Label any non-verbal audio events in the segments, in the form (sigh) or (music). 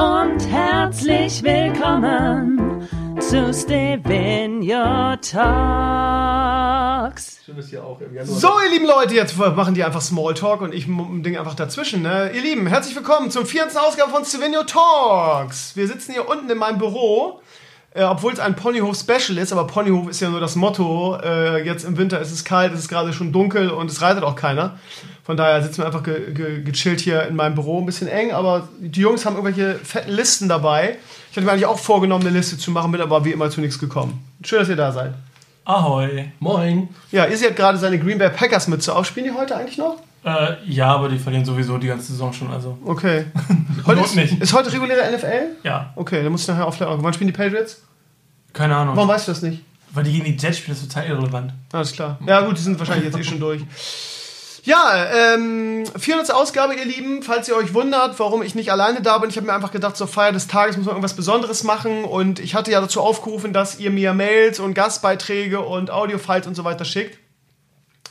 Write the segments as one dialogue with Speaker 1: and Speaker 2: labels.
Speaker 1: Und herzlich willkommen zu Stevenio Talks.
Speaker 2: Schön, dass hier auch im Januar. So, ihr lieben Leute, jetzt machen die einfach Smalltalk und ich Ding einfach dazwischen. Ne? Ihr Lieben, herzlich willkommen zum 24. Ausgabe von Stevenio Talks. Wir sitzen hier unten in meinem Büro. Äh, Obwohl es ein Ponyhof-Special ist, aber Ponyhof ist ja nur das Motto. Äh, jetzt im Winter ist es kalt, es ist gerade schon dunkel und es reitet auch keiner. Von daher sitzen wir einfach ge ge gechillt hier in meinem Büro. Ein bisschen eng, aber die Jungs haben irgendwelche fetten Listen dabei. Ich hatte mir eigentlich auch vorgenommen, eine Liste zu machen, bin aber wie immer zu nichts gekommen. Schön, dass ihr da seid.
Speaker 3: Ahoi.
Speaker 2: Moin. Ja, Izzy hat gerade seine Green Bay Packers Mütze auf. Spielen die heute eigentlich noch?
Speaker 3: Äh, ja, aber die verlieren sowieso die ganze Saison schon. Also.
Speaker 2: Okay. (laughs) heute ist, nicht. ist heute reguläre NFL?
Speaker 3: Ja.
Speaker 2: Okay, dann muss ich nachher aufklären. Wann spielen die Patriots?
Speaker 3: Keine Ahnung.
Speaker 2: Warum weißt du das nicht?
Speaker 3: Weil die gegen die Jets spielen, das ist total irrelevant.
Speaker 2: Alles klar. Ja, gut, die sind wahrscheinlich jetzt eh schon durch. Ja, ähm, 400. Ausgabe, ihr Lieben. Falls ihr euch wundert, warum ich nicht alleine da bin, ich habe mir einfach gedacht, zur Feier des Tages muss man irgendwas Besonderes machen. Und ich hatte ja dazu aufgerufen, dass ihr mir Mails und Gastbeiträge und Audiofiles und so weiter schickt.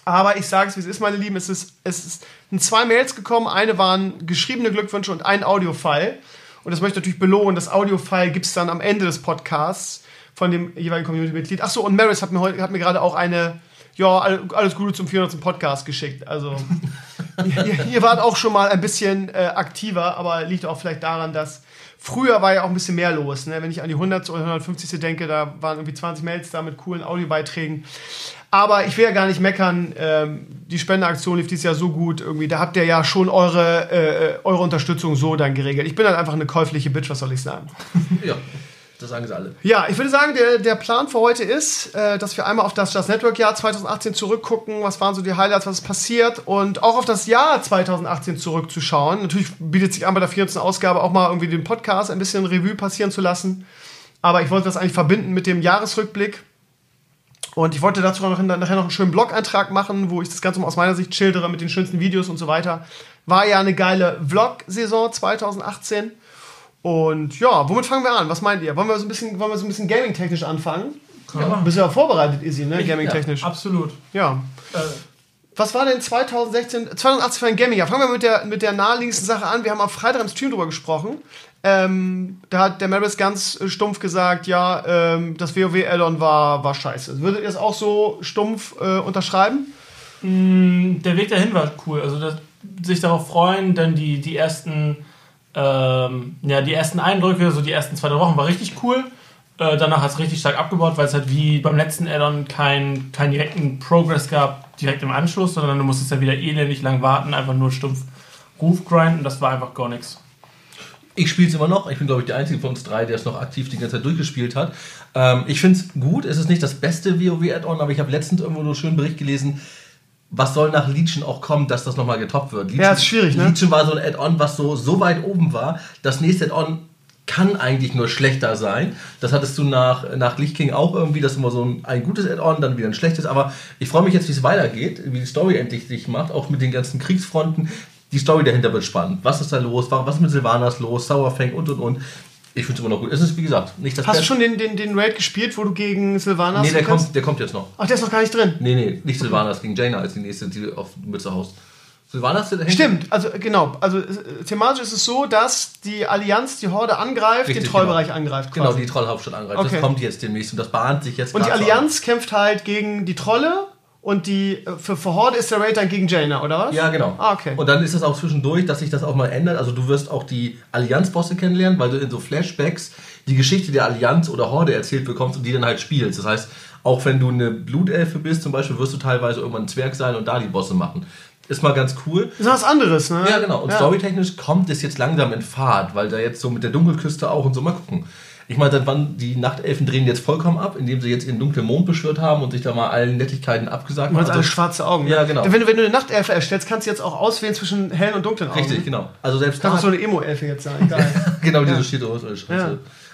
Speaker 2: Aber ich sage es, wie es ist, meine Lieben. Es ist, es sind zwei Mails gekommen. Eine waren geschriebene Glückwünsche und ein Audiofile. Und das möchte ich natürlich belohnen. Das Audiofile gibt es dann am Ende des Podcasts von dem jeweiligen Community-Mitglied. Achso, und Maris hat mir, hat mir gerade auch eine, ja, alles Gute zum 400. Podcast geschickt. Also, ihr, ihr, wart auch schon mal ein bisschen äh, aktiver, aber liegt auch vielleicht daran, dass früher war ja auch ein bisschen mehr los. Ne? Wenn ich an die 100. oder 150. denke, da waren irgendwie 20 Mails da mit coolen Audiobeiträgen. Aber ich will ja gar nicht meckern. Ähm, die Spendeaktion lief dieses Jahr so gut. Irgendwie, da habt ihr ja schon eure, äh, eure Unterstützung so dann geregelt. Ich bin halt einfach eine käufliche Bitch, was soll ich sagen?
Speaker 4: ja. Das sagen sie alle.
Speaker 2: Ja, ich würde sagen, der, der Plan für heute ist, äh, dass wir einmal auf das Just Network Jahr 2018 zurückgucken, was waren so die Highlights, was ist passiert und auch auf das Jahr 2018 zurückzuschauen. Natürlich bietet sich an bei der 14. Ausgabe auch mal irgendwie den Podcast ein bisschen Revue passieren zu lassen. Aber ich wollte das eigentlich verbinden mit dem Jahresrückblick. Und ich wollte dazu noch, nachher noch einen schönen Blog-Eintrag machen, wo ich das Ganze aus meiner Sicht schildere mit den schönsten Videos und so weiter. War ja eine geile Vlog-Saison 2018. Und ja, womit fangen wir an? Was meint ihr? Wollen wir so ein bisschen, wollen wir so ein bisschen gaming-technisch anfangen? Ja. Bist du ja vorbereitet, Izzy, ne? Gaming-technisch.
Speaker 3: Ja, absolut.
Speaker 2: Ja. Äh. Was war denn 2016, 2018 für ein Gaming-Jahr? Fangen wir mit der, mit der naheliegendsten Sache an. Wir haben am Freitag im Stream drüber gesprochen. Ähm, da hat der Maris ganz stumpf gesagt, ja, ähm, das WoW-Addon war, war scheiße. Würdet ihr es auch so stumpf äh, unterschreiben?
Speaker 3: Mm, der Weg dahin war cool. Also das, sich darauf freuen, dann die, die ersten ähm, ja, die ersten Eindrücke, so die ersten zwei, drei Wochen war richtig cool. Äh, danach hat es richtig stark abgebaut, weil es halt wie beim letzten Addon keinen kein direkten Progress gab, direkt im Anschluss, sondern du musstest ja wieder elendig lang warten, einfach nur stumpf Ruf grinden. Das war einfach gar nichts.
Speaker 4: Ich spiele es immer noch. Ich bin, glaube ich, der Einzige von uns drei, der es noch aktiv die ganze Zeit durchgespielt hat. Ähm, ich finde es gut. Es ist nicht das beste WoW-Add-on, aber ich habe letztens irgendwo nur einen schönen Bericht gelesen, was soll nach Legion auch kommen, dass das nochmal getoppt wird?
Speaker 2: Legion, ja, ist schwierig, ne?
Speaker 4: Legion war so ein Add-on, was so, so weit oben war. Das nächste Add-on kann eigentlich nur schlechter sein. Das hattest du nach, nach Lich King auch irgendwie, das ist immer so ein, ein gutes Add-on, dann wieder ein schlechtes. Aber ich freue mich jetzt, wie es weitergeht, wie die Story endlich sich macht, auch mit den ganzen Kriegsfronten. Die Story dahinter wird spannend. Was ist da los? Was ist mit Sylvanas los? Sauerfang und und und. Ich finde es immer noch gut. Es ist, wie gesagt, nicht das
Speaker 2: Hast Best. du schon den, den, den Raid gespielt, wo du gegen Sylvanas
Speaker 4: Nee, der kommt, der kommt jetzt noch.
Speaker 2: Ach, der ist noch gar nicht drin?
Speaker 4: Nee, nee, nicht Sylvanas, gegen Jaina als die nächste, die auf Mütze haust.
Speaker 2: Sylvanas Stimmt, also genau. Also äh, thematisch ist es so, dass die Allianz die Horde angreift, Richtig, den Trollbereich genau. angreift.
Speaker 4: Quasi. Genau, die Trollhauptstadt angreift. Okay. Das kommt jetzt demnächst und das bahnt sich jetzt
Speaker 2: Und die Allianz kämpft halt gegen die Trolle und die äh, für, für Horde ist der Raid dann gegen Jaina, oder was?
Speaker 4: Ja, genau.
Speaker 2: Ah, okay.
Speaker 4: Und dann ist das auch zwischendurch, dass sich das auch mal ändert. Also du wirst auch die Allianz-Bosse kennenlernen, weil du in so Flashbacks die Geschichte der Allianz oder Horde erzählt bekommst und die dann halt spielst. Das heißt, auch wenn du eine Blutelfe bist zum Beispiel, wirst du teilweise irgendwann ein Zwerg sein und da die Bosse machen. Ist mal ganz cool.
Speaker 2: Ist was anderes, ne?
Speaker 4: Ja, genau. Und ja. storytechnisch kommt es jetzt langsam in Fahrt, weil da jetzt so mit der Dunkelküste auch und so mal gucken. Ich meine, seit wann die Nachtelfen drehen jetzt vollkommen ab, indem sie jetzt ihren dunklen Mond beschwört haben und sich da mal allen Nettigkeiten abgesagt
Speaker 2: Du
Speaker 4: haben.
Speaker 2: hast alle schwarze Augen. ne?
Speaker 4: Ja, genau.
Speaker 2: Wenn du, wenn du eine Nachtelfe erstellst, kannst du jetzt auch auswählen zwischen hellen und dunklen Augen.
Speaker 4: Richtig, genau. Also selbst
Speaker 2: Kann
Speaker 4: da
Speaker 2: auch so eine Emo-Elfe jetzt sein. (laughs)
Speaker 4: Genau diese
Speaker 2: Ja.
Speaker 4: steht.
Speaker 2: Ja.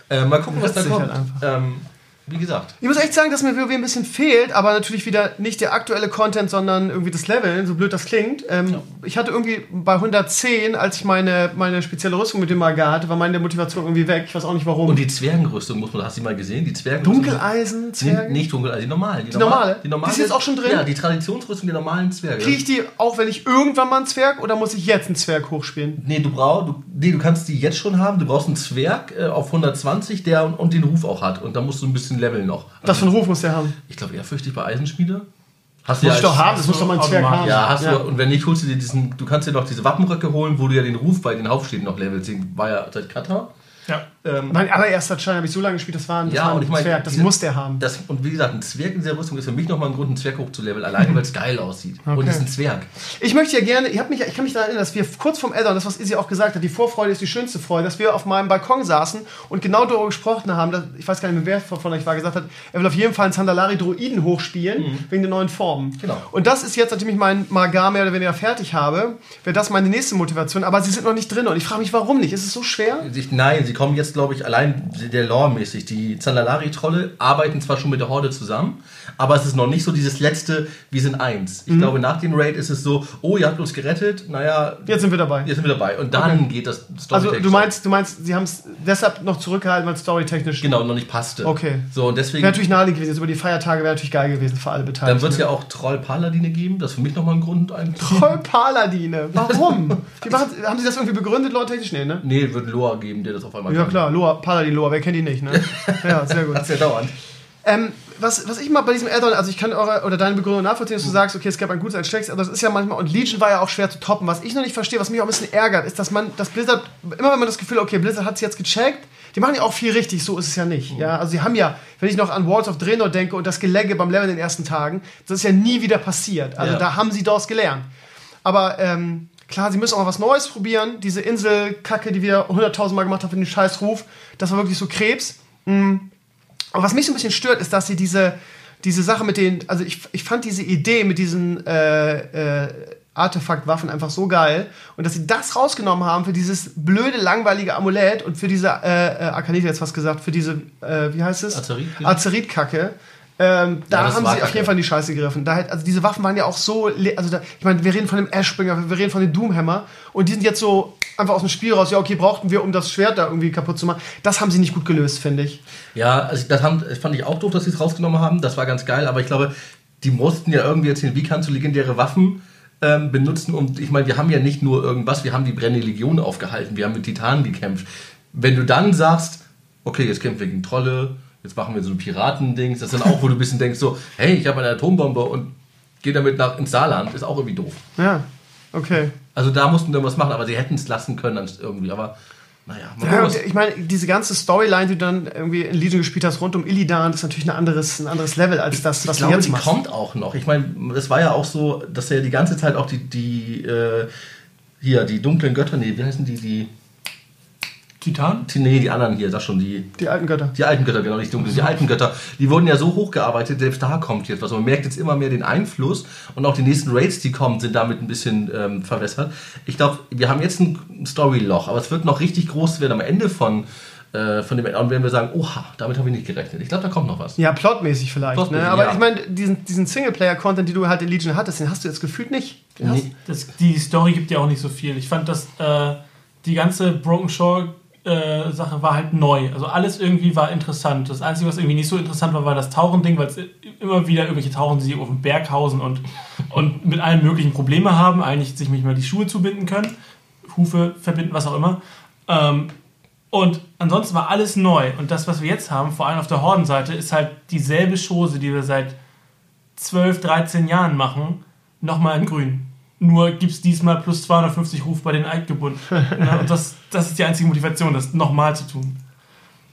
Speaker 4: Äh, mal gucken, was da kommt.
Speaker 2: halt
Speaker 4: ähm, wie gesagt.
Speaker 2: Ich muss echt sagen, dass mir WoW ein bisschen fehlt, aber natürlich wieder nicht der aktuelle Content, sondern irgendwie das Leveln, so blöd das klingt. Ähm, Ich hatte irgendwie bei 110, als ich meine, meine spezielle Rüstung mit dem Maga hatte, war meine Motivation irgendwie weg. Ich weiß auch nicht warum.
Speaker 4: Und die Zwergenrüstung muss man, hast du die mal gesehen? Die Zwergenrüstung.
Speaker 2: Dunkeleisen,
Speaker 4: Nee,
Speaker 2: Zwerge?
Speaker 4: nicht Dunkeleisen, die normalen.
Speaker 2: Die normale?
Speaker 4: Die, normale,
Speaker 2: Die ist jetzt auch schon drin?
Speaker 4: Ja, die Traditionsrüstung der normalen Zwerge.
Speaker 2: Kriege ich die auch, wenn ich irgendwann mal einen Zwerg oder muss ich jetzt einen Zwerg hochspielen?
Speaker 4: Nee, du brauchst, du, nee, du kannst die jetzt schon haben. Du brauchst einen Zwerg äh, auf 120, der und, und den Ruf auch hat. Und da musst du ein bisschen leveln noch.
Speaker 2: Was für einen Ruf muss der haben?
Speaker 4: Ich glaube, ehrfürchtig bei Eisenschmiede. Hast
Speaker 2: Muss
Speaker 4: ja
Speaker 2: ich doch haben, das muss doch mal ein Zwerg haben.
Speaker 4: Ja, hast
Speaker 2: Ja.
Speaker 4: du. Und wenn nicht, holst du dir diesen. Du kannst dir noch diese Wappenröcke holen, wo du ja den Ruf bei den Hauptstädten noch levelst. Den War ja seit Kata.
Speaker 3: Ja.
Speaker 4: Ähm,
Speaker 2: Mein allererster Schein habe ich so lange gespielt, das war ein, das
Speaker 4: Ja,
Speaker 2: war ein
Speaker 4: und ich meine,
Speaker 2: Zwerg, das
Speaker 4: diese-
Speaker 2: muss der haben.
Speaker 4: das, und wie gesagt, ein Zwerg in dieser Rüstung ist für mich nochmal ein Grund, einen Zwerg hochzuleveln. Alleine, (laughs) weil es geil aussieht. Und
Speaker 2: Okay.
Speaker 4: es ist ein Zwerg.
Speaker 2: Ich möchte ja gerne, ich, mich, ich kann mich daran erinnern, dass wir kurz vorm Addon, das was Izzy auch gesagt hat, die Vorfreude ist die schönste Freude, dass wir auf meinem Balkon saßen und genau darüber gesprochen haben, dass, ich weiß gar nicht mehr, wer von euch war, gesagt hat, er will auf jeden Fall einen Sandalari Druiden hochspielen, wegen der neuen Formen.
Speaker 4: Genau.
Speaker 2: Und das ist jetzt, nachdem ich meinen Magar mehr oder weniger fertig habe, wäre das meine nächste Motivation, aber sie sind noch nicht drin und ich frage mich, warum nicht? Ist es so schwer?
Speaker 4: Ich, nein, sie kommen jetzt, glaube ich, allein der Lore-mäßig. Die Zandalari-Trolle arbeiten zwar schon mit der Horde zusammen, aber es ist noch nicht so dieses letzte, wir sind eins. Ich glaube, nach dem Raid ist es so, oh, ihr habt uns gerettet, naja,
Speaker 2: Jetzt sind wir dabei.
Speaker 4: jetzt sind wir dabei. Und dann geht das
Speaker 2: Also
Speaker 4: Storytechnisch
Speaker 2: du meinst, du meinst, sie haben es deshalb noch zurückgehalten, weil es storytechnisch
Speaker 4: Genau, noch nicht passte.
Speaker 2: Okay.
Speaker 4: So, und deswegen.
Speaker 2: wäre natürlich naheliegend gewesen. Jetzt über die Feiertage wäre natürlich geil gewesen für alle Beteiligten.
Speaker 4: Dann wird es ja auch Troll-Paladine geben. Das ist für mich nochmal ein Grund eigentlich.
Speaker 2: Voll Paladine. Warum? (laughs) Machen, haben Sie das irgendwie begründet, Leute? Technisch? Nee, ne?
Speaker 4: Nee, wird ein Loa geben, der das auf einmal
Speaker 2: Ja
Speaker 4: kann.
Speaker 2: klar, Loa, Paladin Loa, wer kennt die nicht, ne? (laughs) Ja, sehr gut.
Speaker 4: Das ist ja dauernd.
Speaker 2: Ähm, was, was ich mal bei diesem Addon, also ich kann eure oder deine Begründung nachvollziehen, dass du sagst, okay, es gab ein gutes, ein schlechtes, aber das ist ja manchmal, und Legion war ja auch schwer zu toppen. Was ich noch nicht verstehe, was mich auch ein bisschen ärgert, ist, dass man, das Blizzard, immer wenn man das Gefühl, okay, Blizzard hat es jetzt gecheckt, die machen ja auch viel richtig, so ist es ja nicht. Ja, also sie haben ja, wenn ich noch an Walls of Draenor denke und das Gelegge beim Level in den ersten Tagen, das ist ja nie wieder passiert. Also
Speaker 4: Ja.
Speaker 2: da haben sie daraus gelernt. Aber ähm, klar, sie müssen auch mal was Neues probieren. Diese Inselkacke, die wir hunderttausendmal gemacht haben für den scheiß Ruf, das war wirklich so Krebs. Aber was mich so ein bisschen stört, ist, dass sie diese, diese Sache mit den, also ich, ich fand diese Idee mit diesen äh, äh, Artefaktwaffen einfach so geil und dass sie das rausgenommen haben für dieses blöde, langweilige Amulett und für diese, äh, äh, Arkanit jetzt was gesagt, für diese, äh, wie heißt es?
Speaker 4: Azerit, ja.
Speaker 2: Azerit-Kacke. Ähm, da
Speaker 4: Ja,
Speaker 2: haben sie auf jeden Fall in die Scheiße gegriffen. Da halt, also diese Waffen waren ja auch so, also da, ich meine, wir reden von dem Ashbringer, wir reden von dem Doomhammer und die sind jetzt so einfach aus dem Spiel raus. Ja, okay, brauchten wir, um das Schwert da irgendwie kaputt zu machen. Das haben sie nicht gut gelöst, finde ich.
Speaker 4: Ja, also das, haben, das fand ich auch doof, dass sie es rausgenommen haben. Das war ganz geil, aber ich glaube, die mussten ja irgendwie erzählen, wie kannst du legendäre Waffen ähm, benutzen. Und ich meine, wir haben ja nicht nur irgendwas, wir haben die brennende Legion aufgehalten, wir haben mit Titanen gekämpft. Wenn du dann sagst, okay, jetzt kämpfen wir gegen Trolle, jetzt machen wir so ein Piratendings, das ist dann auch, wo du ein bisschen denkst, so, hey, ich habe eine Atombombe und gehe damit nach, ins Saarland, ist auch irgendwie doof.
Speaker 2: Ja, okay.
Speaker 4: Also da mussten wir was machen, aber sie hätten es lassen können irgendwie, aber naja.
Speaker 2: Ja, ich meine, diese ganze Storyline, die du dann irgendwie in Legion gespielt hast, rund um Illidan, ist natürlich ein anderes, ein anderes Level als das, was
Speaker 4: ich
Speaker 2: du
Speaker 4: glaube,
Speaker 2: jetzt
Speaker 4: die
Speaker 2: machst.
Speaker 4: kommt auch noch. Ich meine, es war ja auch so, dass er die ganze Zeit auch die, die äh, hier, die dunklen Götter, nee, wie heißen die, die,
Speaker 3: Titan?
Speaker 4: die nee, die anderen hier, sag schon, die,
Speaker 2: Die alten Götter.
Speaker 4: die alten Götter, genau, nicht dunklen, die alten Götter, die wurden ja so hochgearbeitet, selbst da kommt jetzt was. Man merkt jetzt immer mehr den Einfluss und auch die nächsten Raids, die kommen, sind damit ein bisschen ähm, verwässert. Ich glaube, wir haben jetzt ein Story-Loch, aber es wird noch richtig groß werden am Ende von, äh, von dem Add-on, werden wir sagen, oha, damit habe ich nicht gerechnet. Ich glaube, da kommt noch was.
Speaker 2: Ja, plotmäßig vielleicht.
Speaker 4: Plotmäßig,
Speaker 2: ne? Aber
Speaker 4: ja.
Speaker 2: ich meine, diesen, diesen Singleplayer-Content, den du halt in Legion hattest, den hast du jetzt gefühlt nicht.
Speaker 4: Nee.
Speaker 3: Das, die Story gibt ja auch nicht so viel. Ich fand, dass äh, die ganze Broken Shore Sache war halt neu. Also alles irgendwie war interessant. Das Einzige, was irgendwie nicht so interessant war, war das Tauchending, weil es immer wieder irgendwelche Tauchen, die auf dem Berg hausen und, und mit allen möglichen Probleme haben, eigentlich sich nicht mal die Schuhe zubinden können, Hufe verbinden, was auch immer. Ähm, und ansonsten war alles neu. Und das, was wir jetzt haben, vor allem auf der Hordenseite, ist halt dieselbe Chose, die wir seit 12, 13 Jahren machen, nochmal in grün. Nur gibt es diesmal plus 250 Ruf bei den Eid gebunden. (laughs) Ja, und das, das ist die einzige Motivation, das nochmal zu tun.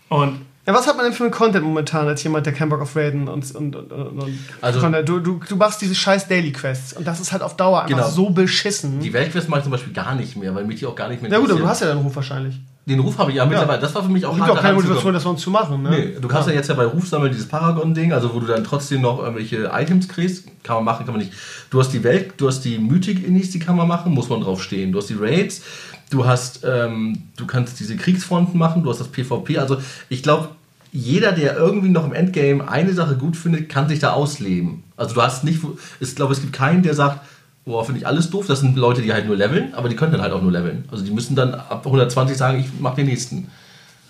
Speaker 3: Und
Speaker 2: ja, was hat man denn für einen Content momentan als jemand, der keinen Bock auf Raiden und, und, und, und
Speaker 4: Also-
Speaker 2: Content- du, du, du machst diese scheiß Daily Quests und das ist halt auf Dauer einfach
Speaker 4: Genau.
Speaker 2: so beschissen.
Speaker 4: Die Weltquest mache ich zum Beispiel gar nicht mehr, weil mich die auch gar nicht mehr
Speaker 2: ja gut, aber du hast ja deinen Ruf wahrscheinlich.
Speaker 4: Den Ruf habe ich ja mittlerweile. Das war für mich auch
Speaker 2: Gibt
Speaker 4: hart,
Speaker 2: auch keine
Speaker 4: zu
Speaker 2: Motivation,
Speaker 4: kommen.
Speaker 2: das sonst zu machen. Ne?
Speaker 4: Nee, du kannst ja. jetzt ja bei Rufsammeln dieses Paragon-Ding, also wo du dann trotzdem noch irgendwelche Items kriegst. Kann man machen, kann man nicht. Du hast die Welt, du hast die Mythic-Innis, die kann man machen, muss man drauf stehen. Du hast die Raids, du hast, ähm, du kannst diese Kriegsfronten machen, du hast das PvP. Also ich glaube, jeder, der irgendwie noch im Endgame eine Sache gut findet, kann sich da ausleben. Also du hast nicht, ich glaube, es gibt keinen, der sagt, boah, finde ich alles doof. Das sind Leute, die halt nur leveln, aber die können dann halt auch nur leveln. Also die müssen dann ab 120 sagen, ich mache den nächsten.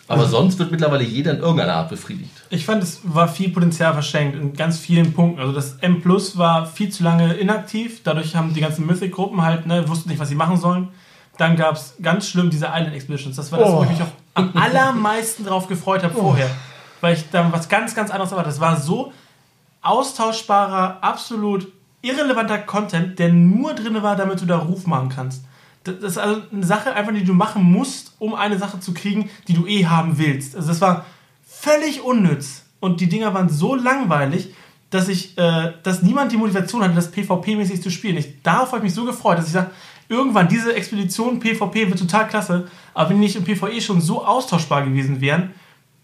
Speaker 4: Aber sonst wird mittlerweile jeder in irgendeiner Art befriedigt.
Speaker 3: Ich fand, es war viel Potenzial verschenkt in ganz vielen Punkten. Also das M Plus war viel zu lange inaktiv. Dadurch haben die ganzen Mythic-Gruppen halt, ne, wussten nicht, was sie machen sollen. Dann gab es ganz schlimm diese Island Expeditions. Das war das, wo
Speaker 2: Oh.
Speaker 3: ich mich auch am (laughs) allermeisten drauf gefreut habe vorher. Weil ich dann was ganz, ganz anderes erwartet. Das war so austauschbarer, absolut irrelevanter Content, der nur drin war, damit du da Ruf machen kannst. Das ist also eine Sache, einfach die du machen musst, um eine Sache zu kriegen, die du eh haben willst. Also das war völlig unnütz. Und die Dinger waren so langweilig, dass ich, äh, dass niemand die Motivation hatte, das PvP-mäßig zu spielen. Ich, darauf habe ich mich so gefreut, dass ich sage, irgendwann diese Expedition PvP wird total klasse, aber wenn die nicht im PvE schon so austauschbar gewesen wären,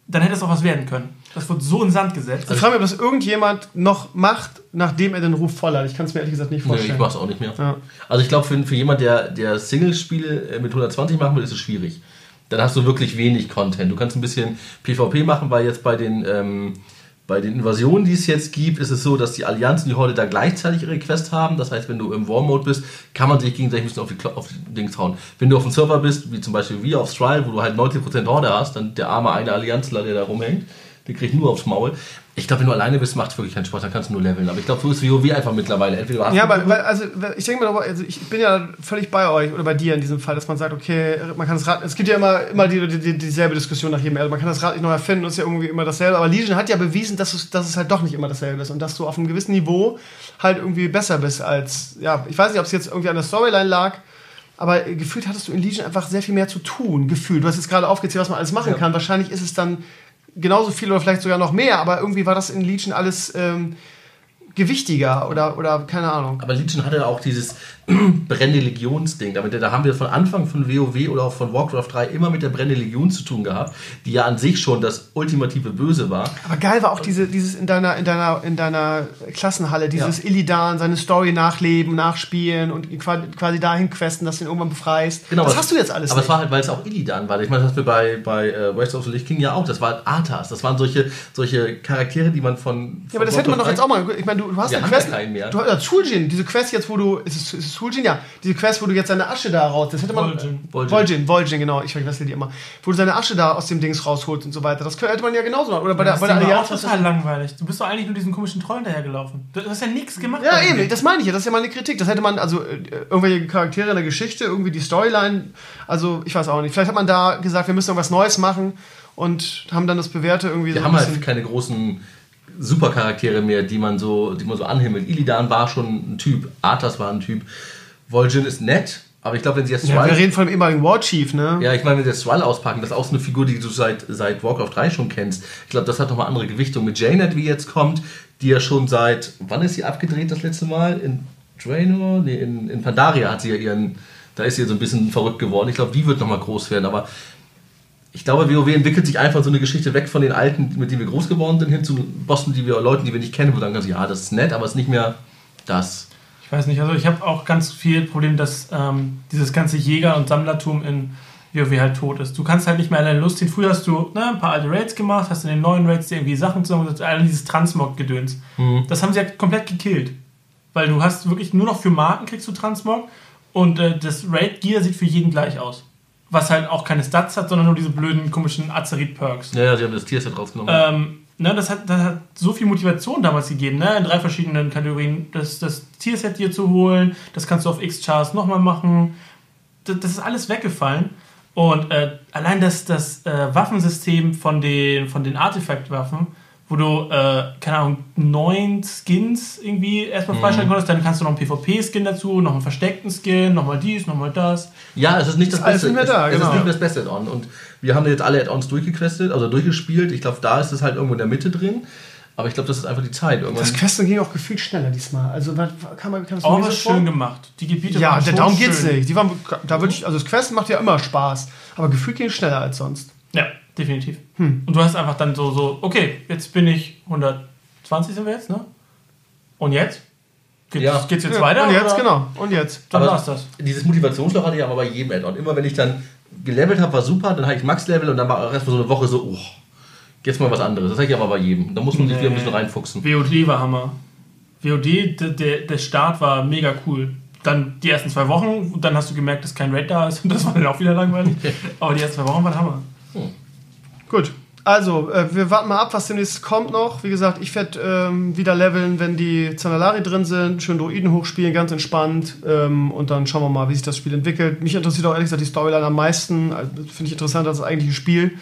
Speaker 3: dann hätte es auch was werden können. Das wird so in Sand gesetzt.
Speaker 2: Ich frage mich, ob das irgendjemand noch macht, nachdem er den Ruf voll hat. Ich kann es mir ehrlich gesagt nicht
Speaker 4: Nee,
Speaker 2: vorstellen.
Speaker 4: ich mach's auch nicht mehr.
Speaker 2: Ja.
Speaker 4: Also ich glaube, für, für jemand, der, der Singles-Spiele äh, mit 120 machen will, ist es schwierig. Dann hast du wirklich wenig Content. Du kannst ein bisschen PvP machen, weil jetzt bei den, ähm, bei den Invasionen, die es jetzt gibt, ist es so, dass die Allianz und die Horde da gleichzeitig ihre Quest haben. Das heißt, wenn du im War-Mode bist, kann man sich gegenseitig ein bisschen auf die, Klo- auf die Dings hauen. Wenn du auf dem Server bist, wie zum Beispiel wir auf Trial, wo du halt 90% Horde hast, dann der arme eine Allianzler, der da rumhängt, der kriegt nur aufs Maul. Ich glaube, wenn du alleine bist, macht es wirklich keinen Spaß, dann kannst du nur leveln. Aber ich glaube, so ist WoW einfach mittlerweile. Entweder hast
Speaker 2: Ja, aber weil, also ich denke mal, also ich bin ja völlig bei euch oder bei dir in diesem Fall, dass man sagt, okay, man kann das Rad, es gibt ja immer, immer die, die, die, dieselbe Diskussion nach jedem, also man kann das Rad nicht neu erfinden ist ja irgendwie immer dasselbe, aber Legion hat ja bewiesen, dass es, dass es halt doch nicht immer dasselbe ist und dass du auf einem gewissen Niveau halt irgendwie besser bist als, ja, ich weiß nicht, ob es jetzt irgendwie an der Storyline lag, aber gefühlt hattest du in Legion einfach sehr viel mehr zu tun, gefühlt. Du hast jetzt gerade aufgezählt, was man alles machen
Speaker 4: Ja.
Speaker 2: kann. Wahrscheinlich ist es dann genauso viel oder vielleicht sogar noch mehr, aber irgendwie war das in Legion alles ähm, gewichtiger oder, oder keine Ahnung.
Speaker 4: Aber Legion hatte auch dieses (clears throat) brennende Legionsding. Damit, da haben wir von Anfang von WoW oder auch von Warcraft 3 immer mit der brennende Legion zu tun gehabt, die ja an sich schon das ultimative Böse war.
Speaker 2: Aber geil war auch diese, dieses in deiner, in deiner, in deiner Klassenhalle, dieses
Speaker 4: Ja.
Speaker 2: Illidan, seine Story nachleben, nachspielen und quasi dahin questen, dass du ihn irgendwann befreist. das
Speaker 4: aber-
Speaker 2: hast du jetzt alles
Speaker 4: Aber
Speaker 2: nicht.
Speaker 4: es war halt, weil es auch Illidan war. Ich meine, das hatten wir bei, bei äh, West of the Lich King ja auch. Das war Arthas. Das waren solche, solche Charaktere, die man von.
Speaker 2: ja, aber das hätte man doch jetzt auch mal. Ich meine, du, du hast
Speaker 4: Wir
Speaker 2: eine Quest.
Speaker 4: ja.
Speaker 2: Du hast Suljin, diese Quest jetzt, wo du. Ist es, ist es Suljin? Ja. Diese Quest, wo du jetzt seine Asche da raus. Das hätte man.
Speaker 3: Vol'jin.
Speaker 4: Vol'jin.
Speaker 2: Genau. Ich vergesse die immer. Wo du seine Asche da aus dem Dings rausholst und so weiter. Das hätte man ja genauso machen. Oder bei der,
Speaker 3: das
Speaker 2: bei der
Speaker 3: Ding war auch
Speaker 2: Allianz.
Speaker 3: total langweilig. Du bist doch eigentlich nur diesen komischen Troll hinterhergelaufen. Du hast ja nichts gemacht.
Speaker 2: Ja, eben, das meine ich ja, das ist ja meine Kritik. Das hätte man, also äh, irgendwelche Charaktere in der Geschichte, irgendwie die Storyline, also ich weiß auch nicht. Vielleicht hat man da gesagt, wir müssen irgendwas Neues machen und haben dann das Bewährte irgendwie
Speaker 4: Wir
Speaker 2: so
Speaker 4: haben
Speaker 2: ein
Speaker 4: halt keine großen Supercharaktere mehr, die man so, die man so anhimmelt. Illidan war schon ein Typ, Arthas war ein Typ, Vol'jin ist nett, aber ich glaube, wenn sie jetzt
Speaker 2: Ja,
Speaker 4: Thrall-
Speaker 2: wir reden von dem ehemaligen War Chief, ne?
Speaker 4: Ja, ich meine, wenn sie jetzt Thrall auspacken, das ist auch so eine Figur, die du seit, seit Warcraft 3 schon kennst. Ich glaube, das hat nochmal andere Gewichtung. Mit Janet, wie jetzt kommt, die ja schon seit, wann ist sie abgedreht das letzte Mal? In Draenor? Nee, in, in Pandaria hat sie ja ihren, da ist sie so ein bisschen verrückt geworden. Ich glaube, die wird nochmal groß werden, aber ich glaube, WoW entwickelt sich einfach so eine Geschichte weg von den Alten, mit denen wir groß geworden sind, hin zu Bossen, die wir, Leuten, die wir nicht kennen, wo sagen kannst, ja, das ist nett, aber es ist nicht mehr das.
Speaker 3: Ich weiß nicht, also ich habe auch ganz viel Problem, dass ähm, dieses ganze Jäger- und Sammlertum in WoW halt tot ist. Du kannst halt nicht mehr alleine Lust ziehen. Früher hast du ne, ein paar alte Raids gemacht, hast in den neuen Raids dir irgendwie Sachen zusammengesetzt, all dieses Transmog-Gedöns. Das haben sie ja komplett gekillt. Weil du hast wirklich nur noch für Marken kriegst du Transmog und äh, das Raid-Gear sieht für jeden gleich aus. Was halt auch keine Stats hat, sondern nur diese blöden, komischen Azerit-Perks.
Speaker 4: Ja, ja, sie haben das Tierset rausgenommen.
Speaker 3: Ähm, ne, das, hat, das hat so viel Motivation damals gegeben, ne, in drei verschiedenen Kategorien. Das, das Tierset dir zu holen, das kannst du auf X-Chars nochmal machen. Das, das ist alles weggefallen. Und äh, allein das, das äh, Waffensystem von den, von den Artefaktwaffen, wo du, äh, keine Ahnung, neun Skins irgendwie erstmal freischalten konntest, dann kannst du noch einen PvP-Skin dazu, noch einen versteckten Skin, nochmal dies, nochmal das.
Speaker 4: Ja, es ist nicht das
Speaker 2: alles
Speaker 4: Beste.
Speaker 2: nicht mehr da,
Speaker 4: es, es
Speaker 2: genau.
Speaker 4: ist nicht mehr das beste Add-on. Und wir haben jetzt alle Add-ons durchgequestet, also durchgespielt. Ich glaube, da ist es halt irgendwo in der Mitte drin. Aber ich glaube, das ist einfach die Zeit. Irgendwann
Speaker 2: Das Questen ging auch gefühlt schneller diesmal. Also was- kann man, kann man
Speaker 3: Auch
Speaker 2: mir
Speaker 3: was schön gemacht. Die Gebiete
Speaker 2: Ja,
Speaker 3: waren schon
Speaker 2: darum
Speaker 3: schön.
Speaker 2: geht's nicht. Die waren, da würde ich, also das Questen macht ja immer Spaß, aber gefühlt ging es schneller als sonst.
Speaker 3: Ja, definitiv.
Speaker 2: Hm.
Speaker 3: Und du hast einfach dann so, so, okay, jetzt bin ich 120 sind wir jetzt, ne? Und jetzt? Geht's,
Speaker 4: Ja.
Speaker 3: geht's jetzt
Speaker 2: Ja,
Speaker 3: weiter?
Speaker 2: Und jetzt,
Speaker 3: oder?
Speaker 2: genau. Und jetzt.
Speaker 3: Dann war's das.
Speaker 4: Dieses Motivationsloch hatte ich aber bei jedem Add-on. Immer wenn ich dann gelevelt habe, war super, dann hatte ich Max-Level und dann war erstmal so eine Woche so, oh, jetzt mal was anderes. Das hatte ich aber bei jedem. Da muss man sich
Speaker 3: Nee.
Speaker 4: wieder ein bisschen reinfuchsen.
Speaker 3: WOD war Hammer. WOD, der, der, der Start war mega cool. Dann die ersten zwei Wochen, und dann hast du gemerkt, dass kein Raid da ist und (laughs) das war dann auch wieder langweilig. (laughs) Aber die ersten zwei Wochen waren Hammer.
Speaker 2: Gut. Also, äh, wir warten mal ab, was demnächst kommt noch. Wie gesagt, ich werde ähm, wieder leveln, wenn die Zanalari drin sind. Schön Druiden hochspielen, ganz entspannt. Ähm, und dann schauen wir mal, wie sich das Spiel entwickelt. Mich interessiert auch ehrlich gesagt die Storyline am meisten. Also, Finde ich interessanter als das eigentliche Spiel.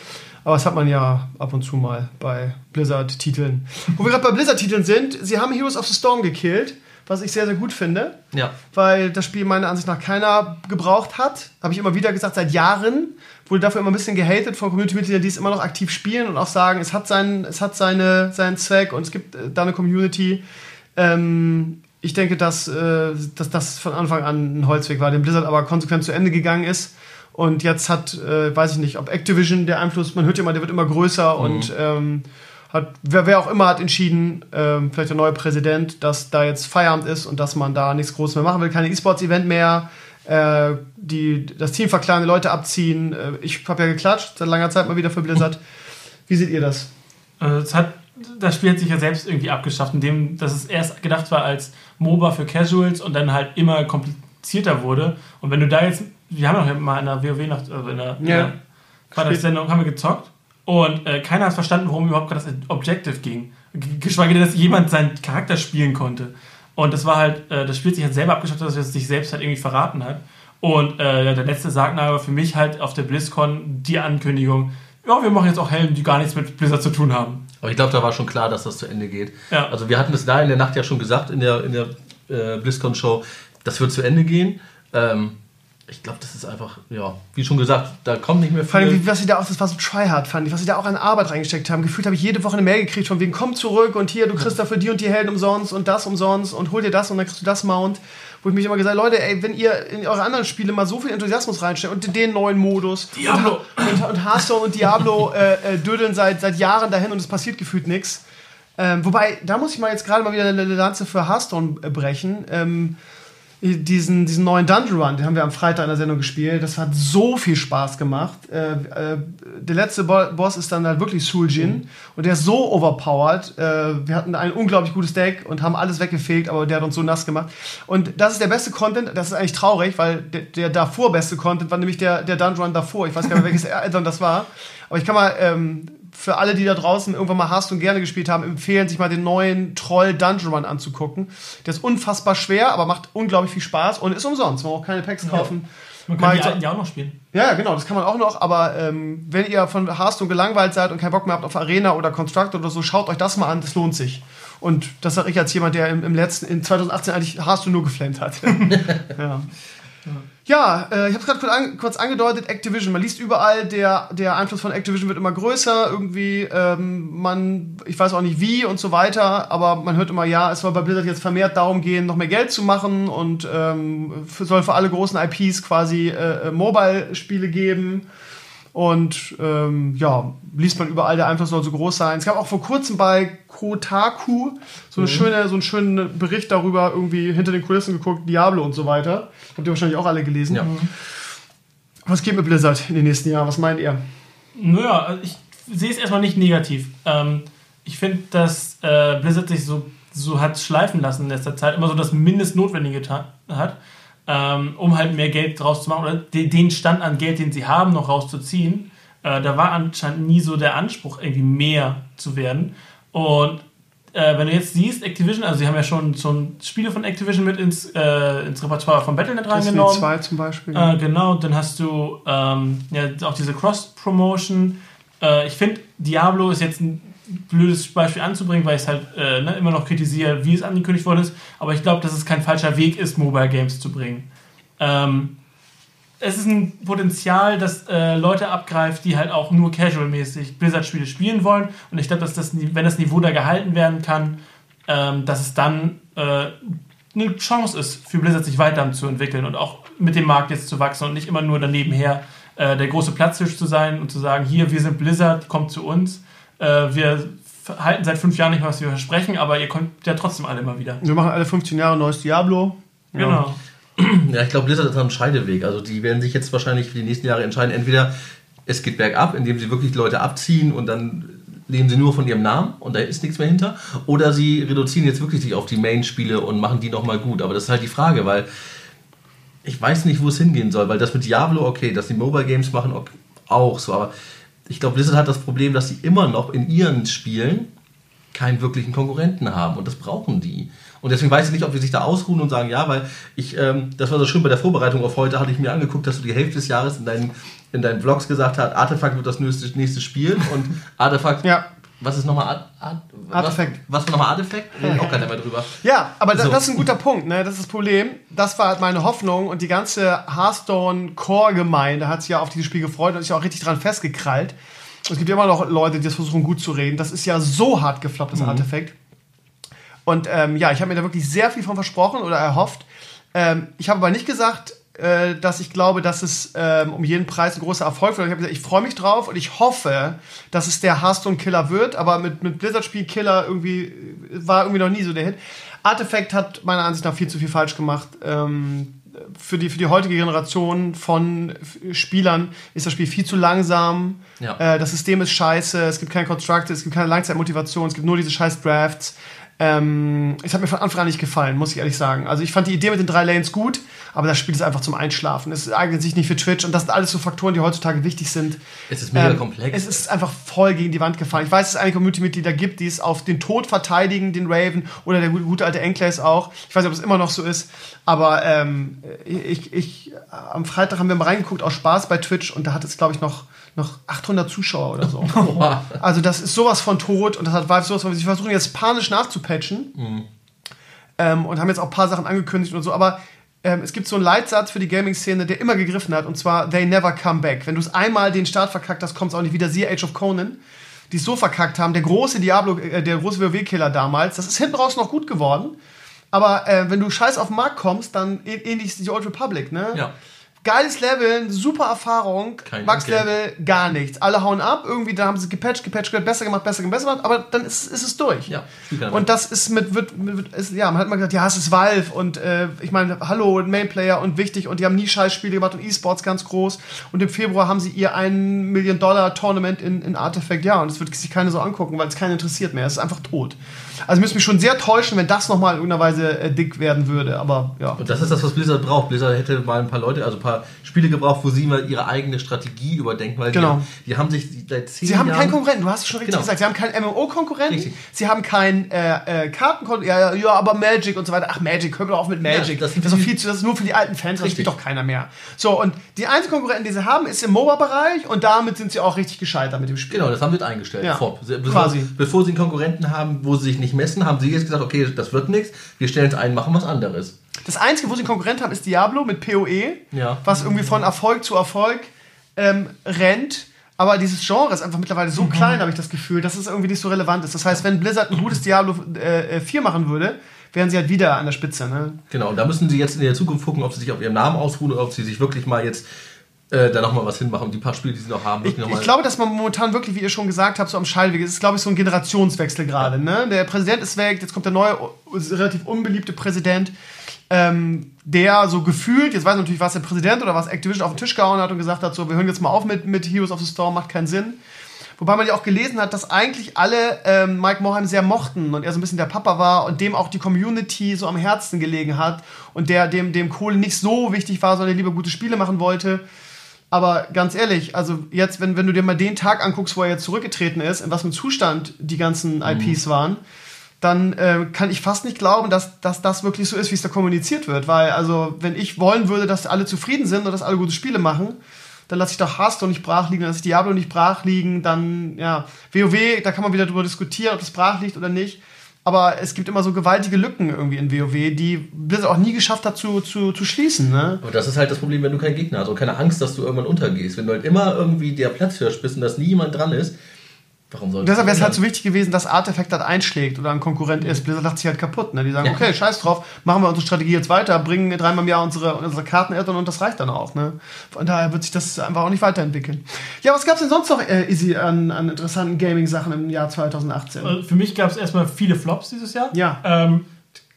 Speaker 2: Aber das hat man ja ab und zu mal bei Blizzard-Titeln. Wo wir gerade bei Blizzard-Titeln sind, sie haben Heroes of the Storm gekillt, was ich sehr, sehr gut finde
Speaker 4: Ja.
Speaker 2: weil das Spiel meiner Ansicht nach keiner gebraucht hat. Habe ich immer wieder gesagt, seit Jahren. Wurde dafür immer ein bisschen gehatet von Community-Mitgliedern, die es immer noch aktiv spielen und auch sagen, es hat, seinen, es hat seine, seinen Zweck und es gibt äh, da eine Community. Ähm, ich denke, dass, äh, dass das von Anfang an ein Holzweg war, den Blizzard aber konsequent zu Ende gegangen ist. Und jetzt hat, äh, weiß ich nicht, ob Activision der Einfluss, man hört ja immer, der wird immer größer und ähm, hat, wer, wer auch immer hat entschieden, ähm, vielleicht der neue Präsident, dass da jetzt Feierabend ist und dass man da nichts Großes mehr machen will, keine E-Sports-Event mehr, äh, die, das Team verkleinern, Leute abziehen. Äh, ich habe ja geklatscht, seit langer Zeit mal wieder für Blizzard. Wie seht ihr das?
Speaker 3: Also es hat, das Spiel hat sich ja selbst irgendwie abgeschafft, indem dass es erst gedacht war als MOBA für Casuals und dann halt immer komplizierter wurde. Und wenn du da jetzt, wir haben doch mal in der WoW nach, also in der,
Speaker 2: Ja.
Speaker 3: der Freitagssendung haben wir gezockt und äh, keiner hat verstanden, worum überhaupt das Objective ging. Geschweige denn, dass jemand seinen Charakter spielen konnte. Und das war halt, äh, das Spiel hat sich halt selber abgeschafft, dass es sich selbst halt irgendwie verraten hat. Und äh, der letzte Sargnagel für mich halt auf der BlizzCon die Ankündigung, ja, wir machen jetzt auch Helden, die gar nichts mit Blizzard zu tun haben.
Speaker 4: Aber ich glaube, da war schon klar, dass das zu Ende geht.
Speaker 3: Ja.
Speaker 4: Also wir hatten es da in der Nacht ja schon gesagt, in der, in der äh, BlizzCon-Show, das wird zu Ende gehen. Ähm, ich glaube, das ist einfach, ja, wie schon gesagt, da kommt nicht mehr
Speaker 2: Vor allem,
Speaker 4: viel.
Speaker 2: was sie da auch, das war so tryhard, fand ich, was sie da auch an Arbeit reingesteckt haben. Gefühlt habe ich jede Woche eine Mail gekriegt von wegen, komm zurück und hier, du kriegst dafür die und die Helden umsonst und das umsonst und hol dir das und dann kriegst du das Mount. Wo ich mich immer gesagt habe, Leute, ey, wenn ihr in eure anderen Spiele mal so viel Enthusiasmus reinstellt und in den neuen Modus
Speaker 3: Diablo.
Speaker 2: und, und, und Hearthstone und Diablo äh, äh, dödeln seit, seit Jahren dahin und es passiert gefühlt nichts. Ähm, wobei, da muss ich mal jetzt gerade mal wieder eine Lanze für Hearthstone äh, brechen. Ähm, diesen, diesen neuen Dungeon Run, den haben wir am Freitag in der Sendung gespielt. Das hat so viel Spaß gemacht. Äh, äh, der letzte Bo Boss ist dann halt wirklich Suljin und der ist so overpowered. Äh, wir hatten ein unglaublich gutes Deck und haben alles weggefegt, aber der hat uns so nass gemacht. Und das ist der beste Content. Das ist eigentlich traurig, weil der, der davor beste Content war nämlich der, der Dungeon Run davor. Ich weiß gar nicht welches (laughs) Addon das war. Aber ich kann mal ähm, für alle, die da draußen irgendwann mal Hearthstone gerne gespielt haben, empfehlen, sich mal den neuen Troll Dungeon Run anzugucken. Der ist unfassbar schwer, aber macht unglaublich viel Spaß und ist umsonst. Man braucht keine Packs kaufen.
Speaker 3: Man
Speaker 2: Mal
Speaker 3: kann die alten ja auch noch spielen.
Speaker 2: Ja, genau, das kann man auch noch, aber ähm, wenn ihr von Hearthstone gelangweilt seid und keinen Bock mehr habt auf Arena oder Constructor oder so, schaut euch das mal an, das lohnt sich. Und das sage ich als jemand, der im, im letzten, in 2018 eigentlich Hearthstone nur geflammt hat. (laughs) ja. Ja, äh, ich habe es gerade kurz, an, kurz angedeutet, Activision. Man liest überall, der, der Einfluss von Activision wird immer größer. Irgendwie, ähm, man, ich weiß auch nicht wie und so weiter, aber man hört immer, ja, es soll bei Blizzard jetzt vermehrt darum gehen, noch mehr Geld zu machen und ähm, soll für alle großen IPs quasi äh, äh, Mobile-Spiele geben. Und ähm, ja, liest man überall, der Einfluss soll so groß sein. Es gab auch vor kurzem bei Kotaku so, eine schöne, so einen schönen Bericht darüber, irgendwie hinter den Kulissen geguckt, Diablo und so weiter. Habt ihr wahrscheinlich auch alle gelesen.
Speaker 4: Ja.
Speaker 2: Was geht mit Blizzard in den nächsten Jahren? Was meint ihr?
Speaker 3: Naja, also ich sehe es erstmal nicht negativ. Ähm, ich finde, dass äh, Blizzard sich so, so hat schleifen lassen in letzter Zeit, immer so das Mindestnotwendige hat, ähm, um halt mehr Geld draus zu machen oder de den Stand an Geld, den sie haben, noch rauszuziehen. Äh, da war anscheinend nie so der Anspruch, irgendwie mehr zu werden. Und äh, wenn du jetzt siehst, Activision, also sie haben ja schon, schon Spiele von Activision mit ins, äh, ins Repertoire von Battle.net
Speaker 2: Destiny
Speaker 3: reingenommen.
Speaker 2: 2 zum Beispiel.
Speaker 3: Äh, genau, dann hast du ähm, ja, auch diese Cross-Promotion. Äh, ich finde, Diablo ist jetzt ein blödes Beispiel anzubringen, weil ich es halt äh, ne, immer noch kritisiere, wie es angekündigt worden ist. Aber ich glaube, dass es kein falscher Weg ist, Mobile Games zu bringen. Ähm, es ist ein Potenzial, das äh, Leute abgreift, die halt auch nur casual-mäßig Blizzard-Spiele spielen wollen. Und ich glaube, dass das, wenn das Niveau da gehalten werden kann, ähm, dass es dann äh, eine Chance ist, für Blizzard sich weiterzuentwickeln und auch mit dem Markt jetzt zu wachsen und nicht immer nur daneben her äh, der große Platztisch zu sein und zu sagen, hier, wir sind Blizzard, kommt zu uns. Äh, wir halten seit fünf Jahren nicht mehr, was wir versprechen, aber ihr kommt ja trotzdem alle immer wieder.
Speaker 2: Wir machen alle 15 Jahre neues Diablo.
Speaker 3: Genau.
Speaker 4: Ja, (clears throat) ich glaube, Blizzard ist am Scheideweg. Also die werden sich jetzt wahrscheinlich für die nächsten Jahre entscheiden. Entweder es geht bergab, indem sie wirklich Leute abziehen und dann leben sie nur von ihrem Namen und da ist nichts mehr hinter. Oder sie reduzieren jetzt wirklich sich auf die Main-Spiele und machen die nochmal gut. Aber das ist halt die Frage, weil ich weiß nicht, wo es hingehen soll. Weil das mit Diablo, okay, dass die Mobile Games machen, okay, auch so. Aber ich glaube, Blizzard hat das Problem, dass sie immer noch in ihren Spielen keinen wirklichen Konkurrenten haben und das brauchen die. Und deswegen weiß ich nicht, ob die sich da ausruhen und sagen, ja, weil ich, ähm, das war so schön bei der Vorbereitung auf heute, hatte ich mir angeguckt, dass du die Hälfte des Jahres in deinen, in deinen Vlogs gesagt hast, Artefakt wird das nächste, nächste Spiel und (laughs) Artefakt,
Speaker 2: Ja.
Speaker 4: was ist nochmal Art, Art,
Speaker 2: Artefakt.
Speaker 4: Was, was war nochmal Artefakt? (laughs) Reden auch keiner mehr drüber.
Speaker 2: Ja, aber
Speaker 4: So.
Speaker 2: das ist ein guter Punkt, ne? Das ist das Problem. Das war halt meine Hoffnung und die ganze Hearthstone-Core-Gemeinde hat sich ja auf dieses Spiel gefreut und ist ja auch richtig dran festgekrallt. Es gibt ja immer noch Leute, die das versuchen gut zu reden. Das ist ja so hart gefloppt, das Artefakt. Und ähm, ja, ich habe mir da wirklich sehr viel von versprochen oder erhofft. Ähm, ich habe aber nicht gesagt, äh, dass ich glaube, dass es ähm, um jeden Preis ein großer Erfolg wird. Ich habe gesagt, ich freue mich drauf und ich hoffe, dass es der Hearthstone-Killer wird. Aber mit, mit Blizzard-Spiel-Killer irgendwie äh, war irgendwie noch nie so der Hit. Artifact hat meiner Ansicht nach viel zu viel falsch gemacht. Ähm, für, die, für die heutige Generation von Spielern ist das Spiel viel zu langsam.
Speaker 4: Ja.
Speaker 2: Äh, das System ist scheiße. Es gibt kein Constructed, es gibt keine Langzeitmotivation, es gibt nur diese scheiß Drafts. Ähm, es hat mir von Anfang an nicht gefallen, muss ich ehrlich sagen. Also ich fand die Idee mit den drei Lanes gut, aber das Spiel ist einfach zum Einschlafen. Es eignet sich nicht für Twitch und das sind alles so Faktoren, die heutzutage wichtig sind.
Speaker 4: Es ist mega
Speaker 2: Ähm,
Speaker 4: komplex.
Speaker 2: Es ist einfach voll gegen die Wand gefallen. Ich weiß, dass es einige Community-Mitglieder gibt, die es auf den Tod verteidigen, den Raven oder der gute, alte Enclaves auch. Ich weiß nicht, ob es immer noch so ist, aber ähm, ich, ich, am Freitag haben wir mal reingeguckt aus Spaß bei Twitch und da hat es, glaube ich, noch, noch 800 Zuschauer oder so. (laughs) Also das ist sowas von tot und das hat Valve sowas von, sie versuchen jetzt panisch nachzupatchen ähm, und haben jetzt auch ein paar Sachen angekündigt und so, aber ähm, es gibt so einen Leitsatz für die Gaming-Szene, der immer gegriffen hat und zwar, they never come back. Wenn du es einmal den Start verkackt hast, kommt es auch nicht wieder. Siehe Age of Conan, die es so verkackt haben, der große Diablo, äh, der große WoW-Killer damals, das ist hinten raus noch gut geworden, aber äh, wenn du scheiß auf den Markt kommst, dann ä- ähnlich ist die Old Republic, ne?
Speaker 4: Ja.
Speaker 2: Geiles Level, super Erfahrung,
Speaker 4: Kein
Speaker 2: Max-Level, gar nichts. Alle hauen ab, irgendwie, da haben sie gepatcht, gepatcht, gepatcht, besser gemacht, besser gemacht, besser gemacht, aber dann ist, ist es durch.
Speaker 4: Ja,
Speaker 2: Und das ist mit, wird, mit ist, ja, man hat mal gesagt, ja, es ist Valve und äh, ich meine, hallo, Mainplayer und wichtig und die haben nie Scheißspiele gemacht und E-Sports ganz groß und im Februar haben sie ihr 1 Million Dollar Tournament in, in Artifact, ja, und es wird sich keiner so angucken, weil es keinen interessiert mehr, es ist einfach tot. Also müsste mich schon sehr täuschen, wenn das nochmal in irgendeiner Weise äh, dick werden würde, aber ja.
Speaker 4: Und das ist das, was Blizzard braucht. Blizzard hätte mal ein paar Leute, also ein paar Spiele gebraucht, wo sie mal ihre eigene Strategie überdenken, weil
Speaker 2: Genau.
Speaker 4: die, die haben sich seit zehn
Speaker 2: Sie haben
Speaker 4: Jahren...
Speaker 2: keinen Konkurrenten, du hast es schon richtig
Speaker 4: Genau.
Speaker 2: gesagt. Sie haben keinen MMO-Konkurrenten, sie haben keinen äh, äh, Kartenkonkurrenten, ja, ja, aber Magic und so weiter. Ach, Magic, hör doch auf mit Magic.
Speaker 4: Ja,
Speaker 2: das,
Speaker 4: das
Speaker 2: ist viel zu, das ist nur für die alten Fans, das
Speaker 4: Richtig.
Speaker 2: spielt doch keiner mehr. So, und die einzigen Konkurrenten, die sie haben, ist im MOBA-Bereich und damit sind sie auch richtig gescheitert mit dem Spiel.
Speaker 4: Genau, das haben sie jetzt eingestellt.
Speaker 2: Ja,
Speaker 4: Vor, bevor. Bevor sie einen Konkurrenten haben, wo sie sich nicht messen, haben sie jetzt gesagt, okay, das wird nichts, wir stellen es ein, machen was anderes.
Speaker 2: Das Einzige, wo sie einen Konkurrent haben, ist Diablo mit PoE,
Speaker 4: Ja.
Speaker 2: was irgendwie von Erfolg zu Erfolg ähm, rennt. Aber dieses Genre ist einfach mittlerweile so klein, habe ich das Gefühl, dass es irgendwie nicht so relevant ist. Das heißt, wenn Blizzard ein gutes Diablo äh, äh, 4 machen würde, wären sie halt wieder an der Spitze. Ne?
Speaker 4: Genau, und da müssen sie jetzt in der Zukunft gucken, ob sie sich auf ihrem Namen ausruhen oder ob sie sich wirklich mal jetzt äh, da nochmal was hinmachen und die paar Spiele, die sie noch haben,
Speaker 2: Ich,
Speaker 4: wirklich noch
Speaker 2: ich glaube, dass man momentan wirklich, wie ihr schon gesagt habt, so am Scheideweg ist, ist, glaube ich, so ein Generationswechsel gerade. Ne? Der Präsident ist weg, jetzt kommt der neue, relativ unbeliebte Präsident, ähm, der so gefühlt, jetzt weiß ich natürlich, was der Präsident oder was Activision auf den Tisch gehauen hat und gesagt hat, so, wir hören jetzt mal auf mit, mit Heroes of the Storm, macht keinen Sinn. Wobei man ja auch gelesen hat, dass eigentlich alle ähm, Mike Morheim sehr mochten und er so ein bisschen der Papa war und dem auch die Community so am Herzen gelegen hat und der dem, dem Kohle nicht so wichtig war, sondern lieber gute Spiele machen wollte. Aber ganz ehrlich, also jetzt, wenn, wenn du dir mal den Tag anguckst, wo er jetzt zurückgetreten ist, in was für einem Zustand die ganzen IPs waren, dann äh, kann ich fast nicht glauben, dass, dass das wirklich so ist, wie es da kommuniziert wird. Weil, also, wenn ich wollen würde, dass alle zufrieden sind und dass alle gute Spiele machen, dann lasse ich doch Hearthstone nicht brach liegen, dann lasse ich Diablo nicht brach liegen, dann, ja, WoW, da kann man wieder drüber diskutieren, ob das brach liegt oder nicht. aber es gibt immer so gewaltige Lücken irgendwie in WoW, die Blizzard auch nie geschafft hat zu, zu, zu schließen. Ne?
Speaker 4: Aber das ist halt das Problem, wenn du keinen Gegner hast und keine Angst, dass du irgendwann untergehst. Wenn du halt immer irgendwie der Platzhirsch bist und dass nie jemand dran ist, warum soll
Speaker 2: Und deshalb wäre es halt so wichtig gewesen, dass Artefakt halt einschlägt oder ein Konkurrent ist. Blizzard lacht sich halt kaputt. Ne? Die sagen,
Speaker 4: Ja.
Speaker 2: okay, scheiß drauf, machen wir unsere Strategie jetzt weiter, bringen dreimal im Jahr unsere, unsere Karten Add-on und das reicht dann auch. Ne? Von daher wird sich das einfach auch nicht weiterentwickeln. Ja, was gab's denn sonst noch, äh, Easy, an, an interessanten Gaming-Sachen im Jahr 2018?
Speaker 3: Also Für mich gab es erstmal viele Flops dieses Jahr.
Speaker 2: Ja.
Speaker 3: Ähm,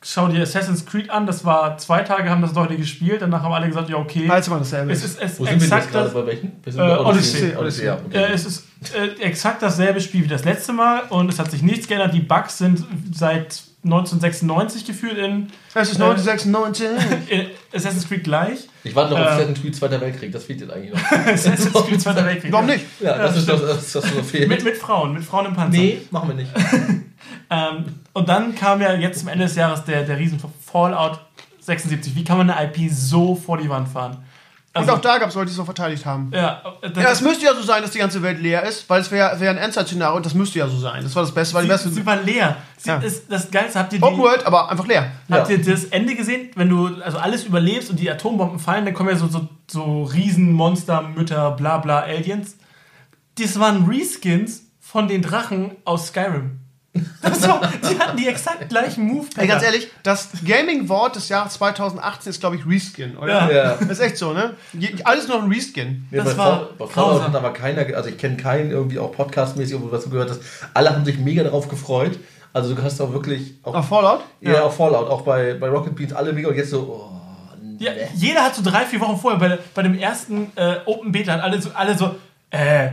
Speaker 3: schau dir Assassin's Creed an, das war zwei Tage, haben das Leute gespielt, danach haben alle gesagt, ja, okay.
Speaker 2: Falls immer dasselbe
Speaker 3: Es
Speaker 2: ist.
Speaker 3: es
Speaker 4: Wo sind wir jetzt gerade
Speaker 3: das,
Speaker 4: bei welchen? Wir sind
Speaker 3: Äh,
Speaker 4: bei
Speaker 3: Odyssey.
Speaker 2: Odyssey.
Speaker 4: ja. okay.
Speaker 3: äh, es ist äh, exakt dasselbe Spiel wie das letzte Mal und es hat sich nichts geändert. Die Bugs sind seit 1996 gefühlt in,
Speaker 2: Es ist
Speaker 3: äh,
Speaker 2: 1996.
Speaker 3: in Assassin's Creed gleich.
Speaker 4: Ich warte noch auf
Speaker 3: Äh.
Speaker 4: Assassin's Creed Zweiter Weltkrieg, das fehlt jetzt eigentlich noch. (laughs)
Speaker 3: Assassin's Creed Zweiter Weltkrieg.
Speaker 2: Warum nicht?
Speaker 4: Ja, das ist das, das, das so fehlt.
Speaker 3: Mit, mit Frauen, mit Frauen im Panzer.
Speaker 4: nee, machen wir nicht. (laughs)
Speaker 3: Ähm, und dann kam ja jetzt zum Ende des Jahres der, der riesen Fallout 76. Wie kann man eine IP so vor die Wand fahren?
Speaker 2: Und
Speaker 3: Also,
Speaker 2: auch da gab es Leute, die es so verteidigt haben.
Speaker 3: ja, das,
Speaker 2: Ja, es müsste ja so sein, dass die ganze Welt leer ist, weil es wäre wär ein Endzeit-Szenario und das müsste ja so sein. Das war das Beste, weil die besten
Speaker 3: sie war leer. Sie,
Speaker 2: Ja.
Speaker 3: ist, das Geilste, habt ihr, die,
Speaker 2: Open World, aber einfach leer.
Speaker 3: habt
Speaker 4: Ja.
Speaker 3: ihr das Ende gesehen? Wenn du also alles überlebst und die Atombomben fallen, dann kommen ja so, so, so Riesenmonster, Mütter, bla bla, Aliens. Das waren Reskins von den Drachen aus Skyrim. So, die hatten die exakt gleichen Move.
Speaker 2: Ey, ganz ehrlich, das Gaming-Wort des Jahres 2018 ist, glaube ich, Reskin, oder?
Speaker 3: Ja.
Speaker 4: Ja.
Speaker 2: Das ist echt so, ne? Alles nur ein Reskin.
Speaker 4: Ja,
Speaker 3: Das
Speaker 4: bei,
Speaker 3: war
Speaker 4: bei Fallout hat aber keiner, also ich kenne keinen irgendwie auch podcastmäßig, wo du was gehört hast. Alle haben sich mega darauf gefreut. Also du hast auch wirklich auch,
Speaker 2: Auf Fallout?
Speaker 4: ja, auch Fallout, auch bei, bei Rocket Beans alle mega und jetzt so, oh,
Speaker 3: Ja, jeder hat so drei, vier Wochen vorher bei, bei dem ersten äh, Open Beta hat alle so, alle so, äh,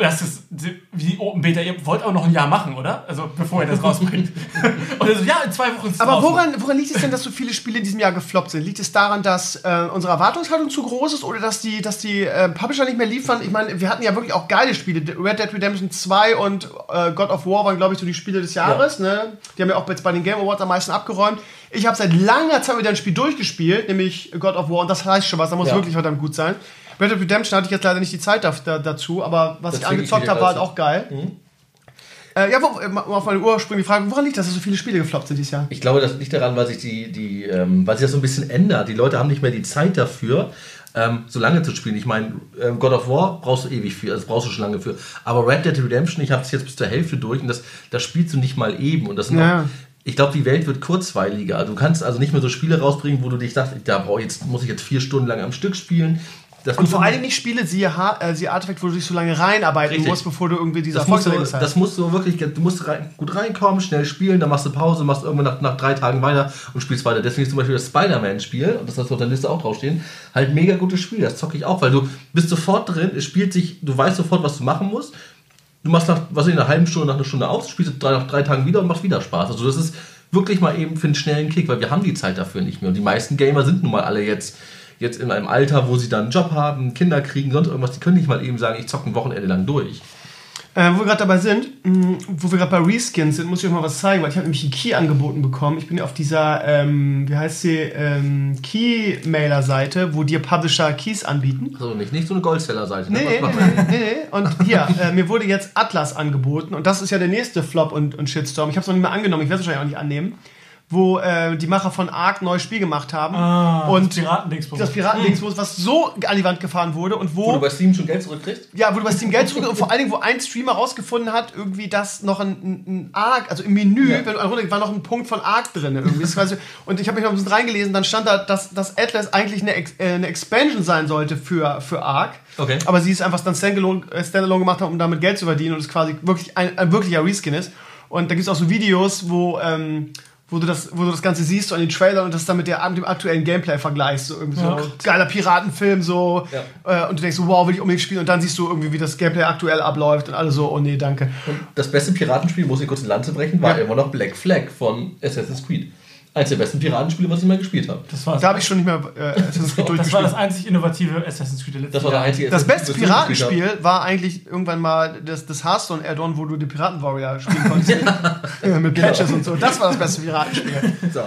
Speaker 3: das ist wie Open Beta, ihr wollt auch noch ein Jahr machen, oder? Also bevor ihr das rausbringt. (laughs) Und er so, ja, in zwei Wochen ist es
Speaker 2: Aber woran, woran liegt es denn, dass so viele Spiele in diesem Jahr gefloppt sind? Liegt es daran, dass äh, unsere Erwartungshaltung zu groß ist oder dass die, dass die äh, Publisher nicht mehr liefern? Ich meine, wir hatten ja wirklich auch geile Spiele. Red Dead Redemption 2 und äh, God of War waren, glaube ich, so die Spiele des Jahres. Ne? Die haben ja auch jetzt bei den Game Awards am meisten abgeräumt. Ich habe seit langer Zeit wieder ein Spiel durchgespielt, nämlich God of War, und das heißt schon was, da muss
Speaker 4: Ja.
Speaker 2: wirklich verdammt gut sein. Red Dead Redemption hatte ich jetzt leider nicht die Zeit da, da, dazu, aber was
Speaker 4: Das
Speaker 2: ich angezockt habe, war halt auch geil. Äh, ja, wo, äh, auf meine ursprüngliche Frage, woran liegt das, dass so viele Spiele gefloppt sind dieses Jahr?
Speaker 4: Ich glaube, das liegt daran, weil sich die, die ähm, weil sich das so ein bisschen ändert. Die Leute haben nicht mehr die Zeit dafür, ähm, so lange zu spielen. Ich meine, ähm, God of War brauchst du ewig für, also das brauchst du schon lange für. Aber Red Dead Redemption, ich habe es jetzt bis zur Hälfte durch und das, das spielst du nicht mal eben. Und das sind
Speaker 2: Ja.
Speaker 4: auch, ich glaube, die Welt wird kurzweiliger. Du kannst also nicht mehr so Spiele rausbringen, wo du dich sagst, da brauch ich jetzt, muss ich jetzt vier Stunden lang am Stück spielen. Das
Speaker 2: Und vor Dingen nicht Spiele, siehe, ha äh, siehe Artifact, wo du dich so lange reinarbeiten
Speaker 4: Richtig.
Speaker 2: musst, bevor du irgendwie
Speaker 4: du,
Speaker 2: Erfolgserlebnis hast.
Speaker 4: das musst du wirklich, du musst rein, gut reinkommen, schnell spielen, dann machst du Pause, machst irgendwann nach, nach drei Tagen weiter und spielst weiter. Deswegen ist zum Beispiel das Spider-Man-Spiel, und das hast du auf der Liste auch draufstehen, halt mega gutes Spiel. Das zocke ich auch, weil du bist sofort drin, es spielt sich, du weißt sofort, was du machen musst. Du machst nach, was ich, einer halben Stunde, nach einer Stunde aus, spielst drei, nach drei Tagen wieder und macht wieder Spaß. Also das ist wirklich mal eben für einen schnellen Kick, weil wir haben die Zeit dafür nicht mehr. Und die meisten Gamer sind nun mal alle jetzt, jetzt in einem Alter, wo sie dann einen Job haben, Kinder kriegen, sonst irgendwas. Die können nicht mal eben sagen, ich zocke ein Wochenende lang durch.
Speaker 2: Äh, wo wir gerade dabei sind, mh, wo wir gerade bei Reskins sind, muss ich euch mal was zeigen, weil ich habe nämlich einen Key angeboten bekommen. Ich bin ja auf dieser, ähm, wie heißt sie, ähm, Key-Mailer-Seite, wo dir Publisher Keys anbieten.
Speaker 4: Also nicht, nicht so eine Goldseller-Seite.
Speaker 2: Nee,
Speaker 4: ne?
Speaker 2: nee, nee,
Speaker 4: man?
Speaker 2: nee, nee. Und hier, äh, mir wurde jetzt Atlas angeboten und das ist ja der nächste Flop und, und Shitstorm. Ich habe es noch nicht mehr angenommen, ich werde es wahrscheinlich auch nicht annehmen. Wo äh, die Macher von Ark ein neues Spiel gemacht haben.
Speaker 3: Ah,
Speaker 2: und
Speaker 3: das Piratendingsbums.
Speaker 2: das Piratendingsbums, was so an die Wand gefahren wurde und
Speaker 4: Wo du bei Steam schon Geld zurückkriegst?
Speaker 2: Ja, wo du bei Steam Geld zurück und vor allen Dingen, wo ein Streamer rausgefunden hat, irgendwie, dass noch ein, ein, Arc, also im Menü,
Speaker 4: Ja.
Speaker 2: wenn du runter war noch ein Punkt von Arc drin. Irgendwie. Das ist quasi, und ich habe mich noch ein bisschen reingelesen, dann stand da, dass, dass Atlas eigentlich eine, Ex, äh, eine Expansion sein sollte für, für Arc.
Speaker 4: Okay.
Speaker 2: Aber sie es einfach dann Standalone, äh, Standalone gemacht haben, um damit Geld zu verdienen und es quasi wirklich ein, ein wirklicher Reskin ist. Und da gibt es auch so Videos, wo, ähm, wo, du das, wo du das Ganze siehst, so an den Trailern und das dann mit, der, mit dem aktuellen Gameplay vergleichst. So irgendwie
Speaker 3: Ja.
Speaker 2: so geiler Piratenfilm, so.
Speaker 4: Ja.
Speaker 2: Äh, und du denkst so, wow, will ich unbedingt spielen. Und dann siehst du irgendwie, wie das Gameplay aktuell abläuft und alle so, oh nee, danke.
Speaker 4: Und das beste Piratenspiel, muss ich kurz in Lanze brechen, war
Speaker 2: Ja.
Speaker 4: immer noch Black Flag von Assassin's Creed. Eins der besten Piratenspiele, was ich mal gespielt habe.
Speaker 3: Das war,
Speaker 2: Da habe ich schon nicht mehr äh, (laughs) Assassin's Creed
Speaker 3: das war
Speaker 2: durchgespielt.
Speaker 3: das einzig innovative Assassin's Creed der letzten
Speaker 4: Das war der einzige
Speaker 2: Das beste Piratenspiel war eigentlich irgendwann mal das, das Hearthstone Add-on, wo du die Piraten-Warrior spielen konntest. (laughs) Äh, Mit Patches und so. Das war das beste Piratenspiel. (laughs)
Speaker 4: So.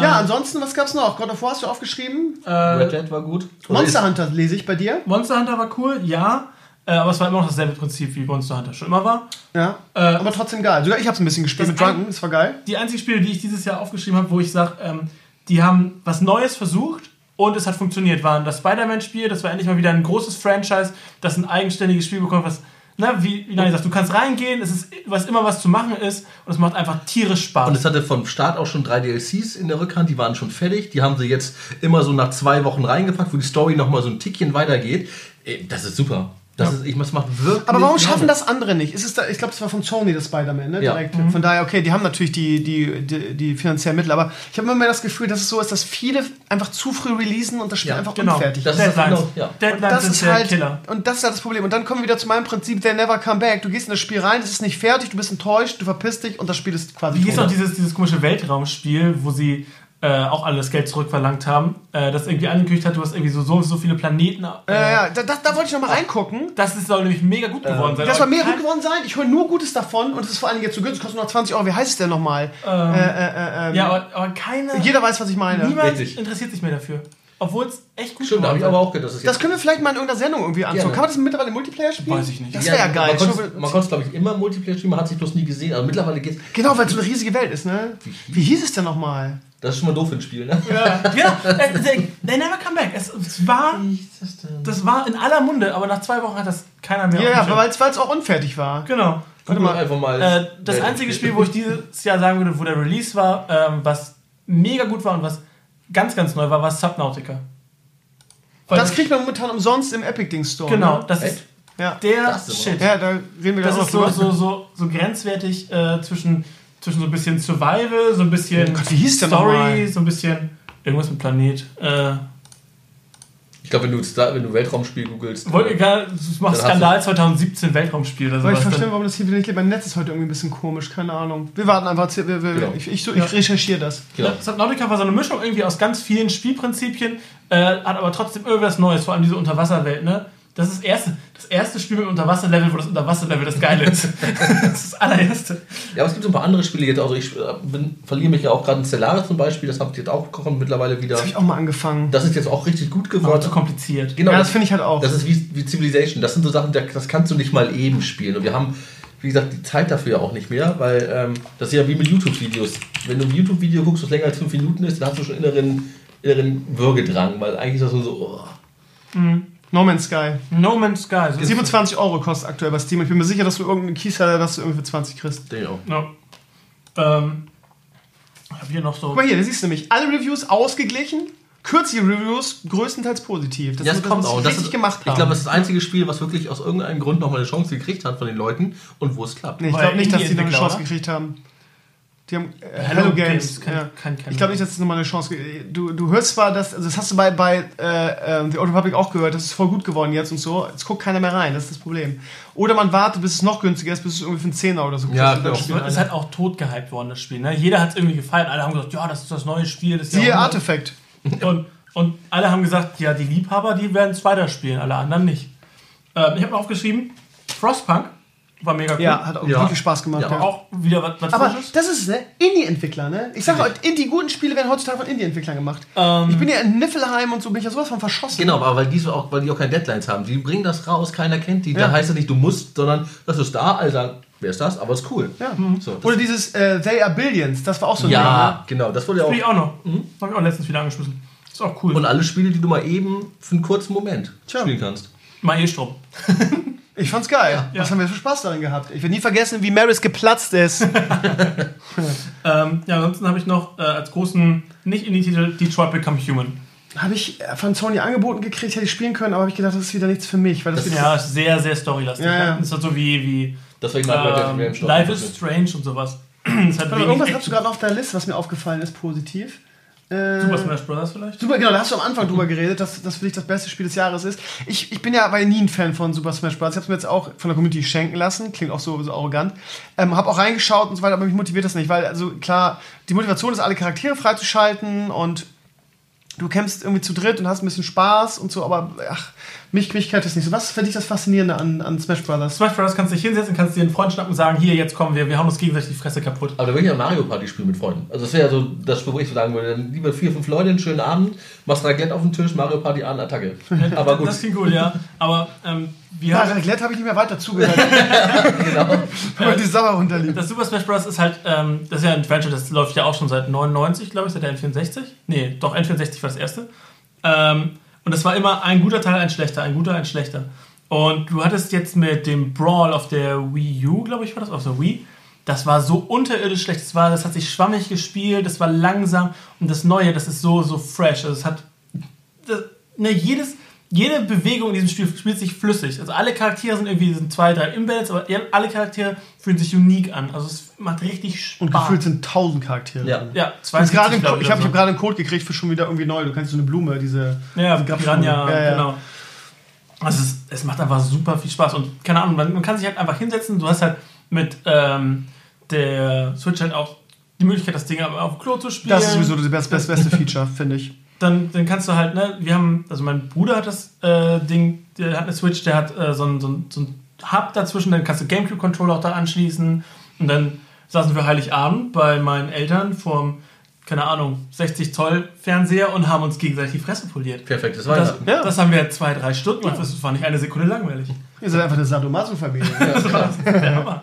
Speaker 2: Ja, ansonsten, was gab's noch? God of War hast du aufgeschrieben.
Speaker 3: Äh,
Speaker 4: Red Dead war gut.
Speaker 2: Monster Hunter lese ich bei dir.
Speaker 3: Monster Hunter war cool, ja. Äh, aber es war immer noch dasselbe Prinzip wie Monster Hunter schon immer war.
Speaker 2: Ja.
Speaker 3: Äh,
Speaker 2: aber trotzdem geil. Sogar ich habe es ein bisschen gespielt mit Drunken, das war geil.
Speaker 3: Die einzigen Spiele, die ich dieses Jahr aufgeschrieben habe, wo ich sage, ähm, die haben was Neues versucht und es hat funktioniert, waren das Spider-Man-Spiel, das war endlich mal wieder ein großes Franchise, das ein eigenständiges Spiel bekommt, was, na, wie, wie Daniel sagt, du kannst reingehen, es ist, was immer was zu machen ist und es macht einfach tierisch Spaß.
Speaker 4: Und es hatte vom Start auch schon drei DLCs in der Rückhand, die waren schon fertig. Die haben sie jetzt immer so nach zwei Wochen reingepackt, wo die Story nochmal so ein Tickchen weitergeht. Ey, Das ist super. Das ist, ich, das macht wirklich.
Speaker 2: Aber warum schaffen das andere nicht? Ist es da, ich glaube, das war von Sony, das Spider-Man, ne?
Speaker 4: Ja.
Speaker 2: Direkt. Von daher, okay, die haben natürlich die, die, die, die finanziellen Mittel, aber ich habe immer mehr das Gefühl, dass es so ist, dass viele einfach zu früh releasen und das Spiel
Speaker 4: Ja,
Speaker 2: einfach
Speaker 3: genau.
Speaker 2: unfertig
Speaker 4: Das
Speaker 2: ist.
Speaker 4: ist
Speaker 3: Deadlines.
Speaker 4: genau, ja.
Speaker 3: Deadlines
Speaker 2: Das
Speaker 3: sind
Speaker 2: ist halt,
Speaker 3: Killer.
Speaker 2: und das ist halt das Problem. Und dann kommen wir wieder zu meinem Prinzip, der never come back. Du gehst in das Spiel rein, es ist nicht fertig, du bist enttäuscht, du verpisst dich und das Spiel ist quasi
Speaker 3: Wie
Speaker 2: tot.
Speaker 3: auch dieses, dieses komische Weltraumspiel, wo sie äh, auch alles Geld zurückverlangt haben, äh, das irgendwie angekündigt hat, du hast irgendwie so, so, so viele Planeten. Äh,
Speaker 2: Ja, ja, da, da, da wollte ich noch mal reingucken.
Speaker 3: Das ist, soll nämlich mega gut geworden sein.
Speaker 2: Das soll mega gut geworden sein. Ich höre nur Gutes davon und es ist vor allen Dingen jetzt so günstig, kostet nur noch 20 Euro. Wie heißt es denn nochmal? äh, äh, äh, ähm,
Speaker 3: Ja, aber, aber keine.
Speaker 2: Jeder weiß, was ich meine.
Speaker 3: niemand
Speaker 4: Richtig.
Speaker 3: interessiert sich mehr dafür. Obwohl es echt gut
Speaker 4: Stimmt, da habe ich aber auch gedacht, dass es
Speaker 2: Das können wir vielleicht mal in irgendeiner Sendung irgendwie anschauen.
Speaker 4: Gerne.
Speaker 2: Kann man das mittlerweile im Multiplayer spielen?
Speaker 3: Weiß ich nicht.
Speaker 2: Das wäre ja, geil.
Speaker 4: Man konnte es, glaube ich, immer Multiplayer spielen, man hat sich bloß nie gesehen. Aber mittlerweile geht's.
Speaker 2: Genau, weil es so eine riesige Welt ist, ne? Wie hieß es denn nochmal?
Speaker 4: Das ist schon mal doof für ein Spiel, ne?
Speaker 3: Ja, äh, they, they never come back. Es, es war, das war in aller Munde, aber nach zwei Wochen hat das keiner mehr.
Speaker 2: Ja, ja, weil es auch unfertig war.
Speaker 3: genau.
Speaker 2: Warte mal.
Speaker 4: einfach mal.
Speaker 3: Äh, das einzige Spiel, wo ich dieses Jahr sagen würde, wo der Release war, ähm, was mega gut war und was ganz, ganz neu war, war Subnautica. Weil
Speaker 2: Das kriegt man momentan umsonst im Epic Ding Store.
Speaker 3: Genau,
Speaker 2: Ne?
Speaker 3: das ist
Speaker 2: Ja.
Speaker 3: der
Speaker 4: Das ist
Speaker 3: Shit.
Speaker 2: Ja, da reden wir
Speaker 3: Das ist so, so, so, so grenzwertig äh, zwischen, zwischen so ein bisschen Survival, so ein bisschen
Speaker 2: Oh Gott, wie hieß der
Speaker 3: Story,
Speaker 2: nochmal?
Speaker 3: so ein bisschen irgendwas mit Planet. Äh,
Speaker 4: Ich glaube, wenn du, Star- wenn du Weltraumspiel googelst.
Speaker 3: egal, du machst Skandal 2017 Weltraumspiel oder
Speaker 2: Aber ich verstehe, warum das hier wieder nicht geht. Mein Netz ist heute irgendwie ein bisschen komisch, keine Ahnung. Wir warten einfach. Wir, wir,
Speaker 4: Genau.
Speaker 2: Ich, ich, so- ich recherchiere das.
Speaker 4: Genau.
Speaker 3: Ja, Subnautica war so eine Mischung irgendwie aus ganz vielen Spielprinzipien, äh, hat aber trotzdem irgendwas Neues, vor allem diese Unterwasserwelt, ne? Das ist das erste, das erste Spiel mit Unterwasserlevel, wo das Unterwasserlevel das Geile ist. (laughs) das ist das allererste.
Speaker 4: Ja, aber es gibt so ein paar andere Spiele jetzt. Also ich äh, bin, verliere mich ja auch gerade in Stellaris zum Beispiel. Das habt ihr jetzt auch bekommen mittlerweile wieder.
Speaker 2: Das habe ich auch mal angefangen.
Speaker 4: Das ist jetzt auch richtig gut
Speaker 3: Aber
Speaker 4: geworden.
Speaker 3: zu kompliziert.
Speaker 4: Genau,
Speaker 2: ja, das finde ich halt auch.
Speaker 4: Das ist wie, wie Civilization. Das sind so Sachen, das kannst du nicht mal eben spielen. Und wir haben, wie gesagt, die Zeit dafür ja auch nicht mehr, weil ähm, das ist ja wie mit YouTube-Videos. Wenn du ein YouTube-Video guckst, das länger als fünf Minuten ist, dann hast du schon inneren, inneren Würgedrang, weil eigentlich ist das nur so, oh.
Speaker 2: No Man's Sky.
Speaker 3: No Man's Sky. So
Speaker 2: 27 Euro kostet aktuell bei Steam. Ich bin mir sicher, dass du irgendeinen Keyseller, dass du irgendwie für 20 kriegst.
Speaker 4: ich auch.
Speaker 3: Ja. Ähm, ich habe hier noch so.
Speaker 2: Guck mal hier, da siehst du nämlich alle Reviews ausgeglichen. Kürzliche Reviews größtenteils positiv.
Speaker 4: Das,
Speaker 2: ist
Speaker 4: kommt
Speaker 2: was
Speaker 4: auch. Das
Speaker 2: richtig
Speaker 4: ist,
Speaker 2: gemacht haben.
Speaker 4: Ich glaube, das ist das einzige Spiel, was wirklich aus irgendeinem Grund nochmal eine Chance gekriegt hat von den Leuten und wo es klappt.
Speaker 2: Nee, ich glaube nicht, dass die eine Chance
Speaker 3: oder?
Speaker 2: gekriegt haben. Die haben äh,
Speaker 3: Hello
Speaker 2: Hello,
Speaker 3: Games,
Speaker 2: Games.
Speaker 3: kein-
Speaker 2: ja.
Speaker 3: kein- kein-
Speaker 2: ich glaube nicht, dass es nochmal eine Chance gibt. Du, du hörst zwar, dass, also das hast du bei, bei äh, äh, The Old Republic auch gehört, das ist voll gut geworden jetzt und so. Jetzt guckt keiner mehr rein, das ist das Problem. Oder man wartet, bis es noch günstiger ist, bis es irgendwie für einen Zehner oder so
Speaker 4: Ja,
Speaker 2: kostet. Dann
Speaker 4: genau.
Speaker 2: spielen
Speaker 3: Es halt auch tot gehypt worden, das Spiel. Ne? Jeder hat es irgendwie gefeiert. Alle haben gesagt, ja, das ist das neue Spiel. Das
Speaker 2: Siehe. Artifact. (laughs)
Speaker 3: Und, und alle haben gesagt, ja, die Liebhaber, die werden es weiterspielen, alle anderen nicht. Ähm, ich habe mir aufgeschrieben, Frostpunk war mega cool.
Speaker 2: Ja, hat auch
Speaker 4: Ja.
Speaker 2: wirklich Spaß gemacht.
Speaker 4: Ja,
Speaker 2: Ja,
Speaker 3: Auch wieder was, was
Speaker 2: Aber
Speaker 3: Frisches.
Speaker 2: das ist ne Indie-Entwickler, ne? Ich sage heute, Indie guten Spiele werden heutzutage von Indie-Entwicklern gemacht.
Speaker 3: Ähm,
Speaker 2: ich bin ja in Niffelheim und so bin ich ja sowas von verschossen.
Speaker 4: Genau, aber weil die, so auch, weil die auch keine Deadlines haben. Die bringen das raus, keiner kennt die.
Speaker 2: Ja.
Speaker 4: Da heißt es nicht, du musst, sondern das ist da, also wer ist das? Aber ist cool.
Speaker 2: Ja.
Speaker 4: So, das-
Speaker 2: Oder dieses äh, They Are Billions, das war auch so ein Ding,
Speaker 4: ja, genau, das wurde ja
Speaker 3: Spiel ich
Speaker 4: auch.
Speaker 3: auch noch. Habe ich auch letztens wieder angeschmissen. Ist auch cool.
Speaker 4: Und alle Spiele, die du mal eben für einen kurzen Moment
Speaker 2: Tja.
Speaker 4: spielen kannst.
Speaker 3: Mal eh Strom.
Speaker 2: ne? (laughs) Ich fand's geil.
Speaker 3: Ja.
Speaker 2: Was haben wir für Spaß daran gehabt? Ich werde nie vergessen, wie Maris geplatzt ist. (laughs)
Speaker 3: Ähm, ja, ansonsten habe ich noch äh, als großen, nicht in die Titel, Detroit Become Human.
Speaker 2: habe ich von Sony angeboten gekriegt, hätte ich spielen können, aber habe ich gedacht, das ist wieder nichts für mich. Weil das,
Speaker 3: Das
Speaker 2: wird-
Speaker 3: ja, ist sehr, sehr storylastig.
Speaker 2: Ja, ja.
Speaker 3: ne? Das ist halt so wie, wie
Speaker 4: Das war ich mal bei
Speaker 3: ähm. Life is Strange und sowas. (clears throat)
Speaker 2: Irgendwas hast du gerade auf der Liste, was mir aufgefallen ist, positiv. Äh,
Speaker 3: Super Smash Bros. vielleicht?
Speaker 2: Super, genau, da hast du am Anfang drüber geredet, dass das für dich das beste Spiel des Jahres ist. Ich, ich bin ja ja nie ein Fan von Super Smash Bros. Ich habe es mir jetzt auch von der Community schenken lassen, klingt auch so, so arrogant. Ähm, habe auch reingeschaut und so weiter, aber mich motiviert das nicht, weil, also klar, die Motivation ist, alle Charaktere freizuschalten und du kämpfst irgendwie zu dritt und hast ein bisschen Spaß und so, aber ach, mich, mich kehrt das nicht so. Was für dich das Faszinierende an, an Smash Bros.?
Speaker 3: Smash Bros. kannst du dich hinsetzen, kannst dir einen Freund schnappen und sagen, hier, jetzt kommen wir, wir haben uns gegenseitig die Fresse kaputt.
Speaker 4: Aber da würde ich ja Mario Party spielen mit Freunden. Also das wäre ja so das Spiel, wo ich so sagen würde, dann lieber vier, fünf Leute, einen schönen Abend, machst Raclette auf den Tisch, Mario Party an, Attacke. (laughs) Aber gut.
Speaker 3: Das klingt cool, ja. Aber ähm, wir
Speaker 2: Ja,
Speaker 3: haben,
Speaker 2: Raclette habe ich nicht mehr weiter zugehört. (laughs)
Speaker 4: genau. (laughs)
Speaker 2: Man die Sache runterliegt.
Speaker 3: das Super Smash Bros. ist halt, ähm, das ist ja ein Franchise, das läuft ja auch schon seit 99, glaube ich, seit der N64. Nee, doch, N64 war das erste. Ähm, und das war immer ein guter Teil, ein schlechter, ein guter, ein schlechter. Und du hattest jetzt mit dem Brawl auf der Wii U, glaube ich, war das, auf der Wii, das war so unterirdisch schlecht. Das, war, das hat sich schwammig gespielt, das war langsam. Und das Neue, das ist so, so fresh. Also es hat das, ne, jedes, jede Bewegung in diesem Spiel spielt sich flüssig. Also alle Charaktere sind irgendwie sind zwei, drei Embeds, aber alle Charaktere fühlen sich unique an. Also es macht richtig Spaß.
Speaker 2: Und gefühlt sind tausend Charaktere.
Speaker 4: Ja.
Speaker 3: ja,
Speaker 2: Ich habe
Speaker 3: 72,
Speaker 2: gerade einen,
Speaker 3: glaub
Speaker 2: Co- ich hab, gerade einen Code gekriegt für schon wieder irgendwie neu. Du kannst so eine Blume, diese.
Speaker 3: Ja,
Speaker 2: diese
Speaker 3: Piranha,
Speaker 2: Ja, ja.
Speaker 3: genau. Also es, es macht einfach super viel Spaß. Und keine Ahnung, man, man kann sich halt einfach hinsetzen. Du hast halt mit ähm, der Switch halt auch die Möglichkeit, das Ding auf dem Klo zu spielen.
Speaker 2: Das ist sowieso das beste, beste Feature, finde ich.
Speaker 3: Dann, dann kannst du halt, ne, wir haben, also mein Bruder hat das äh, Ding, der hat eine Switch, der hat äh, so ein, so ein, so ein Hub dazwischen, dann kannst du Gamecube-Controller auch da anschließen. Und dann saßen wir Heiligabend bei meinen Eltern vorm, keine Ahnung, 60 Zoll Fernseher und haben uns gegenseitig die Fresse poliert.
Speaker 4: Perfekt, das
Speaker 3: Das,
Speaker 4: Weihnachten.
Speaker 2: Ja.
Speaker 3: das haben wir zwei, drei Stunden gemacht. Das war nicht eine Sekunde langweilig.
Speaker 2: Ihr seid einfach eine Sadomaso-Familie. (laughs)
Speaker 3: Der Hammer.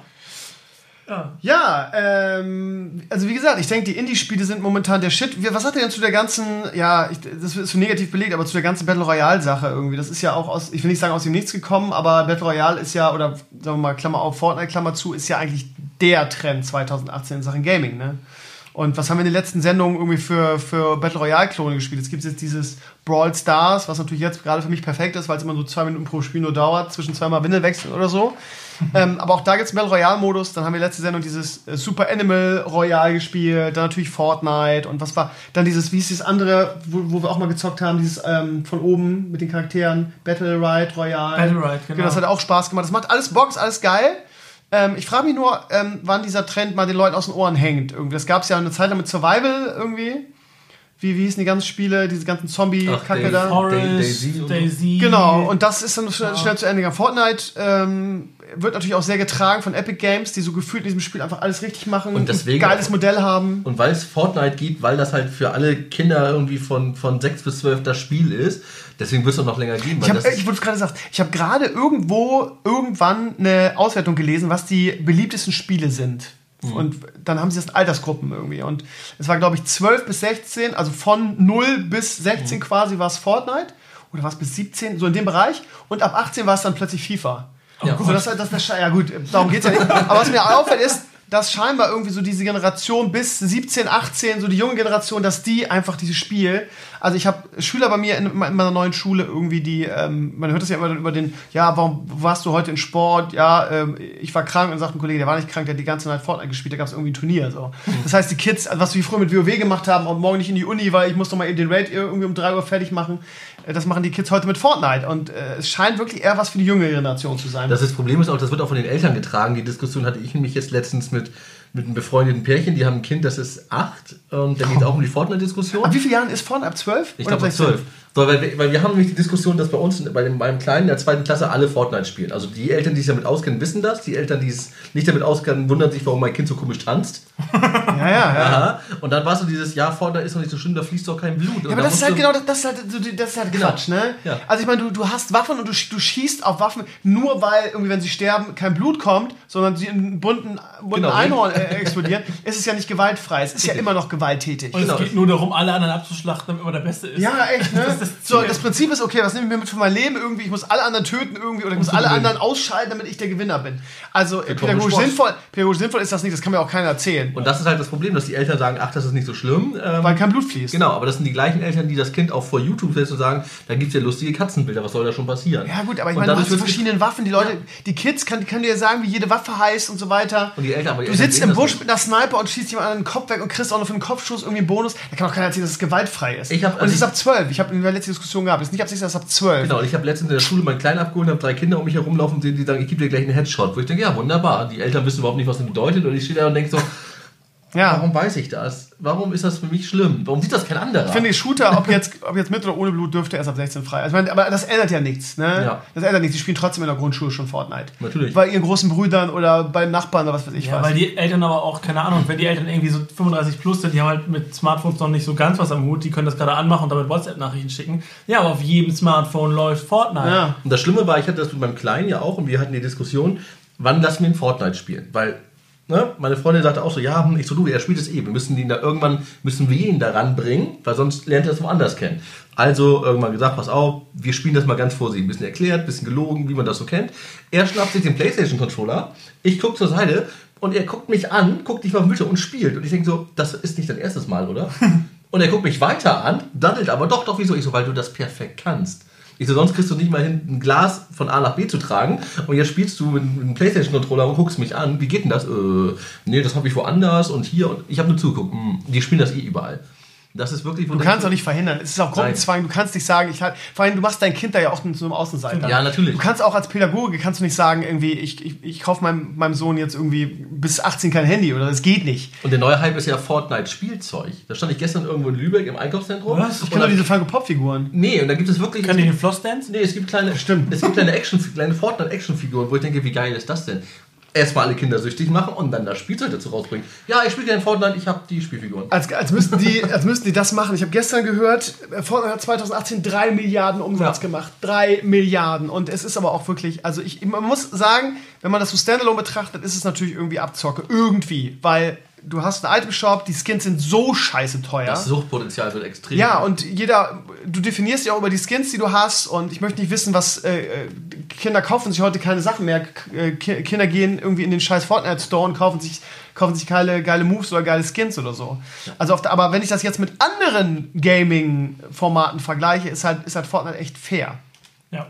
Speaker 3: Ja.
Speaker 2: Ja, ähm, also wie gesagt, ich denke, die Indie-Spiele sind momentan der Shit. Was sagt ihr denn zu der ganzen, ja, ich, das ist so negativ belegt, aber zu der ganzen Battle Royale-Sache irgendwie? Das ist ja auch aus, ich will nicht sagen aus dem Nichts gekommen, aber Battle Royale ist ja, oder sagen wir mal, Klammer auf, Fortnite, Klammer zu, ist ja eigentlich der Trend 2018 in Sachen Gaming, ne? Und was haben wir in den letzten Sendungen irgendwie für, für Battle Royale-Klone gespielt? Es gibt jetzt dieses Brawl Stars, was natürlich jetzt gerade für mich perfekt ist, weil es immer so zwei Minuten pro Spiel nur dauert, zwischen zweimal Windelwechsel oder so. Ähm, aber auch da gibt es Battle Royale-Modus. Dann haben wir letzte Sendung dieses äh, Super Animal Royale gespielt, dann natürlich Fortnite und was war dann dieses, wie ist das andere, wo, wo wir auch mal gezockt haben, dieses ähm, von oben mit den Charakteren, Battle Ride Royale.
Speaker 3: Battle Ride, genau.
Speaker 2: Das hat auch Spaß gemacht. Das macht alles Box, alles geil. Ähm, ich frage mich nur, ähm, wann dieser Trend mal den Leuten aus den Ohren hängt. Irgendwie. Das gab es ja eine Zeit lang mit Survival irgendwie. Wie, wie hießen die ganzen Spiele, diese ganzen Zombie-Kacke da?
Speaker 3: Forest,
Speaker 4: Daisy
Speaker 3: Daisy.
Speaker 2: Genau, und das ist dann schnell, schnell zu Ende gegangen. Fortnite ähm, wird natürlich auch sehr getragen von Epic Games, die so gefühlt in diesem Spiel einfach alles richtig machen
Speaker 4: Und deswegen
Speaker 2: ein geiles
Speaker 4: auch-
Speaker 2: Modell haben.
Speaker 4: Und weil es Fortnite gibt, weil das halt für alle Kinder irgendwie von, von 6 bis 12 das Spiel ist, deswegen wird es auch noch länger geben.
Speaker 2: Ich, hab,
Speaker 4: das
Speaker 2: ich wurde gerade gesagt, ich habe gerade irgendwo irgendwann eine Auswertung gelesen, was die beliebtesten Spiele sind. Und dann haben sie das in Altersgruppen irgendwie. Und es war, glaube ich, 12 bis 16, also von 0 bis 16 quasi war es Fortnite. Oder war es bis 17, so in dem Bereich. Und ab 18 war es dann plötzlich FIFA.
Speaker 4: Ja.
Speaker 2: so, das, das, das, ja gut, darum geht's ja nicht. Aber was mir auffällt ist, dass scheinbar irgendwie so diese Generation bis 17, 18, so die junge Generation, dass die einfach dieses Spiel, also ich habe Schüler bei mir in, in meiner neuen Schule irgendwie, die, ähm, man hört das ja immer über den, ja, warum warst du heute in Sport? Ja, ähm, ich war krank und sagt ein Kollege, der war nicht krank, der hat die ganze Nacht Fortnite gespielt, da gab es irgendwie ein Turnier. So. Das heißt, die Kids, also was wir früher mit WoW gemacht haben und morgen nicht in die Uni, weil ich muss doch mal eben den Raid irgendwie um 3 Uhr fertig machen, äh, das machen die Kids heute mit Fortnite. Und äh, es scheint wirklich eher was für die junge Generation zu sein.
Speaker 4: Das, ist, das Problem ist auch, das wird auch von den Eltern getragen. Die Diskussion hatte ich nämlich jetzt letztens mit, mit einem befreundeten Pärchen, die haben ein Kind, das ist acht und da geht es auch um die Fortnite-Diskussion.
Speaker 2: Ab wie vielen Jahren ist Fortnite? Ab 12?
Speaker 4: Ich glaube
Speaker 2: ab
Speaker 4: ab 12. So, weil, wir- weil wir haben nämlich die Diskussion, dass bei uns, bei dem, beim Kleinen der zweiten Klasse, alle Fortnite spielen. Also die Eltern, die sich damit auskennen, wissen das. Die Eltern, die es nicht damit auskennen, wundern sich, warum mein Kind so komisch tanzt. (laughs)
Speaker 2: Ja, ja, ja.
Speaker 4: Aha. Und dann war so dieses, ja, Fortnite ist doch nicht so schlimm, da fließt doch kein Blut.
Speaker 2: Ja, aber das ist halt genau, das, das ist halt, das ist halt
Speaker 4: Genau.
Speaker 2: Quatsch, ne?
Speaker 4: Ja.
Speaker 2: Also ich meine, du, du hast Waffen und du, sch- du schießt auf Waffen, nur weil irgendwie, wenn sie sterben, kein Blut kommt, sondern sie in einen bunten, bunten
Speaker 4: Genau.
Speaker 2: Einhorn äh, explodieren, (laughs) ist es ja nicht gewaltfrei. Es ist ja immer noch gewalttätig.
Speaker 3: Und
Speaker 4: Genau.
Speaker 3: es geht nur darum, alle anderen abzuschlachten, damit man der Beste ist.
Speaker 2: Ja, echt, ne? (laughs)
Speaker 3: Das ist das
Speaker 2: so, das Prinzip ist, okay, was nehme ich mir mit für mein Leben irgendwie? Ich muss alle anderen töten irgendwie oder ich muss alle
Speaker 4: gewinnen.
Speaker 2: anderen ausschalten, damit ich der Gewinner bin. Also äh, pädagogisch
Speaker 4: Sport.
Speaker 2: sinnvoll, pädagogisch sinnvoll ist das nicht, das kann mir auch keiner erzählen.
Speaker 4: Und das ist halt das Problem, dass die Eltern sagen, ach, das ist nicht so schlimm. Ähm,
Speaker 2: weil kein Blut fließt.
Speaker 4: Genau, aber das sind die gleichen Eltern, die das Kind auch vor YouTube setzen und sagen, da gibt es ja lustige Katzenbilder, was soll da schon passieren?
Speaker 2: Ja gut, aber ich
Speaker 4: Und
Speaker 2: meine, du hast verschiedenen Waffen, die Leute, die Kids kann, können dir sagen, wie jede Waffe heißt und so weiter.
Speaker 4: Und die Eltern, aber die
Speaker 2: du
Speaker 4: Eltern
Speaker 2: sitzt im Busch mit einer Sniper und schießt jemand an den Kopf weg und kriegst auch noch für einen Kopfschuss irgendwie einen Bonus. Da kann auch keiner erzählen, dass es gewaltfrei ist.
Speaker 4: Ich hab-
Speaker 2: und
Speaker 4: also
Speaker 2: es ist
Speaker 4: ich-
Speaker 2: ab 12. Ich habe in der letzten Diskussion gehabt. Es ist nicht ab 16, es ist ab 12.
Speaker 4: Genau, und ich habe letztens in der Schule meinen Kleinen abgeholt, habe drei Kinder um mich herumlaufen, die, die sagen, ich gebe dir gleich einen Headshot. Wo ich denke, ja, wunderbar. Die Eltern wissen überhaupt nicht, was das bedeutet. Und ich stehe da und denke so,
Speaker 2: Ja.
Speaker 4: Warum weiß ich das? Warum ist das für mich schlimm? Warum sieht das kein anderer?
Speaker 2: Ich finde, Shooter, ob jetzt, ob jetzt mit oder ohne Blut, dürfte erst ab 16 frei. Also, meine, aber das ändert ja nichts. Ne?
Speaker 4: Ja.
Speaker 2: Das ändert nichts. Die spielen trotzdem in der Grundschule schon Fortnite.
Speaker 4: Natürlich.
Speaker 2: Bei ihren großen Brüdern oder bei Nachbarn oder was weiß ich
Speaker 3: Ja,
Speaker 2: was.
Speaker 3: weil die Eltern aber auch, keine Ahnung, wenn die Eltern irgendwie so 35 plus sind, die haben halt mit Smartphones noch nicht so ganz was am Hut, die können das gerade anmachen und damit WhatsApp-Nachrichten schicken. Ja, aber auf jedem Smartphone läuft Fortnite.
Speaker 2: ja.
Speaker 4: Und das Schlimme war, ich hatte das mit meinem Kleinen ja auch und wir hatten die Diskussion, wann lassen wir ihn Fortnite spielen? Weil ne, meine Freundin sagte auch so, ja, hm, ich so, du, er spielt es eh. Wir müssen ihn da irgendwann, müssen wir ihn daran bringen, weil sonst lernt er es woanders kennen. Also irgendwann gesagt, pass auf, wir spielen das mal ganz vorsichtig. Ein bisschen erklärt, ein bisschen gelogen, wie man das so kennt. Er schnappt sich den Playstation-Controller, ich gucke zur Seite und er guckt mich an, guckt nicht mal auf Bildschirm und spielt. Und ich denke so, das ist nicht dein erstes Mal, oder? (laughs) und er guckt mich weiter an, daddelt aber doch, doch, wieso? Ich so, weil du das perfekt kannst. Ich so, sonst kriegst du nicht mal hin, ein Glas von A nach B zu tragen. Und jetzt spielst du mit, einem Playstation-Controller und guckst mich an. Wie geht denn das? Äh, nee, das habe ich woanders und hier. Und ich habe nur zugeguckt. Hm, die spielen das eh überall. Das ist wirklich...
Speaker 2: Du kannst auch nicht verhindern. Es ist auch Gruppenzwang. Du kannst nicht sagen, ich halt, vor allem, du machst dein Kind da ja auch zu einem Außenseiter.
Speaker 4: Ja, natürlich.
Speaker 2: Du kannst auch als Pädagoge, kannst du nicht sagen, irgendwie, ich, ich, ich kaufe meinem, meinem Sohn jetzt irgendwie bis 18 kein Handy oder das geht nicht.
Speaker 4: Und der neue Hype ist ja Fortnite-Spielzeug. Da stand ich gestern irgendwo in Lübeck im Einkaufszentrum.
Speaker 3: Was?
Speaker 2: Ich kenne doch diese Funko Pop-Figuren.
Speaker 4: Nee, und da gibt es wirklich...
Speaker 3: Können die den Flossdance?
Speaker 4: Nee, es gibt kleine,
Speaker 2: Stimmt.
Speaker 4: Es gibt kleine Action, kleine Fortnite-Action-Figuren, wo ich denke, wie geil ist das denn? Erstmal alle Kinder süchtig machen und dann das Spielzeug dazu rausbringen. Ja, ich spiele gerne Fortnite, ich habe die Spielfiguren.
Speaker 2: Als, als, müssten die, als müssten die das machen. Ich habe gestern gehört, Fortnite hat 2018 3 Milliarden Umsatz
Speaker 3: Ja.
Speaker 2: gemacht. 3 Milliarden. Und es ist aber auch wirklich, also ich, man muss sagen, wenn man das so standalone betrachtet, ist es natürlich irgendwie Abzocke. Irgendwie. Weil du hast einen Item-Shop, die Skins sind so scheiße teuer.
Speaker 4: Das Suchtpotenzial wird extrem.
Speaker 2: Ja, und jeder, du definierst ja auch über die Skins, die du hast, und ich möchte nicht wissen, was äh, äh, Kinder kaufen sich heute keine Sachen mehr. K äh, Ki- Kinder gehen irgendwie in den scheiß Fortnite Store und kaufen sich, kaufen sich geile, geile Moves oder geile Skins oder so. Also auf der, aber wenn ich das jetzt mit anderen Gaming-Formaten vergleiche, ist halt, ist halt Fortnite echt fair.
Speaker 3: Ja.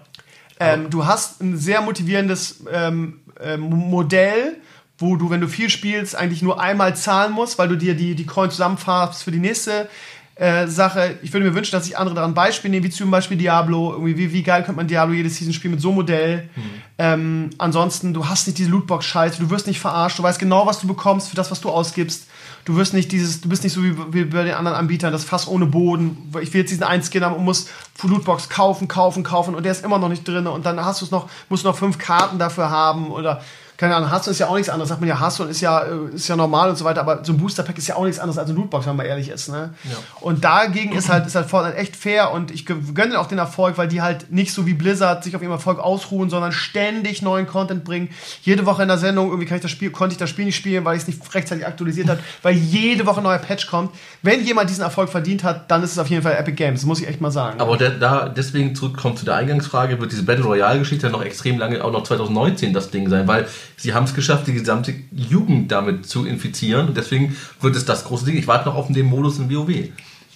Speaker 2: Ähm, du hast ein sehr motivierendes ähm, ähm, Modell, wo du, wenn du viel spielst, eigentlich nur einmal zahlen musst, weil du dir die, die Coin zusammenfarbst für die nächste äh, Sache. Ich würde mir wünschen, dass sich andere daran Beispiel nehmen, wie zum Beispiel Diablo. Irgendwie, wie, wie geil könnte man Diablo jedes Season spielen mit so einem Modell? Ähm, ansonsten, du hast nicht diese Lootbox-Scheiße, du wirst nicht verarscht, du weißt genau, was du bekommst für das, was du ausgibst. Du wirst nicht dieses, du bist nicht so wie, wie bei den anderen Anbietern, das Fass ohne Boden. Ich will jetzt diesen einen Skin haben und muss Lootbox kaufen, kaufen, kaufen und der ist immer noch nicht drin und dann hast du es noch, musst du noch fünf Karten dafür haben oder keine Ahnung, Hassel ist ja auch nichts anderes. Sagt man ja, Hassel ist ja, äh, ist ja normal und so weiter, aber so ein Booster Pack ist ja auch nichts anderes als ein Lootbox, wenn man ehrlich ist. Ne? Und dagegen ist halt, ist halt Fortnite echt fair und ich gönne auch den Erfolg, weil die halt nicht so wie Blizzard sich auf ihrem Erfolg ausruhen, sondern ständig neuen Content bringen. Jede Woche in der Sendung irgendwie kann ich das Spiel, konnte ich das Spiel nicht spielen, weil ich es nicht rechtzeitig aktualisiert habe, (laughs) weil jede Woche ein neuer Patch kommt. Wenn jemand diesen Erfolg verdient hat, dann ist es auf jeden Fall Epic Games, das muss ich echt mal sagen.
Speaker 4: Aber der, da deswegen zurückkommt zu der Eingangsfrage, wird diese Battle Royale-Geschichte noch extrem lange, auch noch 2019 das Ding sein, weil sie haben es geschafft, die gesamte Jugend damit zu infizieren und deswegen wird es das große Ding. Ich warte noch auf den Modus in WoW.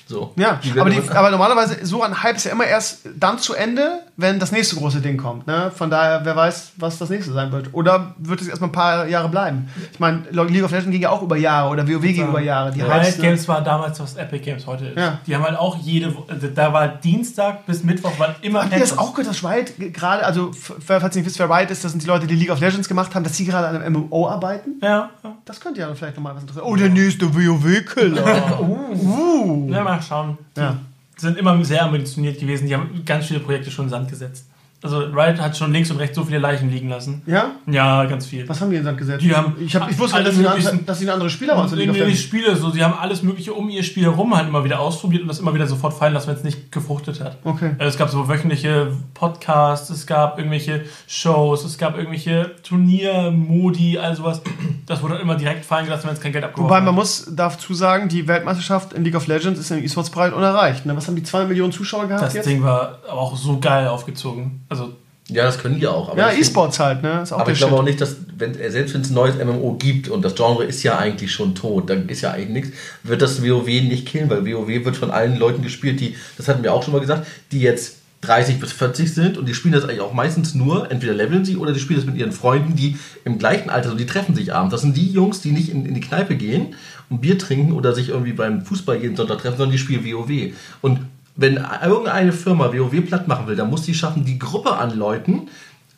Speaker 4: So.
Speaker 2: Ja, aber, die, aber normalerweise, so ein Hype ist ja immer erst dann zu Ende, wenn das nächste große Ding kommt. Ne? Von daher, wer weiß, was das nächste sein wird. Oder wird es erstmal ein paar Jahre bleiben? Ich meine, League of Legends ging ja auch über Jahre oder WoW ging über Jahre. Die
Speaker 3: Riot
Speaker 2: Hypes, ne?
Speaker 3: Games war damals, was Epic Games heute ist.
Speaker 2: Ja.
Speaker 3: Die haben halt auch jede, also da war Dienstag bis Mittwoch waren immer
Speaker 2: Habt ihr das auch gehört, dass Riot gerade, also falls ihr nicht wisst, wer Riot ist, das sind die Leute, die League of Legends gemacht haben, dass sie gerade an einem MMO arbeiten?
Speaker 3: Ja.
Speaker 2: Das könnte ja vielleicht nochmal was interessieren. Oh, der nächste WoW-Killer. (laughs) uh.
Speaker 3: ja, mal schauen.
Speaker 2: Ja.
Speaker 3: Sind immer sehr ambitioniert gewesen. Die haben ganz viele Projekte schon in Sand gesetzt. Also Riot hat schon links und rechts so viele Leichen liegen lassen.
Speaker 2: Ja?
Speaker 3: Ja, ganz viel.
Speaker 2: Was haben die in den Sand gesetzt?
Speaker 3: Die haben
Speaker 2: ich, hab, ich wusste,
Speaker 3: alle
Speaker 2: dass sie, dass sie eine andere Spieler waren
Speaker 3: Nee, nee. Spiele, so, sie haben alles Mögliche um ihr Spiel herum halt immer wieder ausprobiert und das immer wieder sofort fallen lassen, wenn es nicht gefruchtet hat.
Speaker 2: Okay.
Speaker 3: Also Es gab so wöchentliche Podcasts, es gab irgendwelche Shows, es gab irgendwelche Turniermodi, all sowas. Das wurde immer direkt fallen gelassen, wenn es kein Geld abgeworfen
Speaker 2: Wobei man muss dazu sagen, die Weltmeisterschaft in League of Legends ist im E-Sports-Bereich unerreicht. Ne? Was haben die 2 Millionen Zuschauer gehabt
Speaker 3: Das
Speaker 2: jetzt?
Speaker 3: Ding war aber auch so geil aufgezogen. Also
Speaker 4: Ja, das können die auch. Aber
Speaker 2: ja,
Speaker 4: ich-
Speaker 2: E-Sports halt, ne? Ist auch
Speaker 4: Aber ich glaube
Speaker 2: Shit.
Speaker 4: auch nicht, dass, wenn, äh, selbst wenn es ein neues MMO gibt und das Genre ist ja eigentlich schon tot, dann ist ja eigentlich nichts, wird das WoW nicht killen, weil WoW wird von allen Leuten gespielt, die, das hatten wir auch schon mal gesagt, die jetzt 30 bis 40 sind und die spielen das eigentlich auch meistens nur, entweder leveln sie oder die spielen das mit ihren Freunden, die im gleichen Alter sind, die treffen sich abends. Das sind die Jungs, die nicht in, in die Kneipe gehen und Bier trinken oder sich irgendwie beim Fußball jeden Sonntag treffen, sondern die spielen WoW. Und wenn irgendeine Firma WoW platt machen will, dann muss die schaffen, die Gruppe an Leuten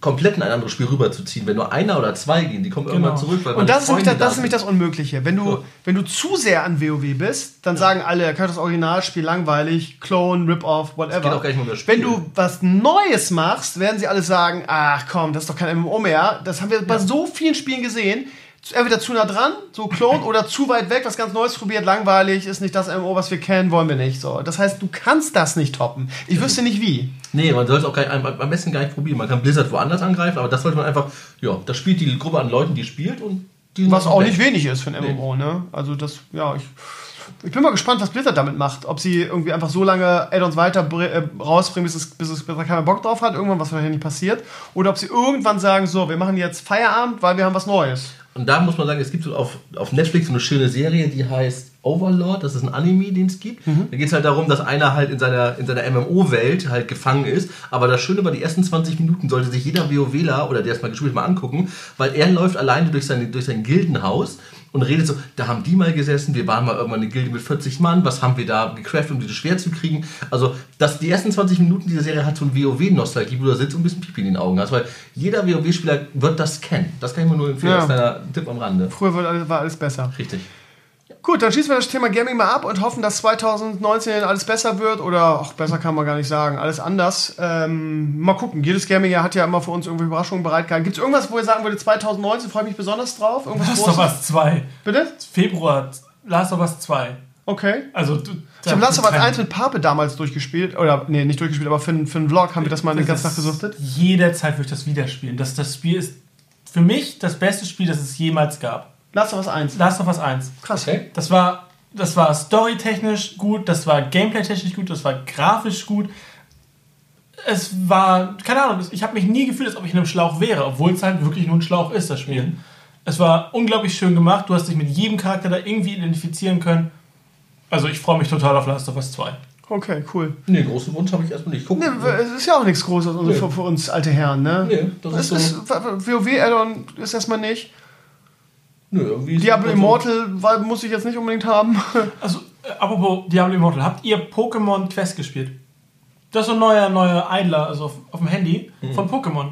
Speaker 4: komplett in ein anderes Spiel rüberzuziehen. Wenn nur einer oder zwei gehen, die kommen
Speaker 3: Genau.
Speaker 4: irgendwann zurück.
Speaker 2: Und das ist, nämlich das, das das Unmögliche. Wenn du,
Speaker 4: Ja.
Speaker 2: wenn du zu sehr an WoW bist, dann sagen alle, kann das Originalspiel langweilig, Clone, Rip-Off, whatever.
Speaker 4: geht auch gar nicht mal um das Spiel.
Speaker 2: Wenn du was Neues machst, werden sie alle sagen, ach komm, das ist doch kein MMO mehr. Das haben wir bei so vielen Spielen gesehen. Entweder zu nah dran, so Clone, oder zu weit weg, was ganz Neues probiert, langweilig, ist nicht das MMO, was wir kennen, wollen wir nicht. So. Das heißt, du kannst das nicht toppen. Ich wüsste nicht wie.
Speaker 4: Nee, man sollte es auch gar, nicht- am besten gar nicht probieren. Man kann Blizzard woanders angreifen, aber das sollte man einfach, ja, das spielt die Gruppe an Leuten, die spielt und die
Speaker 2: Was auch
Speaker 4: weg.
Speaker 2: nicht wenig ist für ein MMO, ne? Also das, ja, ich, ich bin mal gespannt, was Blizzard damit macht. Ob sie irgendwie einfach so lange Add-ons weiter äh, rausbringen, bis es, bis es bis da keiner Bock drauf hat, irgendwann, was wahrscheinlich nicht passiert. Oder ob sie irgendwann sagen, so, wir machen jetzt Feierabend, weil wir haben was Neues.
Speaker 4: Und da muss man sagen, es gibt auf, auf Netflix eine schöne Serie, die heißt Overlord. Das ist ein Anime, den es gibt.
Speaker 2: Mhm.
Speaker 4: Da geht es halt darum, dass einer halt in seiner, in seiner MMO-Welt halt gefangen ist. Aber das Schöne war, die ersten 20 Minuten sollte sich jeder WoWler oder der es mal gespielt hat, mal angucken, weil er läuft alleine durch sein, durch sein Gildenhaus und redet so, da haben die mal gesessen, wir waren mal irgendwann eine Gilde mit 40 Mann, was haben wir da gecraftet, um dieses Schwert zu kriegen. Also das, die ersten 20 Minuten dieser Serie hat so ein WoW-Nostalgie, wo du da sitzt und ein bisschen Pipi in den Augen hast, weil jeder WoW-Spieler wird das kennen. Das kann ich mir nur empfehlen,
Speaker 2: Ja.
Speaker 4: als kleiner Tipp am Rande.
Speaker 2: Früher war alles besser.
Speaker 4: Richtig.
Speaker 2: Gut, dann schließen wir das Thema Gaming mal ab und hoffen, dass 2019 alles besser wird oder auch besser kann man gar nicht sagen, alles anders. Ähm, mal gucken. Jedes Gaming-Jahr hat ja immer für uns irgendwie Überraschungen bereitgehalten. Gibt es irgendwas, wo ihr sagen würdet, 2019 freue ich mich besonders drauf? Irgendwas
Speaker 3: Last of? Us 2.
Speaker 2: Bitte?
Speaker 3: Februar, Last of Us 2.
Speaker 2: Okay.
Speaker 3: Also, du,
Speaker 2: Ich habe Last of Us 1 mit Pape damals durchgespielt. Oder, nee, nicht durchgespielt, aber für, einen- für einen Vlog haben wir das mal eine ganze Nacht gesuchtet.
Speaker 3: Jederzeit würde ich das wieder spielen. Das, das Spiel ist für mich das beste Spiel, das es jemals gab.
Speaker 2: Last of Us 1.
Speaker 3: Last of Us 1.
Speaker 2: Krass.
Speaker 4: Okay.
Speaker 3: Das war, das war storytechnisch gut, das war gameplay-technisch gut, das war grafisch gut. Es war, keine Ahnung, ich habe mich nie gefühlt, als ob ich in einem Schlauch wäre, obwohl es halt wirklich nur ein Schlauch ist, das Spiel. Es war unglaublich schön gemacht, du hast dich mit jedem Charakter da irgendwie identifizieren können. Also ich freue mich total auf Last of Us 2.
Speaker 2: Okay, cool.
Speaker 4: Nee, großen Wunsch habe ich erstmal nicht. Guck.
Speaker 2: Nee, es ist ja auch nichts Großes also
Speaker 4: Nee.
Speaker 2: für, für uns alte Herren, ne?
Speaker 4: Nee, das
Speaker 2: Es
Speaker 4: ist
Speaker 2: ist,
Speaker 4: so.
Speaker 2: WoW-Add-on ist erstmal nicht.
Speaker 4: Nö, irgendwie ist
Speaker 2: Diablo
Speaker 4: so-
Speaker 2: Immortal weil, muss ich jetzt nicht unbedingt haben. (laughs)
Speaker 3: Also, äh, apropos Diablo Immortal, habt ihr Pokémon Quest gespielt? Das ist so ein neuer, neuer Idler, also auf, auf dem Handy von Pokémon.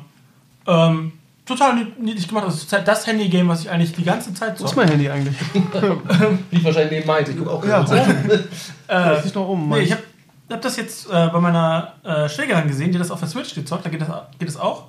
Speaker 3: Ähm, total nied- niedlich gemacht. Also zurzeit das Handy-Game, was ich eigentlich die ganze Zeit
Speaker 2: Wo ist
Speaker 3: so.
Speaker 2: mein Handy eigentlich? (laughs)
Speaker 4: Liegt wahrscheinlich neben meins. Ich guck auch
Speaker 2: Ja,
Speaker 4: gerade. (laughs)
Speaker 3: Äh,
Speaker 2: ist noch um.
Speaker 3: nee, ich habe hab das jetzt äh, bei meiner äh, Schwägerin gesehen, die das auf der Switch gezockt, da geht das, geht das auch.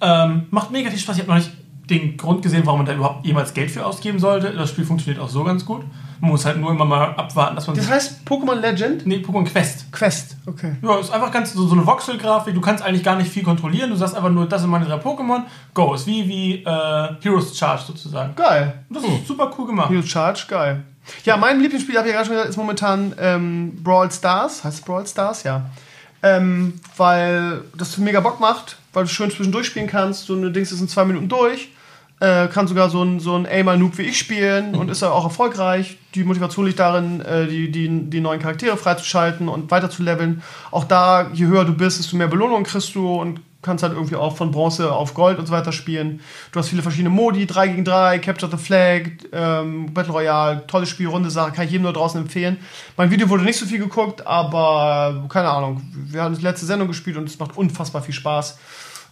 Speaker 3: Ähm, macht mega viel Spaß. Ich habe noch nicht den Grund gesehen, warum man da überhaupt jemals Geld für ausgeben sollte. Das Spiel funktioniert auch so ganz gut. Man muss halt nur immer mal abwarten, dass man
Speaker 2: das heißt Pokémon Legend?
Speaker 3: Nee, Pokémon Quest.
Speaker 2: Quest, okay.
Speaker 3: Ja, ist einfach ganz so, so eine Voxel-Grafik. Du kannst eigentlich gar nicht viel kontrollieren. Du sagst einfach nur, das sind meine drei Pokémon. Go. Ist wie, wie äh, Heroes Charge sozusagen.
Speaker 2: Geil.
Speaker 3: Das ist super cool gemacht.
Speaker 2: Heroes Charge, geil. Ja, mein Lieblingsspiel, habe ich ja gerade schon gesagt, ist momentan ähm, Brawl Stars. Heißt es Brawl Stars? Ja. Ähm, weil das mega Bock macht, weil du schön zwischendurch spielen kannst. So eine Dings ist in zwei Minuten durch. Äh, kann sogar so ein, so ein Aimer-Noob wie ich spielen und ist auch erfolgreich. Die Motivation liegt darin, äh, die, die, die neuen Charaktere freizuschalten und weiter zu leveln. Auch da, je höher du bist, desto mehr Belohnung kriegst du und kannst halt irgendwie auch von Bronze auf Gold und so weiter spielen. Du hast viele verschiedene Modi, 3 gegen 3, Capture the Flag, ähm, Battle Royale, tolles Spiel, runde Sache, kann ich jedem nur draußen empfehlen. Mein Video wurde nicht so viel geguckt, aber keine Ahnung. Wir haben die letzte Sendung gespielt und es macht unfassbar viel Spaß.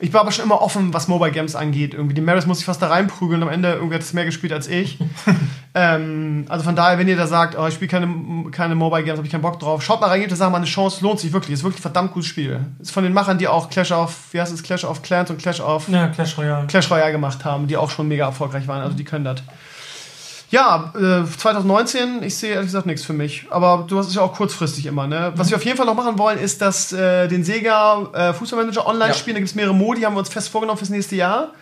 Speaker 2: Ich war aber schon immer offen, was Mobile Games angeht. Irgendwie die Maris muss ich fast da reinprügeln. Am Ende irgendwie hat es mehr gespielt als ich. (laughs) ähm, also von daher, wenn ihr da sagt, oh, ich spiele keine, keine Mobile Games, habe ich keinen Bock drauf, schaut mal rein, gebt der Sache mal eine Chance, lohnt sich wirklich. Ist wirklich ein verdammt gutes Spiel. Ist von den Machern, die auch Clash of, wie heißt es, Clash of Clans und Clash of
Speaker 3: Ja, Clash Royale.
Speaker 2: Clash Royale gemacht haben, die auch schon mega erfolgreich waren. Also die können das. Ja, äh, 2019, ich sehe ehrlich gesagt nichts für mich. Aber du hast es ja auch kurzfristig immer, ne? Was wir auf jeden Fall noch machen wollen, ist, dass äh, den Sega äh, Fußballmanager online
Speaker 4: Ja.
Speaker 2: spielen. Da gibt es mehrere Modi, haben wir uns fest vorgenommen fürs nächste Jahr.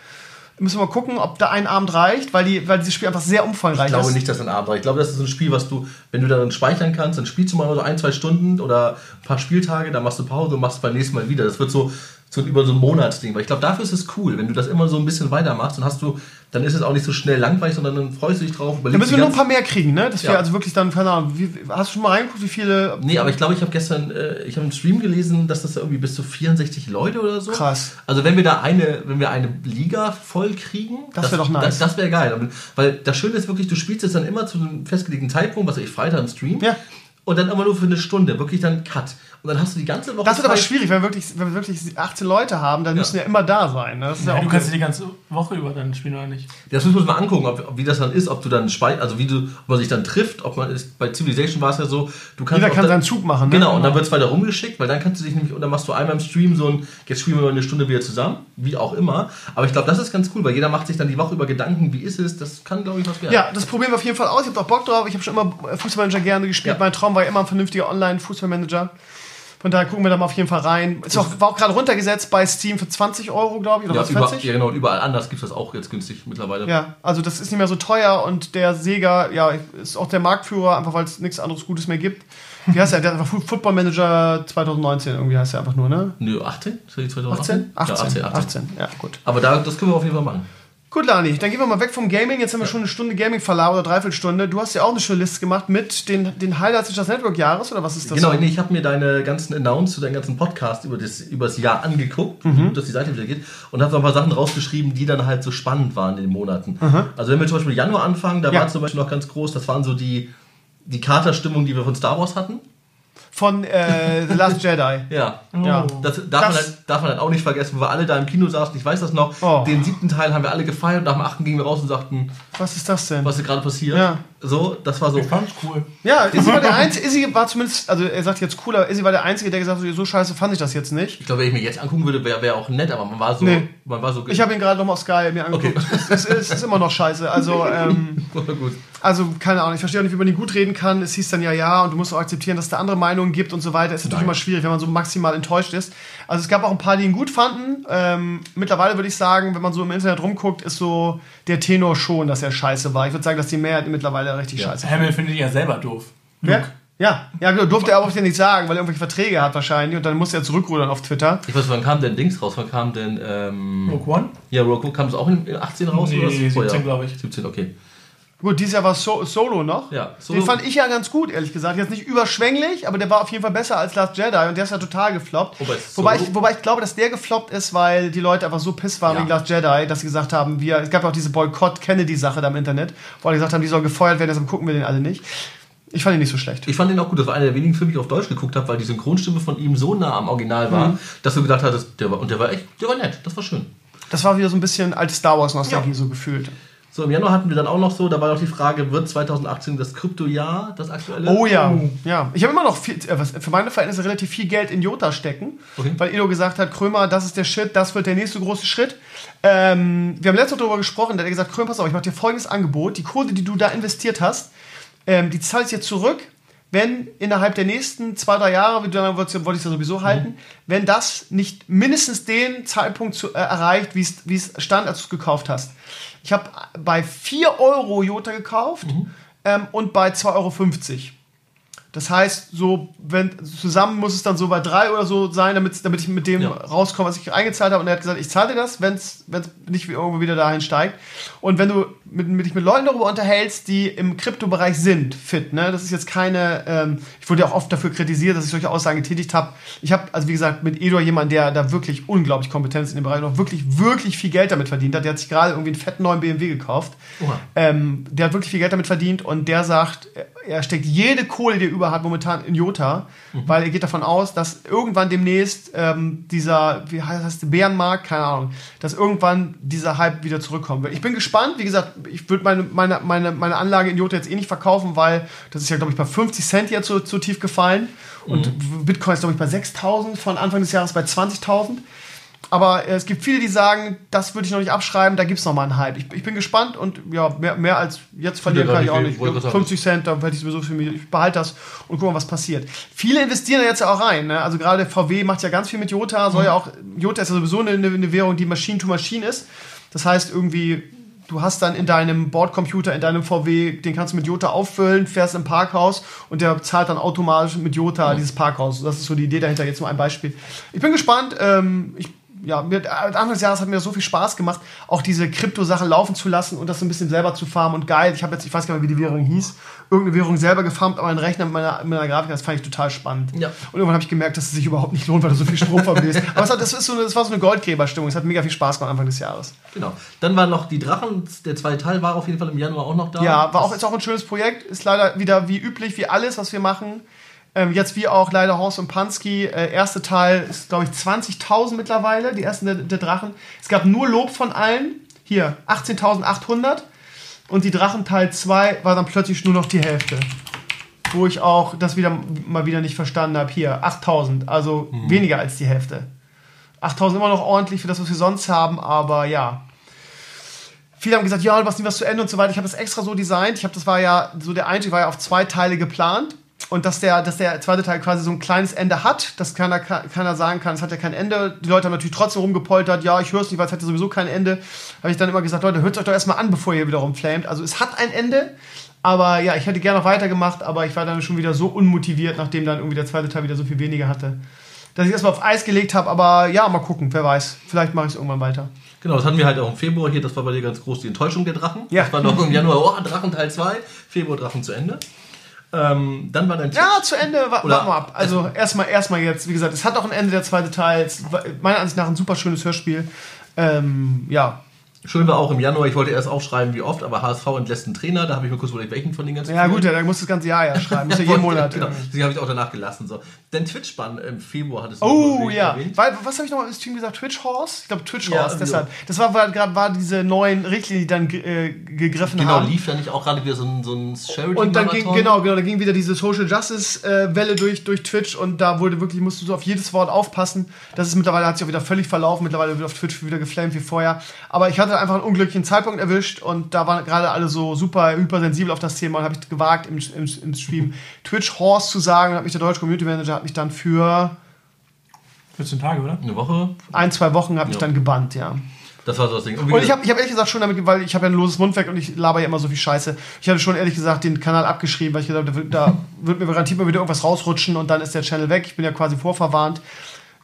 Speaker 2: Müssen wir mal gucken, ob da ein Abend reicht, weil, die, weil dieses Spiel einfach sehr umfangreich
Speaker 4: Ich glaube
Speaker 2: ist.
Speaker 4: nicht, dass ein Abend reicht. Ich glaube, das ist ein Spiel, was du, wenn du darin speichern kannst, dann spielst du mal so ein, zwei Stunden oder ein paar Spieltage, dann machst du Pause und machst es beim nächsten Mal wieder. Das wird so, so über so ein Monatsding. Weil ich glaube, dafür ist es cool. Wenn du das immer so ein bisschen weitermachst, dann hast du, dann ist es auch nicht so schnell langweilig, sondern dann freust du dich drauf.
Speaker 2: Da
Speaker 4: überlegst
Speaker 2: müssen wir noch ein paar mehr kriegen, ne? Dass wir
Speaker 4: Ja.
Speaker 2: also wirklich dann, keine Ahnung, wie, hast du schon mal reingeguckt, wie viele.
Speaker 4: Nee, aber ich glaube, ich habe gestern, äh, ich habe im Stream gelesen, dass das irgendwie bis zu 64 Leute oder so.
Speaker 2: Krass.
Speaker 4: Also wenn wir da eine, wenn wir eine Liga voll kriegen,
Speaker 2: Das wär doch nice.
Speaker 4: Das, das wäre geil. Weil das Schöne ist wirklich, du spielst es dann immer zu einem festgelegten Zeitpunkt, was ich Freitag im Stream.
Speaker 2: Ja.
Speaker 4: Und dann immer nur für eine Stunde, wirklich dann Cut. und dann hast du die ganze Woche.
Speaker 2: Das wird aber schwierig, wenn wir wirklich, wenn wir wirklich 18 Leute haben, dann müssen ja immer da sein. Ne? Das ist ja,
Speaker 3: Ja,
Speaker 2: auch
Speaker 3: du kannst dir die ganze Woche über dann spielen oder nicht.
Speaker 4: Das müssen wir uns mal angucken, ob, wie das dann ist, ob du dann spei also wie du, ob man sich dann trifft, ob man ist, bei Civilization war es ja so, du kannst
Speaker 2: Jeder kann
Speaker 4: dann-
Speaker 2: seinen Zug machen. Ne?
Speaker 4: Genau, und dann wird es weiter rumgeschickt, weil dann kannst du dich nämlich, und dann machst du einmal im Stream so ein, jetzt spielen wir mal eine Stunde wieder zusammen, wie auch immer. Aber ich glaube, das ist ganz cool, weil jeder macht sich dann die Woche über Gedanken, wie ist es, das kann, glaube ich, was werden.
Speaker 2: Ja, das probieren wir auf jeden Fall aus. Ich habe auch Bock drauf. Ich habe schon immer Fußballmanager gerne gespielt.
Speaker 4: Ja.
Speaker 2: Mein Traum war ja immer ein vernünftiger Online-Fußballmanager. Von daher gucken wir da mal auf jeden Fall rein. Ist auch, war auch gerade runtergesetzt bei Steam für 20 Euro, glaube ich, oder
Speaker 4: Ja,
Speaker 2: was,
Speaker 4: über,
Speaker 2: 40?
Speaker 4: ja, genau, und überall anders gibt es das auch jetzt günstig mittlerweile.
Speaker 2: Ja, also das ist nicht mehr so teuer und der Sega, ja, ist auch der Marktführer, einfach weil es nichts anderes Gutes mehr gibt. Wie heißt der? Der hat einfach Football Manager 2019 irgendwie heißt er einfach nur, ne?
Speaker 4: Nö, 18? Ist das die 2018?
Speaker 2: 18? 18.
Speaker 4: Ja, 18, 18.
Speaker 2: 18, ja, gut.
Speaker 4: Aber da, das können wir auf jeden Fall machen.
Speaker 2: Gut, Lani, dann gehen wir mal weg vom Gaming. Jetzt haben wir schon eine Stunde Gaming verlabert oder Dreiviertelstunde. Du hast ja auch eine schöne Liste gemacht mit den, den Highlights des Just Network Jahres oder was ist das?
Speaker 4: Genau,
Speaker 2: so?
Speaker 4: nee, ich habe mir deine ganzen Announce zu deinem ganzen Podcast über das, über das Jahr angeguckt, gut dass die Seite wieder geht, und habe so ein paar Sachen rausgeschrieben, die dann halt so spannend waren in den Monaten. Also wenn wir zum Beispiel Januar anfangen, da
Speaker 2: Ja.
Speaker 4: war zum Beispiel noch ganz groß, das waren so die, die Katerstimmung, die wir von Star Wars hatten.
Speaker 2: Von äh, The Last Jedi. (laughs)
Speaker 4: Ja.
Speaker 2: Ja.
Speaker 4: Das darf,
Speaker 2: Das-
Speaker 4: man dann, darf man dann auch nicht vergessen, wo wir alle da im Kino saßen, ich weiß das noch,
Speaker 2: Oh.
Speaker 4: den siebten Teil haben wir alle gefeiert und nach dem achten gingen wir raus und sagten,
Speaker 2: Was ist das denn?
Speaker 4: was ist gerade passiert.
Speaker 2: Ja.
Speaker 4: So, das war so.
Speaker 3: Ich fand's cool.
Speaker 2: Ja, Izzy war der (laughs) Einzige, Izzy war zumindest, also er sagt jetzt cooler, Izzy war der Einzige, der gesagt hat, so scheiße fand ich das jetzt nicht.
Speaker 4: Ich glaube, wenn ich mir jetzt angucken würde, wäre wär auch nett, aber man war so.
Speaker 2: Nee.
Speaker 4: Man war so
Speaker 2: Ich habe ihn gerade nochmal auf Sky mir angeguckt.
Speaker 4: Okay.
Speaker 2: Es, es, es ist immer noch scheiße. Also, ähm, (laughs) also keine Ahnung, ich verstehe auch nicht, wie man den gut reden kann. Es hieß dann ja, ja, und du musst auch akzeptieren, dass es da andere Meinungen gibt und so weiter. Ist natürlich
Speaker 4: Nein.
Speaker 2: immer schwierig, wenn man so maximal enttäuscht ist. Also es gab auch ein paar, die ihn gut fanden. Ähm, mittlerweile würde ich sagen, wenn man so im Internet rumguckt, ist so der Tenor schon, dass er scheiße war. Ich würde sagen, dass die Mehrheit mittlerweile richtig
Speaker 4: Ja.
Speaker 2: scheiße
Speaker 3: Hamill findet ihn ja selber doof.
Speaker 2: Wer? Ja, ja, genau, durfte er aber auch nicht sagen, weil er irgendwelche Verträge hat wahrscheinlich und dann musste er zurückrudern auf Twitter.
Speaker 4: Ich weiß, wann kam denn Dings raus? Wann kam denn. Ähm,
Speaker 3: Rogue One?
Speaker 4: ja, Rogue One kam es auch in, in 18 raus?
Speaker 3: Nee,
Speaker 4: oder was?
Speaker 3: 17,
Speaker 4: Vorher?
Speaker 3: glaub ich.
Speaker 4: 17, okay.
Speaker 2: Gut, dieses Jahr war so Solo noch.
Speaker 4: Ja, Solo-
Speaker 2: Den fand ich ja ganz gut, ehrlich gesagt. Jetzt nicht überschwänglich, aber der war auf jeden Fall besser als Last Jedi und der ist ja total gefloppt.
Speaker 4: Wobei
Speaker 2: Wobei ich, wobei ich glaube, dass der gefloppt ist, weil die Leute einfach so piss waren
Speaker 4: Ja.
Speaker 2: wegen Last Jedi, dass sie gesagt haben, wir, es gab ja auch diese Boykott-Kennedy-Sache da im Internet, wo alle gesagt haben, die sollen gefeuert werden, deshalb gucken wir den alle nicht. Ich fand ihn nicht so schlecht.
Speaker 4: Ich fand den auch gut. Das war einer der wenigen Filme, die ich auf Deutsch geguckt habe, weil die Synchronstimme von ihm so nah am Original war,
Speaker 2: Mhm.
Speaker 4: dass du gedacht hattest, der war, und der war echt, der war nett. Das war schön.
Speaker 2: Das war wieder so ein bisschen alte Star Wars-Nostalgie
Speaker 4: Ja.
Speaker 2: so gefühlt.
Speaker 4: So, im Januar hatten wir dann auch noch so, da war noch die Frage, wird 2018 das Kryptojahr, das aktuelle?
Speaker 2: Oh ja, ja. Ich habe immer noch viel, äh, für meine Verhältnisse relativ viel Geld in Jota stecken,
Speaker 4: Okay.
Speaker 2: weil Edo gesagt hat, Krömer, das ist der Shit, das wird der nächste große Schritt. Ähm, wir haben letztes Mal darüber gesprochen, da hat er gesagt, Krömer, pass auf, ich mache dir folgendes Angebot, die Kohle, die du da investiert hast, ähm, die zahle ich dir zurück, wenn innerhalb der nächsten zwei, drei Jahre, wie du dann wolltest, wollte ich es ja sowieso halten, wenn das nicht mindestens den Zeitpunkt zu, äh, erreicht, wie es- wie es stand, als du es gekauft hast. Ich habe bei 4 Euro Jota gekauft ähm, und bei 2,50 Euro. Das heißt, so, wenn zusammen muss es dann so bei drei oder so sein, damit, damit ich mit dem
Speaker 4: Ja.
Speaker 2: rauskomme, was ich eingezahlt habe. Und er hat gesagt, ich zahle dir das, wenn es nicht irgendwo wieder dahin steigt. Und wenn du mit, mit dich mit Leuten darüber unterhältst, die im Kryptobereich sind, fit, ne? Das ist jetzt keine, ähm, ich wurde ja auch oft dafür kritisiert, dass ich solche Aussagen getätigt habe. Ich habe, also wie gesagt, mit Edo jemanden, der da wirklich unglaublich Kompetenz in dem Bereich noch wirklich, wirklich viel Geld damit verdient hat. Der hat sich gerade irgendwie einen fetten neuen BMW gekauft. Ähm, der hat wirklich viel Geld damit verdient und der sagt, er steckt jede Kohle, die er über hat, momentan in Jota, weil er geht davon aus, dass irgendwann demnächst ähm, dieser, wie heißt das, Bärenmarkt, keine Ahnung, dass irgendwann dieser Hype wieder zurückkommen wird. Ich bin gespannt, wie gesagt, ich würde meine, meine, meine, meine Anlage in Jota jetzt eh nicht verkaufen, weil das ist ja, glaube ich, bei 50 Cent jetzt so, so tief gefallen und Bitcoin ist, glaube ich, bei 6.000, von Anfang des Jahres bei 20.000. Aber äh, es gibt viele, die sagen, das würde ich noch nicht abschreiben, da gibt es noch mal einen Hype. Ich, ich bin gespannt und ja, mehr, mehr als jetzt verlieren kann ich auch
Speaker 4: ich
Speaker 2: nicht.
Speaker 4: wollte gerade sagen.
Speaker 2: 50 Cent, da hätte ich sowieso für mich. Ich behalte das und guck mal, was passiert. Viele investieren da jetzt ja auch rein. Ne? Also gerade VW macht ja ganz viel mit Jota. Soll ja auch, Jota ist ja sowieso eine, eine Währung, die Machine to Machine ist. Das heißt irgendwie, du hast dann in deinem Bordcomputer, in deinem VW, den kannst du mit Jota auffüllen, fährst im Parkhaus und der zahlt dann automatisch mit Jota dieses Parkhaus. Das ist so die Idee dahinter. Jetzt nur ein Beispiel. Ich bin gespannt. Ähm, ich ja, mir, Anfang des Jahres hat mir so viel Spaß gemacht, auch diese Krypto-Sache laufen zu lassen und das so ein bisschen selber zu farmen und geil. Ich habe jetzt, ich weiß gar nicht mehr, wie die Währung hieß, irgendeine Währung selber gefarmt, aber einen Rechner mit meiner, mit meiner Grafik, das fand ich total spannend.
Speaker 4: Ja.
Speaker 2: Und irgendwann habe ich gemerkt, dass es sich überhaupt nicht lohnt, weil du so viel Strom (laughs) verbläst. aber es hat, das, ist so eine, das war so eine Goldgräberstimmung. Es hat mega viel Spaß gemacht Anfang des Jahres.
Speaker 4: Genau. Dann war noch die Drachen, der zweite Teil war auf jeden Fall im Januar auch noch da.
Speaker 2: Ja, war auch, ist auch ein schönes Projekt. Ist leider wieder wie üblich, wie alles, was wir machen. Ähm, jetzt wie auch leider Horst und Pansky. Äh, erste Teil ist, glaube ich, 20.000 mittlerweile, die ersten der, der Drachen. Es gab nur Lob von allen. Hier, 18.800. Und die Drachen Teil 2 war dann plötzlich nur noch die Hälfte. Wo ich auch das wieder mal wieder nicht verstanden habe. Hier, 8000, also weniger als die Hälfte. 8000 immer noch ordentlich für das, was wir sonst haben, aber ja. Viele haben gesagt, ja, du machst nie was zu Ende und so weiter. Ich habe das extra so designt. Ich habe, das war ja, so der Einstieg war ja auf zwei Teile geplant. Und dass der, dass der zweite Teil quasi so ein kleines Ende hat, dass keiner, keiner sagen kann, es hat ja kein Ende. Die Leute haben natürlich trotzdem rumgepoltert, ja, ich höre es nicht, weil es hat ja sowieso kein Ende. Habe ich dann immer gesagt, Leute, hört euch doch erstmal an, bevor ihr wieder rumflamet. Also es hat ein Ende, aber ja, ich hätte gerne noch weitergemacht, aber ich war dann schon wieder so unmotiviert, nachdem dann irgendwie der zweite Teil wieder so viel weniger hatte, dass ich erstmal auf Eis gelegt habe. Aber ja, mal gucken, wer weiß. Vielleicht mache ich es irgendwann weiter.
Speaker 4: Genau, das hatten wir halt auch im Februar hier, das war bei dir ganz groß, die Enttäuschung der Drachen.
Speaker 2: Ja.
Speaker 4: Das war noch im Januar, oh, Drachen Teil 2, Februar Drachen zu Ende. Ähm, dann war dein
Speaker 2: Ja, zu Ende, wa
Speaker 4: Oder-
Speaker 2: warten wir ab. Also erstmal erstmal jetzt, wie gesagt, es hat auch ein Ende der zweite Teil. Es war meiner Ansicht nach ein super schönes Hörspiel. Ähm, ja,
Speaker 4: Schön war auch im Januar, ich wollte erst aufschreiben, wie oft, aber HSV entlässt einen Trainer, da habe ich mir kurz überlegt, welchen von den ganzen
Speaker 2: ja
Speaker 4: vielen.
Speaker 2: gut, ja, dann musst du das ganze Jahr ja schreiben. (laughs) Muss ja jeden Monat.
Speaker 4: Genau,
Speaker 2: ja.
Speaker 4: deswegen habe ich auch danach gelassen. So. Dein Twitch-Bann im Februar hattest du
Speaker 2: Oh ja,
Speaker 4: erwähnt.
Speaker 2: weil was habe ich nochmal im Stream gesagt? Twitch Horse? Ich glaube Twitch
Speaker 4: Ja,
Speaker 2: Horse.
Speaker 4: irgendwie
Speaker 2: deshalb. Das war gerade war diese neuen Richtlinien, die dann äh, gegriffen
Speaker 4: Genau,
Speaker 2: haben.
Speaker 4: lief da nicht auch gerade wieder so ein, so ein charity
Speaker 2: Und dann ging, genau, genau, da ging wieder diese Social Justice äh, Welle durch, durch Twitch und da wurde wirklich, musst du so auf jedes Wort aufpassen. Das ist mittlerweile, hat sich auch wieder völlig verlaufen, mittlerweile wird auf Twitch wieder geflamed wie vorher. Aber ich hatte einfach einen unglücklichen Zeitpunkt erwischt und da waren gerade alle so super hypersensibel auf das Thema und habe ich gewagt im, im, im Stream Twitch Horse zu sagen, hat mich der deutsche Community Manager hat mich dann für
Speaker 3: 14 Tage, oder?
Speaker 4: Eine Woche,
Speaker 2: ein, zwei Wochen hat mich
Speaker 4: Ja.
Speaker 2: dann gebannt, ja.
Speaker 4: das war so das Ding. wie
Speaker 2: Und ich habe ich hab ehrlich gesagt schon damit, weil ich habe ja ein loses Mundwerk und ich laber ja immer so viel Scheiße. Ich hatte schon ehrlich gesagt den Kanal abgeschrieben, weil ich gesagt habe, da wird- da wird mir garantiert mal wieder irgendwas rausrutschen und dann ist der Channel weg. Ich bin ja quasi vorverwarnt.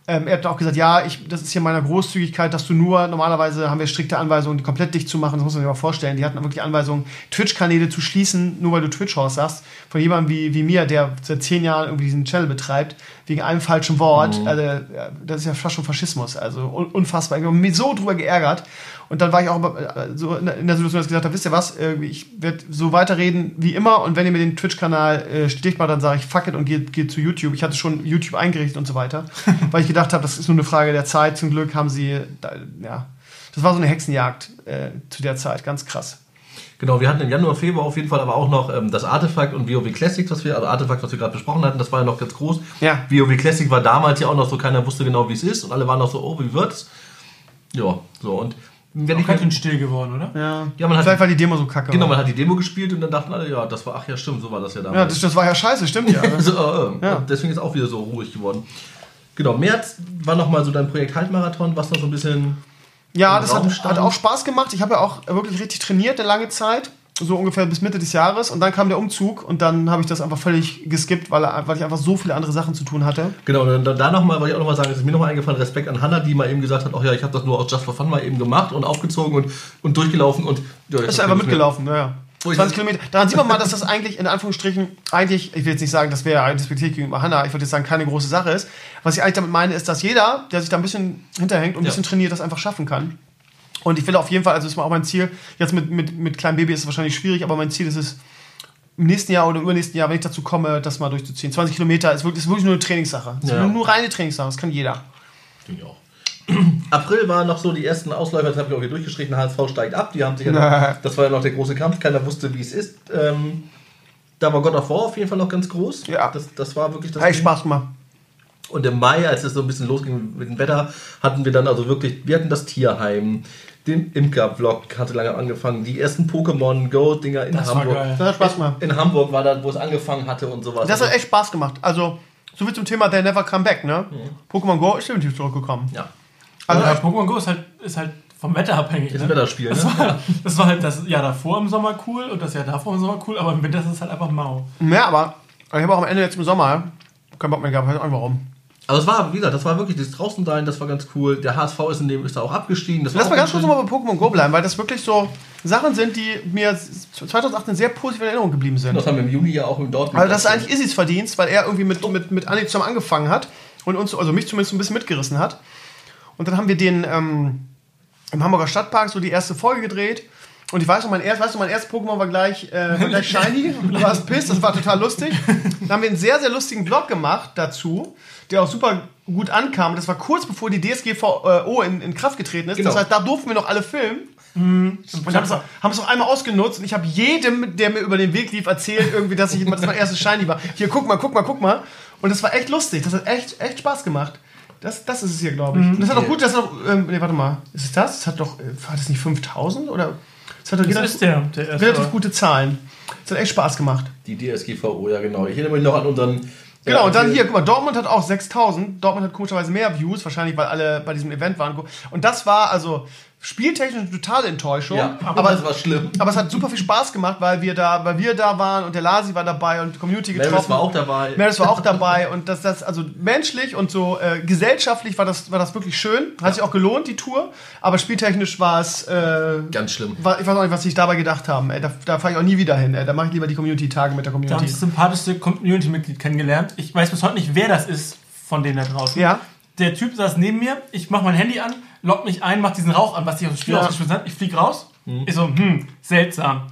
Speaker 2: Ähm, er hat auch gesagt, ja, ich, das ist hier meiner Großzügigkeit, dass du nur, normalerweise haben wir strikte Anweisungen, die komplett dicht zu machen, das muss man sich mal vorstellen. Die hatten wirklich Anweisungen, Twitch-Kanäle zu schließen, nur weil du Twitch-Host sagst, von jemandem wie, wie mir, der seit zehn Jahren irgendwie diesen Channel betreibt, wegen einem falschen Wort. Also, ja, das ist ja fast schon Faschismus, also un unfassbar. Ich habe mich so drüber geärgert. Und dann war ich auch äh, so in der Situation, dass ich gesagt habe, wisst ihr was, ich werde so weiterreden wie immer und wenn ihr mir den Twitch-Kanal äh, dicht macht, dann sage ich fuck it und gehe geh zu YouTube. Ich hatte schon YouTube eingerichtet und so weiter, (laughs) weil ich gedacht habe, das ist nur eine Frage der Zeit. Zum Glück haben sie, ja, das war so eine Hexenjagd äh, zu der Zeit, ganz krass.
Speaker 4: Genau, wir hatten im Januar, Februar auf jeden Fall aber auch noch ähm, das Artefakt und WoW Classics, was wir, also Artefakt, was wir gerade besprochen hatten, das war ja noch ganz groß.
Speaker 2: Ja.
Speaker 4: WoW Classic war damals ja auch noch so, keiner wusste genau, wie es ist und alle waren noch so, oh, wie wird's? Ja, so und wenn ich
Speaker 3: schön still geworden, oder?
Speaker 2: Ja,
Speaker 4: Ja, man hat-
Speaker 2: vielleicht war die Demo so kacke.
Speaker 4: Genau,
Speaker 2: war.
Speaker 4: man hat die Demo gespielt und dann dachten alle, ja, das war, ach ja, stimmt, so war das ja
Speaker 2: ja,
Speaker 4: damals.
Speaker 2: das, das war ja scheiße, stimmt ja. (laughs)
Speaker 4: Also, äh, äh,
Speaker 2: Ja.
Speaker 4: deswegen ist auch wieder so ruhig geworden. Genau, März war nochmal so dein Projekt Halbmarathon, was noch so ein bisschen.
Speaker 2: Ja, das hat, hat auch Spaß gemacht. Ich habe ja auch wirklich richtig trainiert eine lange Zeit. So ungefähr bis Mitte des Jahres. Und dann kam der Umzug und dann habe ich das einfach völlig geskippt, weil, weil ich einfach so viele andere Sachen zu tun hatte.
Speaker 4: Genau, und dann da nochmal, wollte ich auch nochmal sagen, es ist mir nochmal eingefallen, Respekt an Hanna, die mal eben gesagt hat, ach ja, ich habe das nur aus Just for Fun mal eben gemacht und aufgezogen und, und durchgelaufen und. Ja,
Speaker 2: Ist einfach mitgelaufen, naja.
Speaker 4: Ui.
Speaker 2: 20 Kilometer. Daran sieht man mal, dass das eigentlich in Anführungsstrichen eigentlich, ich will jetzt nicht sagen, das wäre ein Despektiert gegenüber Hanna, ich würde jetzt sagen, keine große Sache ist. Was ich eigentlich damit meine, ist, dass jeder, der sich da ein bisschen hinterhängt und ein
Speaker 4: Ja.
Speaker 2: bisschen trainiert, das einfach schaffen kann. Und ich will auf jeden Fall, also das ist mal auch mein Ziel, jetzt mit, mit, mit kleinem Baby ist es wahrscheinlich schwierig, aber mein Ziel ist es, im nächsten Jahr oder übernächsten Jahr, wenn ich dazu komme, das mal durchzuziehen. 20 Kilometer ist wirklich, ist wirklich nur eine Trainingssache.
Speaker 4: Ja.
Speaker 2: nur, nur reine Trainingssache, das kann jeder.
Speaker 4: Finde ich auch. April waren noch so die ersten Ausläufer, das habe ich auch hier durchgeschrieben, HSV steigt ab, die haben sich ja noch, das war ja noch der große Kampf, keiner wusste, wie es ist. Ähm, da war God of War auf jeden Fall noch ganz groß.
Speaker 2: Ja.
Speaker 4: Das, das war wirklich das Ding.
Speaker 2: Spaß gemacht.
Speaker 4: Und im Mai, als es so ein bisschen losging mit dem Wetter, hatten wir dann also wirklich, wir hatten das Tierheim, den Imker-Vlog hatte lange angefangen, die ersten Pokémon Go-Dinger in
Speaker 3: Das war
Speaker 4: Hamburg.
Speaker 3: geil.
Speaker 2: Das hat Spaß gemacht.
Speaker 4: In Hamburg war das, wo es angefangen hatte und sowas.
Speaker 2: Das hat echt Spaß gemacht. Also, so wie zum Thema They Never Come Back, ne? Pokémon Go ist definitiv zurückgekommen.
Speaker 4: ja.
Speaker 2: Also,
Speaker 3: Also, Pokémon Go ist halt, ist halt vom Wetter abhängig.
Speaker 4: Das
Speaker 3: ne?
Speaker 4: Wetterspiel,
Speaker 3: Das
Speaker 4: ne?
Speaker 3: war, das war halt das Jahr davor im Sommer cool und das Jahr davor im Sommer cool, aber im Winter ist es halt einfach mau.
Speaker 2: ja, aber ich habe auch am Ende jetzt im Sommer keinen Bock mehr gehabt. Weiß auch nicht warum.
Speaker 4: Aber es war, wie gesagt, das war wirklich das draußen sein, das war ganz cool. Der HSV ist in dem ist da auch abgestiegen. Das
Speaker 2: Lass mal ganz kurz nochmal bei Pokémon Go bleiben, weil das wirklich so Sachen sind, die mir 2018 sehr positiv in Erinnerung geblieben sind.
Speaker 4: Das haben wir im Juni ja auch im Dortmund.
Speaker 2: Also das ist eigentlich Isis Verdienst, weil er irgendwie mit, mit, mit Anni zusammen angefangen hat und uns, also mich zumindest ein bisschen mitgerissen hat. Und dann haben wir den ähm, im Hamburger Stadtpark so die erste Folge gedreht. Und ich weiß noch, mein, erst, weißt du, mein erstes Pokémon war gleich, äh, war gleich (laughs) Shiny. Du warst pissed, das war total lustig. Dann haben wir einen sehr, sehr lustigen Blog gemacht dazu, der auch super gut ankam. Das war kurz bevor die DSGVO in, in Kraft getreten ist.
Speaker 4: Genau.
Speaker 2: Das heißt, da durften wir noch alle filmen. Und haben es, haben es auch einmal ausgenutzt und ich habe jedem, der mir über den Weg lief, erzählt, irgendwie, dass ich dass mein erstes Shiny war. Hier, guck mal, guck mal, guck mal. Und das war echt lustig. Das hat echt, echt Spaß gemacht. Das, das ist es hier, glaube ich. Und das hat auch gut, das hat auch, ähm, nee, warte mal, ist es das? Das hat doch, äh, war das nicht 5000 oder? Das hat doch
Speaker 3: Das
Speaker 2: relativ,
Speaker 3: ist der, der erste.
Speaker 2: relativ gute Zahlen. Das hat echt Spaß gemacht.
Speaker 4: Die DSGVO, ja genau. Ich erinnere mich noch an unseren.
Speaker 2: Genau,
Speaker 4: ja,
Speaker 2: und dann hier, guck mal, Dortmund hat auch 6000. Dortmund hat komischerweise mehr Views, wahrscheinlich, weil alle bei diesem Event waren. Und das war also spieltechnisch eine totale Enttäuschung.
Speaker 4: Ja, aber
Speaker 2: aber,
Speaker 4: das war schlimm.
Speaker 2: aber es hat super viel Spaß gemacht, weil wir da, weil wir da waren und der Lasi war dabei und die Community getroffen.
Speaker 4: Maris war auch dabei.
Speaker 2: Meredith war auch dabei und das, das also menschlich und so äh, gesellschaftlich war das, war das wirklich schön. Hat sich auch gelohnt, die Tour. Aber spieltechnisch war es, äh,
Speaker 4: Ganz schlimm.
Speaker 2: war, ich weiß auch nicht, was sich dabei gedacht haben. Ey, da da fahre ich auch nie wieder hin. Ey. Da mache ich lieber die Community-Tage mit der
Speaker 3: Da habe ich
Speaker 2: Community.
Speaker 3: das sympathischste Community-Mitglied kennengelernt. Ich weiß bis heute nicht, wer das ist von denen da draußen.
Speaker 2: Ja.
Speaker 3: Der Typ saß neben mir, ich mache mein Handy an, loggt mich ein, macht diesen Rauch an, was sich aus dem Spiel
Speaker 2: Ja.
Speaker 3: ausgeschmissen hat. Ich flieg raus. Ich so, hm, seltsam.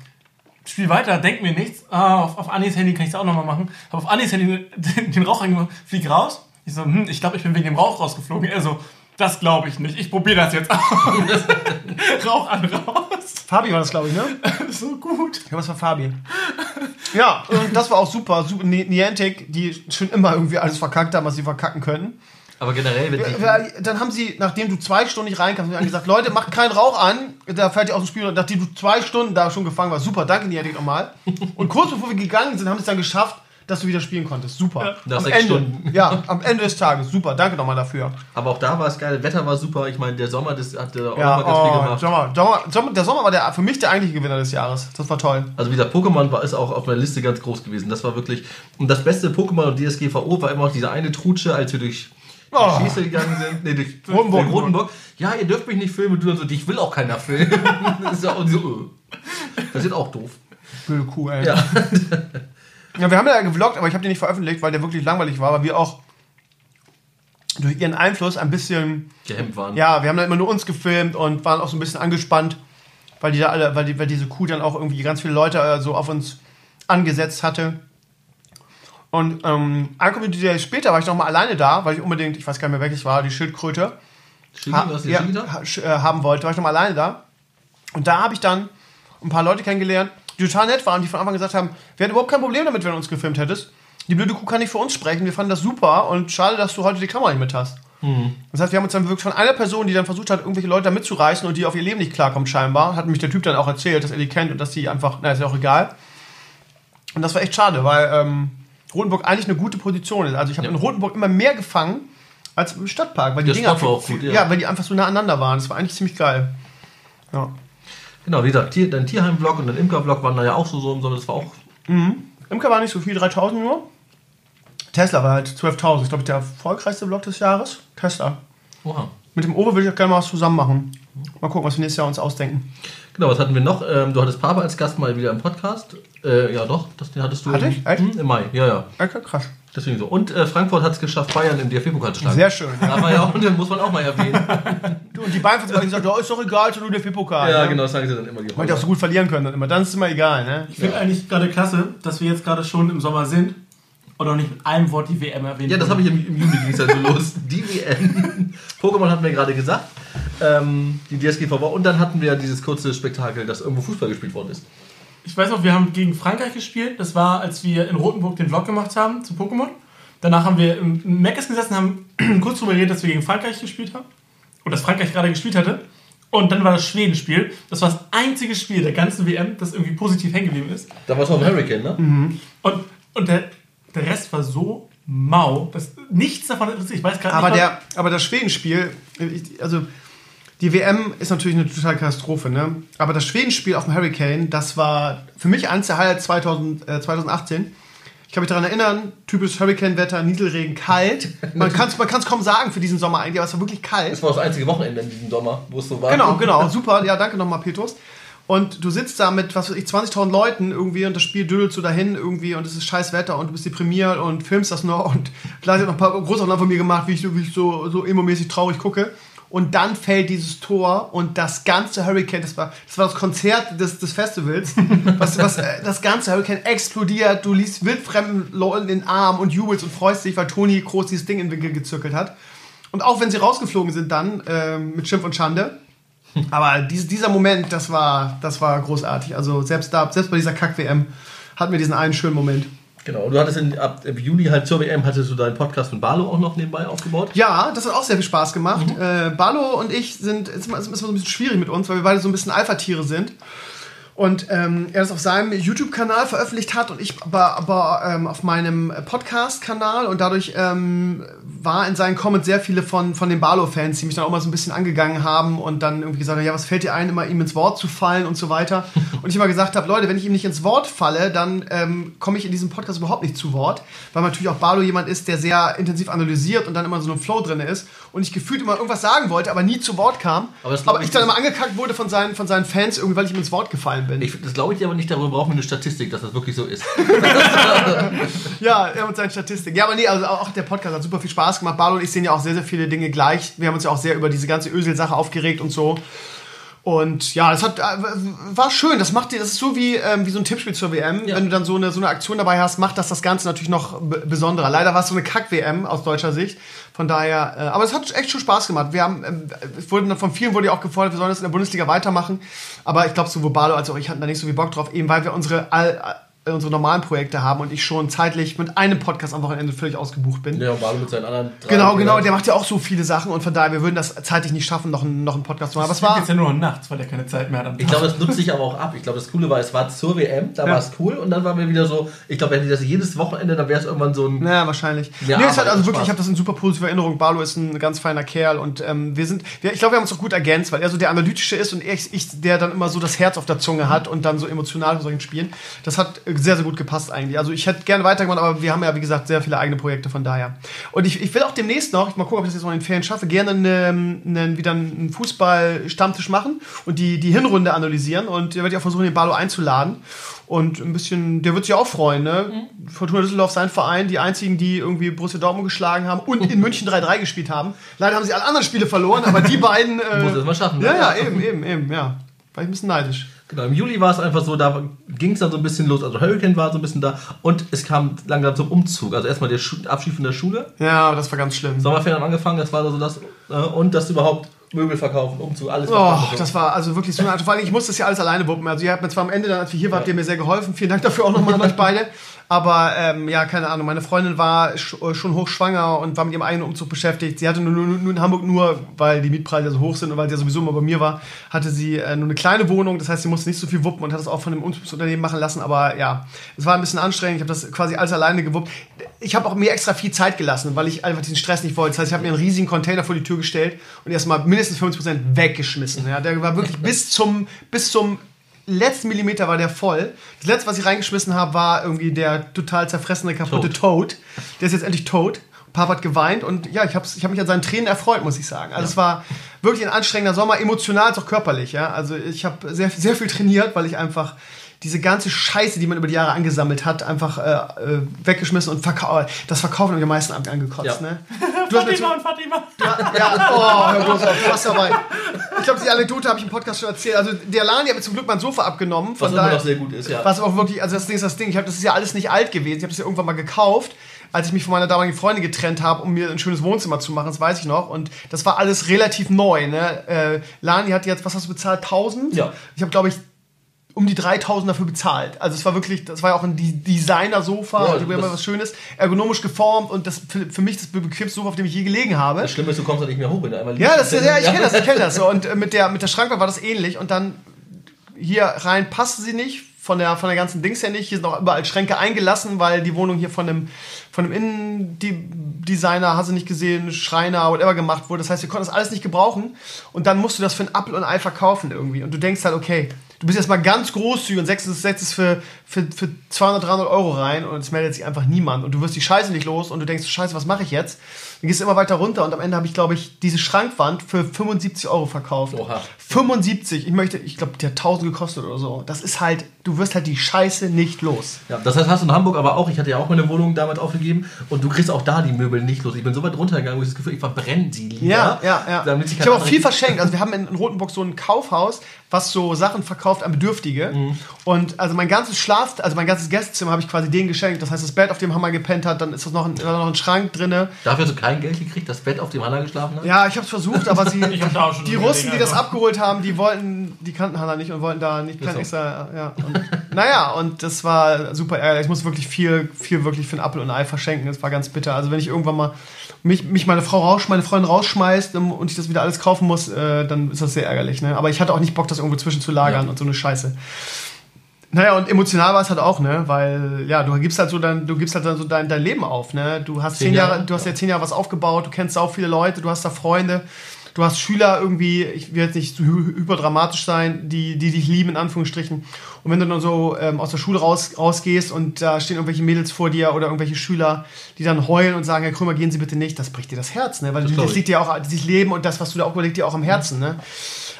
Speaker 3: Spiel weiter, denk mir nichts. Ah, auf, auf Anis Handy kann ich es auch nochmal machen. Habe auf Anis Handy den, (laughs) den Rauch angemacht, flieg raus. Ich so, hm, ich glaube, ich bin wegen dem Rauch rausgeflogen. Er so, das glaube ich nicht. Ich probiere das jetzt aus. (laughs) Rauch an, raus.
Speaker 2: Fabi war das, glaube ich, ne? (laughs)
Speaker 3: So gut.
Speaker 2: Ja, was war Fabi? Ja, und das war auch super. super Ni- Niantic, die schon immer irgendwie alles verkackt haben, was sie verkacken können.
Speaker 4: Aber generell, wenn die,
Speaker 2: Ja, Dann haben sie, nachdem du zwei Stunden nicht reinkamst, haben sie gesagt, Leute, macht keinen Rauch an, da fällt ihr aus dem Spiel. Und nachdem du zwei Stunden da schon gefangen warst, super, danke Niantic nochmal. Und kurz bevor wir gegangen sind, haben sie es dann geschafft, dass du wieder spielen konntest. Super.
Speaker 4: Nach
Speaker 2: am
Speaker 4: sechs
Speaker 2: Ende,
Speaker 4: Stunden.
Speaker 2: Ja, am Ende des Tages. Super, danke nochmal dafür.
Speaker 4: aber auch da war es geil, Wetter war super. Ich meine, der Sommer, das hat der auch
Speaker 2: Ja,
Speaker 4: mal ganz viel
Speaker 2: oh,
Speaker 4: gemacht.
Speaker 2: Sommer, Sommer, Sommer, der Sommer war der, für mich der eigentliche Gewinner des Jahres. Das war toll.
Speaker 4: Also wie gesagt, Pokémon war ist auch auf meiner Liste ganz groß gewesen. Das war wirklich. Und das beste Pokémon und DSGVO war immer noch diese eine Trutsche, als wir durch
Speaker 2: Oh.
Speaker 4: Schieße gegangen sind. Nee, durch (laughs)
Speaker 2: Rotenburg.
Speaker 4: Rotenburg. Ja, ihr dürft mich nicht filmen. Und du dann so, dich will auch keiner filmen. (laughs) das ist ja auch so. äh. Das ist auch doof.
Speaker 2: Blöde Kuh, ey.
Speaker 4: Ja. (laughs)
Speaker 2: Ja, wir haben ja gevloggt, aber ich habe den nicht veröffentlicht, weil der wirklich langweilig war, weil wir auch durch ihren Einfluss ein bisschen,
Speaker 4: Gehemmt waren.
Speaker 2: ja, wir haben dann immer nur uns gefilmt und waren auch so ein bisschen angespannt, weil die da alle, weil, die, weil diese Kuh dann auch irgendwie ganz viele Leute äh, so auf uns angesetzt hatte. Und ähm, Day später war ich noch mal alleine da, weil ich unbedingt, ich weiß gar nicht mehr welches war, die Schildkröte
Speaker 4: Shigi,
Speaker 2: ha- ja, ha- äh, haben wollte, war ich noch mal alleine da. Und da habe ich dann ein paar Leute kennengelernt, die total nett waren, die von Anfang an gesagt haben, wir hätten überhaupt kein Problem damit, wenn du uns gefilmt hättest. Die blöde Kuh kann nicht für uns sprechen, wir fanden das super und schade, dass du heute die Kamera nicht mit hast. Das heißt, wir haben uns dann wirklich von einer Person, die dann versucht hat, irgendwelche Leute da mitzureißen und die auf ihr Leben nicht klarkommt scheinbar, hat mich der Typ dann auch erzählt, dass er die kennt und dass sie einfach, na ist ja auch egal. Und das war echt schade, weil ähm, Rotenburg eigentlich eine gute Position ist. Also ich habe
Speaker 4: Ja.
Speaker 2: in Rotenburg immer mehr gefangen als im Stadtpark, weil die Dinger
Speaker 4: Spot war auch gut, ja.
Speaker 2: ja, weil die einfach so nah aneinander waren. Das war eigentlich ziemlich geil. Ja.
Speaker 4: Genau, wie gesagt, Tier, dein Tierheim-Vlog und dein Imker-Vlog waren da ja auch so, so im Sommer. Das war auch.
Speaker 2: Imker war nicht so viel, 3000 nur. Tesla war halt 12.000. Ich glaube, der erfolgreichste Vlog des Jahres. Tesla.
Speaker 4: Oha.
Speaker 2: Mit dem Owe würde ich auch gerne mal was zusammen machen. Mal gucken, was wir nächstes Jahr uns ausdenken.
Speaker 4: Genau, was hatten wir noch? Ähm, du hattest Papa als Gast mal wieder im Podcast. Äh, ja, doch, das den hattest du.
Speaker 2: Hatte
Speaker 4: im,
Speaker 2: ich? Echt?
Speaker 4: Hm, Im Mai, ja, ja.
Speaker 2: Okay, krass.
Speaker 4: Deswegen so. Und äh, Frankfurt hat es geschafft, Bayern im DFB-Pokal zu schlagen.
Speaker 2: Sehr schön.
Speaker 4: Da war ja auch, den muss man auch mal erwähnen. (laughs)
Speaker 2: Du, und die Bayern haben gesagt, ja, ist doch egal, so nur der FIP-Pokal.
Speaker 4: ja,
Speaker 2: ne?
Speaker 4: genau, das sagen sie dann immer.
Speaker 2: Weil die auch so gut verlieren können dann immer. Dann ist es immer egal, ne?
Speaker 3: Ich finde eigentlich gerade klasse, dass wir jetzt gerade schon im Sommer sind und auch nicht mit einem Wort die WM erwähnt
Speaker 4: Ja, das habe ich im, im Juni ging es halt so los. Die WM. (laughs) Pokémon hatten wir gerade gesagt. Ähm, die DSGVO. Und dann hatten wir dieses kurze Spektakel, dass irgendwo Fußball gespielt worden ist.
Speaker 3: Ich weiß noch, wir haben gegen Frankreich gespielt. Das war, als wir in Rotenburg den Vlog gemacht haben zu Pokémon. Danach haben wir im Meckes gesessen, haben (clears throat) kurz darüber geredet, dass wir gegen Frankreich gespielt haben. Und dass Frankreich gerade gespielt hatte. Und dann war das Schwedenspiel. Das war das einzige Spiel der ganzen WM, das irgendwie positiv hängen geblieben ist.
Speaker 4: Da war Tom Hurricane, ne?
Speaker 3: Und, und der, der Rest war so mau, dass nichts davon interessiert. Ich weiß gerade
Speaker 2: Aber,
Speaker 3: nicht,
Speaker 2: der, aber das Schwedenspiel, also die WM ist natürlich eine totale Katastrophe, ne? Aber das Schwedenspiel auf dem Hurricane, das war für mich eins der Highlights 2000, äh, 2018. Ich kann mich daran erinnern, typisch Hurricane-Wetter, Nieselregen, kalt. Man kann es man kann's kaum sagen für diesen Sommer eigentlich, aber es war wirklich kalt.
Speaker 4: Das war das einzige Wochenende in diesem Sommer, wo es so war.
Speaker 2: Genau, genau, super. Ja, danke nochmal, Petrus. Und du sitzt da mit, was weiß ich, 20.000 Leuten irgendwie und das Spiel dödelt so dahin irgendwie und es ist scheiß Wetter und du bist deprimiert und filmst das noch und (laughs) gleich hat noch ein paar Großaufnahmen von mir gemacht, wie ich, so- wie ich so, so emo-mäßig traurig gucke. und dann fällt dieses Tor und das ganze Hurricane, das war das, war das Konzert des, des Festivals, (laughs) was, was, äh, das ganze Hurricane explodiert, du liest wildfremden Leuten in den Arm und jubelst und freust dich, weil Toni groß dieses Ding in den Winkel gezirkelt hat. Und auch wenn sie rausgeflogen sind dann, ähm, mit Schimpf und Schande, aber dies, dieser Moment, das war, das war großartig. Also selbst da, selbst bei dieser Kack-WM hatten wir diesen einen schönen Moment.
Speaker 4: Genau, du hattest in, ab im Juli halt zur WM hattest du deinen Podcast mit Barlo auch noch nebenbei aufgebaut.
Speaker 2: Ja, das hat auch sehr viel Spaß gemacht. Äh, Barlo und ich sind, es ist ist immer so ein bisschen schwierig mit uns, weil wir beide so ein bisschen Alpha-Tiere sind. Und ähm, er das auf seinem YouTube-Kanal veröffentlicht hat und ich aber, aber ähm, auf meinem Podcast-Kanal und dadurch ähm, war in seinen Comments sehr viele von, von den Barlow-Fans, die mich dann auch mal so ein bisschen angegangen haben und dann irgendwie gesagt haben, ja, was fällt dir ein, immer ihm ins Wort zu fallen und so weiter. (laughs) Und ich immer gesagt habe, Leute, wenn ich ihm nicht ins Wort falle, dann ähm, komme ich in diesem Podcast überhaupt nicht zu Wort, weil natürlich auch Barlow jemand ist, der sehr intensiv analysiert und dann immer so ein Flow drin ist und ich gefühlt immer irgendwas sagen wollte, aber nie zu Wort kam.
Speaker 4: Aber
Speaker 2: aber ich
Speaker 4: ich,
Speaker 2: dann immer angekackt wurde von seinen, von seinen Fans, irgendwie, weil ich ihm ins Wort gefallen bin.
Speaker 4: Ich, das glaube ich dir aber nicht, darüber brauchen wir eine Statistik, dass das wirklich so ist. (laughs)
Speaker 2: Ja, er und seine Statistik. Ja, aber nee, also auch der Podcast hat super viel Spaß gemacht. Barlo und ich sehen ja auch sehr, sehr viele Dinge gleich. Wir haben uns ja auch sehr über diese ganze Ösel-Sache aufgeregt und so. Und ja, das hat, äh, war schön. Das macht dir, das ist so wie, ähm, wie so ein Tippspiel zur WM.
Speaker 4: Ja.
Speaker 2: Wenn du dann so eine, so eine Aktion dabei hast, macht das das Ganze natürlich noch besonderer. Leider war es so eine Kack-WM aus deutscher Sicht. Von daher, äh, aber es hat echt schon Spaß gemacht. Wir haben, ähm, es wurde von vielen wurde ja auch gefordert, wir sollen das in der Bundesliga weitermachen. Aber ich glaube, sowohl Barlo als auch ich hatten da nicht so viel Bock drauf, eben weil wir unsere, all, äh, unsere normalen Projekte haben und ich schon zeitlich mit einem Podcast am Wochenende völlig ausgebucht bin.
Speaker 4: Ja, Barlo mit seinen anderen drei-
Speaker 2: Genau, genau, der macht ja auch so viele Sachen und von daher, wir würden das zeitlich nicht schaffen, noch einen, noch einen Podcast zu machen. Aber es
Speaker 3: Das
Speaker 2: war,
Speaker 3: jetzt ja nur noch nachts, weil er keine Zeit mehr hat. am
Speaker 4: Ich glaube, das nutzt sich aber auch ab. Ich glaube, das Coole war, es war zur WM, da
Speaker 2: Ja.
Speaker 4: war es cool und dann waren wir wieder so, ich glaube, hätte ich das jedes Wochenende, dann wäre es irgendwann so ein.
Speaker 2: Ja, wahrscheinlich.
Speaker 4: Ja,
Speaker 2: nee, es hat
Speaker 4: aber
Speaker 2: also
Speaker 4: Spaß.
Speaker 2: wirklich, ich habe das in super positiver Erinnerung. Barlo ist ein ganz feiner Kerl und ähm, wir sind, wir, ich glaube, wir haben uns auch gut ergänzt, weil er so der Analytische ist und ich, ich, der dann immer so das Herz auf der Zunge hat und dann so emotional bei solchen Spielen. Das hat äh, sehr, sehr gut gepasst eigentlich. Also ich hätte gerne weitergemacht, aber wir haben ja, wie gesagt, sehr viele eigene Projekte von daher. Und ich, ich will auch demnächst noch, ich mal gucken, ob ich das jetzt noch in den Ferien schaffe, gerne einen, einen, wieder einen Fußball-Stammtisch machen und die, die Hinrunde analysieren und da werde ich auch versuchen, den Barlo einzuladen. Und ein bisschen, der wird sich auch freuen, ne? Fortuna Düsseldorf, sein Verein, die einzigen, die irgendwie Borussia Dortmund geschlagen haben und in München 3-3 gespielt haben. Leider haben sie alle anderen Spiele verloren, aber die beiden. Äh,
Speaker 4: Muss das mal schaffen, ne?
Speaker 2: Ja, ja, eben, eben, eben, ja. War ich ein bisschen neidisch.
Speaker 4: Genau, im Juli war es einfach so, da ging es dann so ein bisschen los. Also Hurricane war so ein bisschen da und es kam langsam zum Umzug. Also erstmal der Schu Abschied von der Schule.
Speaker 2: Ja, das war ganz schlimm.
Speaker 4: Sommerferien haben angefangen, das war so das. Äh, und das überhaupt Möbel verkaufen, Umzug, alles
Speaker 2: Oh, das war also wirklich so eine Art. Vor allem, ich musste das ja alles alleine wuppen. Also, ihr habt mir zwar am Ende, dann, als wir hier waren, habt ihr mir sehr geholfen. Vielen Dank dafür auch nochmal an euch beide. Aber ähm, ja, keine Ahnung. Meine Freundin war sch äh, schon hochschwanger und war mit ihrem eigenen Umzug beschäftigt. Sie hatte nur, nur, nur in Hamburg nur, weil die Mietpreise so hoch sind und weil sie ja sowieso immer bei mir war, hatte sie äh, nur eine kleine Wohnung. Das heißt, sie musste nicht so viel wuppen und hat das auch von dem Umzugsunternehmen machen lassen. Aber ja, es war ein bisschen anstrengend. Ich habe das quasi alles alleine gewuppt. Ich habe auch mir extra viel Zeit gelassen, weil ich einfach diesen Stress nicht wollte. Das heißt, ich habe mir einen riesigen Container vor die Tür gestellt und erstmal mindestens 50% weggeschmissen. Ja, der war wirklich bis zum, bis zum letzten Millimeter war der voll. Das letzte, was ich reingeschmissen habe, war irgendwie der total zerfressene, kaputte Toad. Der ist jetzt endlich tot. Papa hat geweint und ja, ich habe ich hab mich an seinen Tränen erfreut, muss ich sagen. Also es war wirklich ein anstrengender Sommer, emotional als auch körperlich. Ja? Also ich habe sehr, sehr viel trainiert, weil ich einfach diese ganze Scheiße, die man über die Jahre angesammelt hat, einfach äh, äh, weggeschmissen und verkauft. Das Verkaufen am meisten an- angekotzt.
Speaker 4: Ja.
Speaker 2: Ne? (laughs) Du
Speaker 3: Fatima und Fatima.
Speaker 2: ja, oh, hör bloß auf, du warst dabei. (laughs) Ich glaube, die Anekdote habe ich im Podcast schon erzählt. Also, der Lani hat mir zum Glück mein Sofa abgenommen.
Speaker 4: Was immer
Speaker 2: daher,
Speaker 4: noch sehr gut ist, ja.
Speaker 2: Was auch wirklich, also das Ding ist das Ding, ich habe das ist ja alles nicht alt gewesen. Ich habe das ja irgendwann mal gekauft, als ich mich von meiner damaligen Freundin getrennt habe, um mir ein schönes Wohnzimmer zu machen, das weiß ich noch. Und das war alles relativ neu. Ne? Äh, Lani hat jetzt, was hast du bezahlt? 1000?
Speaker 4: Ja.
Speaker 2: Ich habe, glaube ich, um die 3000 dafür bezahlt. Also es war wirklich, das war ja auch ein De- Designer-Sofa,
Speaker 4: Ja,
Speaker 2: also
Speaker 4: das-
Speaker 2: was Schönes, ergonomisch geformt und das für, für mich das bequemste Sofa, auf dem ich je gelegen habe.
Speaker 4: Das Schlimme ist, du kommst da nicht mehr hoch, wenn du einmal
Speaker 2: Ja, das, ja, ich kenne das, ich kenne das. (laughs) Und äh, mit der, mit der Schrankwand war das ähnlich. Und dann hier rein passte sie nicht. Von der, von der ganzen Dings her nicht. Hier sind auch überall Schränke eingelassen, weil die Wohnung hier von einem, von einem Innendesigner, hast du nicht gesehen, Schreiner, whatever gemacht wurde. Das heißt, wir konnten das alles nicht gebrauchen. Und dann musst du das für ein Apfel und ein Ei verkaufen irgendwie. Und du denkst halt, okay, du bist jetzt mal ganz großzügig und setzt es, setzt es für, für, für 200, 300 Euro rein und es meldet sich einfach niemand. Und du wirst die Scheiße nicht los und du denkst, Scheiße, was mache ich jetzt? Dann gehst du immer weiter runter und am Ende habe ich, glaube ich, diese Schrankwand für 75 Euro verkauft.
Speaker 4: Oha.
Speaker 2: 75, ich möchte, ich glaube, der hat 1000 gekostet oder so. Das ist halt, du wirst halt die Scheiße nicht los.
Speaker 4: Ja, das heißt, hast du in Hamburg aber auch, ich hatte ja auch meine Wohnung damals aufgegeben, geben und du kriegst auch da die Möbel nicht los. Ich bin so weit runtergegangen, wo ich das Gefühl, ich verbrenne sie lieber.
Speaker 2: Ja, ja, ja. Ich habe auch viel verschenkt. Also wir haben in Rotenburg so ein Kaufhaus, was so Sachen verkauft an Bedürftige.
Speaker 4: Mhm.
Speaker 2: Und also mein ganzes Schlaf, also mein ganzes Gästezimmer habe ich quasi denen geschenkt. Das heißt, das Bett, auf dem Hammer gepennt hat, dann ist das noch ein, noch ein Schrank drinne.
Speaker 4: Dafür hast du kein Geld gekriegt, das Bett, auf dem Hannah geschlafen hat?
Speaker 2: Ja, ich habe es versucht, aber sie, (laughs)
Speaker 3: Ich hab da auch schon
Speaker 2: die Russen, die das
Speaker 3: also.
Speaker 2: abgeholt haben, die wollten, die kannten Hanna nicht und wollten da nicht kein extra, ja. Und, (laughs) naja, und das war super ärgerlich. Ich muss wirklich viel, viel wirklich für ein Apfel und ein Ei verschenken. Das war ganz bitter. Also wenn ich irgendwann mal mich, mich meine Frau raus, meine Freundin rausschmeißt ähm, und ich das wieder alles kaufen muss, äh, dann ist das sehr ärgerlich. Ne? Aber ich hatte auch nicht Bock, das irgendwo zwischenzulagern
Speaker 4: Ja.
Speaker 2: und so eine Scheiße. Naja, und emotional war es halt auch, ne? Weil, ja, du gibst halt so dein, du gibst halt dann so dein, dein Leben auf, ne? Du hast zehn Jahre, du hast ja zehn Jahre was aufgebaut, du kennst auch viele Leute, du hast da Freunde, du hast Schüler irgendwie, ich will jetzt nicht hy- hyperdramatisch sein, die, die dich lieben, in Anführungsstrichen. Und wenn du dann so ähm, aus der Schule raus, rausgehst und da stehen irgendwelche Mädels vor dir oder irgendwelche Schüler, die dann heulen und sagen, Herr Krömer, gehen Sie bitte nicht, das bricht dir das Herz, ne? Weil das, das liegt dir auch, dieses Leben und das, was du da auch überlegt, dir auch am Herzen, ne?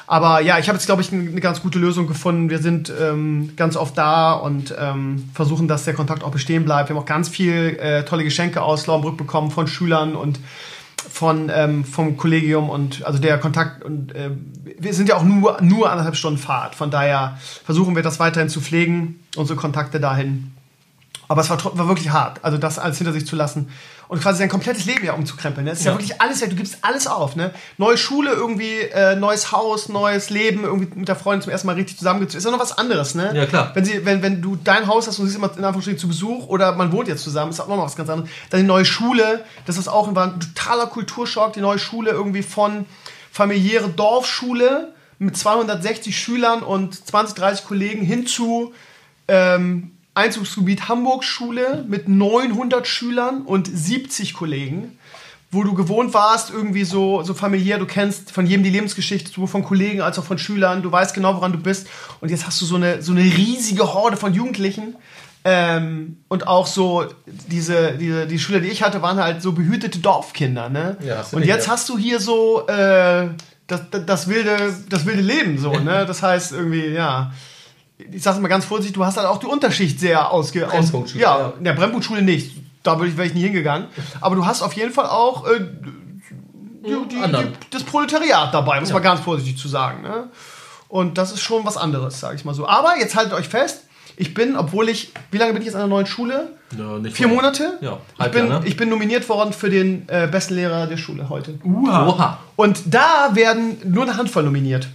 Speaker 2: Aber ja, ich habe jetzt, glaube ich, eine ganz gute Lösung gefunden. Wir sind ähm, ganz oft da und ähm, versuchen, dass der Kontakt auch bestehen bleibt. Wir haben auch ganz viel äh, tolle Geschenke aus Lauenbrück bekommen von Schülern und von, ähm, vom Kollegium und also der Kontakt und äh, wir sind ja auch nur, nur anderthalb Stunden Fahrt. Von daher versuchen wir das weiterhin zu pflegen, unsere Kontakte dahin. Aber es war, war wirklich hart, also das alles hinter sich zu lassen und quasi sein komplettes Leben ja umzukrempeln. Ne? Es ist ja.
Speaker 4: Ja.
Speaker 2: wirklich alles, du gibst alles auf. Ne? Neue Schule irgendwie, äh, neues Haus, neues Leben, irgendwie mit der Freundin zum ersten Mal richtig zusammengezogen. Ist ja noch was anderes, ne?
Speaker 4: Ja, klar.
Speaker 2: Wenn, sie, wenn, wenn du dein Haus hast und sie ist immer in Anführungsstrichen zu Besuch oder man wohnt jetzt zusammen, ist auch noch was ganz anderes. Dann die neue Schule, das ist auch war ein totaler Kulturschock, die neue Schule irgendwie von familiäre Dorfschule mit 260 Schülern und 20, 30 Kollegen hin zu ähm, Einzugsgebiet Hamburg Schule mit 900 Schülern und 70 Kollegen, wo du gewohnt warst, irgendwie so, so familiär, du kennst von jedem die Lebensgeschichte, sowohl von Kollegen als auch von Schülern, du weißt genau, woran du bist. Und jetzt hast du so eine, so eine riesige Horde von Jugendlichen. Ähm, und auch so, diese, diese, die Schüler, die ich hatte, waren halt so behütete Dorfkinder, ne?
Speaker 4: Ja,
Speaker 2: und jetzt
Speaker 4: ja.
Speaker 2: hast du hier so äh, das, das, das, wilde, das wilde Leben, so, ne? (laughs) Das heißt irgendwie, ja ich sag's mal ganz vorsichtig, du hast halt auch die Unterschicht sehr ausge... Aus, ja,
Speaker 4: ja.
Speaker 2: in der Brennpunktschule nicht. Da wäre ich, nie hingegangen. Aber du hast auf jeden Fall auch äh, die, die, die,
Speaker 4: Anderen.
Speaker 2: das Proletariat dabei, muss man ganz vorsichtig zu sagen. Ne? Und das ist schon was anderes, sage ich mal so. Aber jetzt haltet euch fest, ich bin, obwohl ich... Wie lange bin ich jetzt an der neuen Schule?
Speaker 4: Ja, nicht
Speaker 2: Vier. Monate?
Speaker 4: Ja,
Speaker 2: ich bin,
Speaker 4: ne?
Speaker 2: ich bin nominiert worden für den äh, besten Lehrer der Schule heute.
Speaker 3: Uha.
Speaker 4: Oha.
Speaker 2: Und da werden nur eine Handvoll nominiert.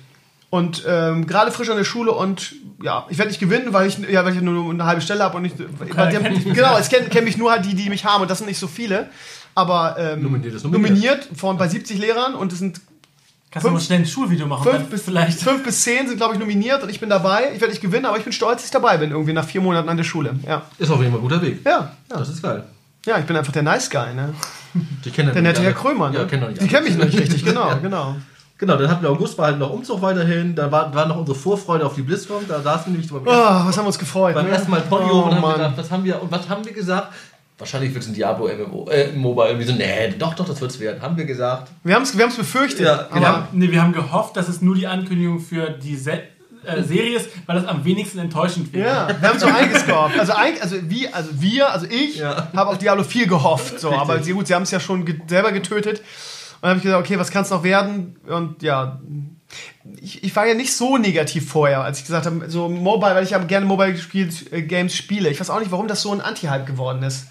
Speaker 2: Und ähm, gerade frisch an der Schule und ja, ich werde nicht gewinnen, weil ich, ja, weil ich nur eine halbe Stelle habe und nicht. Weil die haben,
Speaker 3: kennt dich
Speaker 2: genau, es kennen kenn mich nur halt die, die mich haben und das sind nicht so viele. Aber ähm,
Speaker 4: Nominiert nominiert.
Speaker 2: nominiert von bei 70 Lehrern und es sind
Speaker 3: Kannst du mal
Speaker 2: Fünf-
Speaker 3: schnell ein Schulvideo machen?
Speaker 2: fünf bis,
Speaker 3: vielleicht.
Speaker 2: fünf bis zehn sind, glaube ich, nominiert und ich bin dabei. Ich werde nicht gewinnen, aber ich bin stolz, dass ich dabei bin, irgendwie nach vier Monaten an der Schule. Ja,
Speaker 4: Ist auf jeden Fall ein guter Weg.
Speaker 2: ja, ja.
Speaker 4: Das ist geil.
Speaker 2: ja ich bin einfach der Nice Guy, ne?
Speaker 4: Die kennen
Speaker 2: Der nette Herr Krömer, ne?
Speaker 4: Ja, kennen doch nicht
Speaker 2: die kennen mich noch nicht richtig, genau, (laughs) genau.
Speaker 4: Genau, dann hatten wir August, war halt noch Umzug weiterhin. Dann war, war noch unsere Vorfreude auf die BlizzCon. Da saßen wir nämlich beim,
Speaker 2: Oh, was haben wir uns gefreut.
Speaker 4: beim
Speaker 2: ne?
Speaker 4: ersten Mal Polio
Speaker 2: oh,
Speaker 4: und haben
Speaker 2: Mann.
Speaker 4: gedacht, was haben wir, und was haben wir gesagt? Wahrscheinlich wird es ein Diablo MMO, äh, Mobile. Irgendwie so, nee, doch, doch, das wird es werden. Haben wir gesagt.
Speaker 2: Wir haben es wir haben's befürchtet.
Speaker 4: Ja,
Speaker 3: Wir
Speaker 2: aber
Speaker 3: haben, nee, wir haben gehofft, dass es nur die Ankündigung für die Se äh, Serie ist, weil das am wenigsten enttäuschend wäre.
Speaker 2: Ja, wir haben so eingescorpt. Also, ein, also, wie, also wir, also ich,
Speaker 4: Ja.
Speaker 2: habe auf Diablo 4 gehofft. So, aber sie, gut, sie haben es ja schon ge selber getötet. Und dann habe ich gesagt, okay, was kann es noch werden? Und ja, ich, ich war ja nicht so negativ vorher, als ich gesagt habe, so Mobile, weil ich ja gerne Mobile äh, Games spiele. Ich weiß auch nicht, warum das so ein Anti-Hype geworden ist.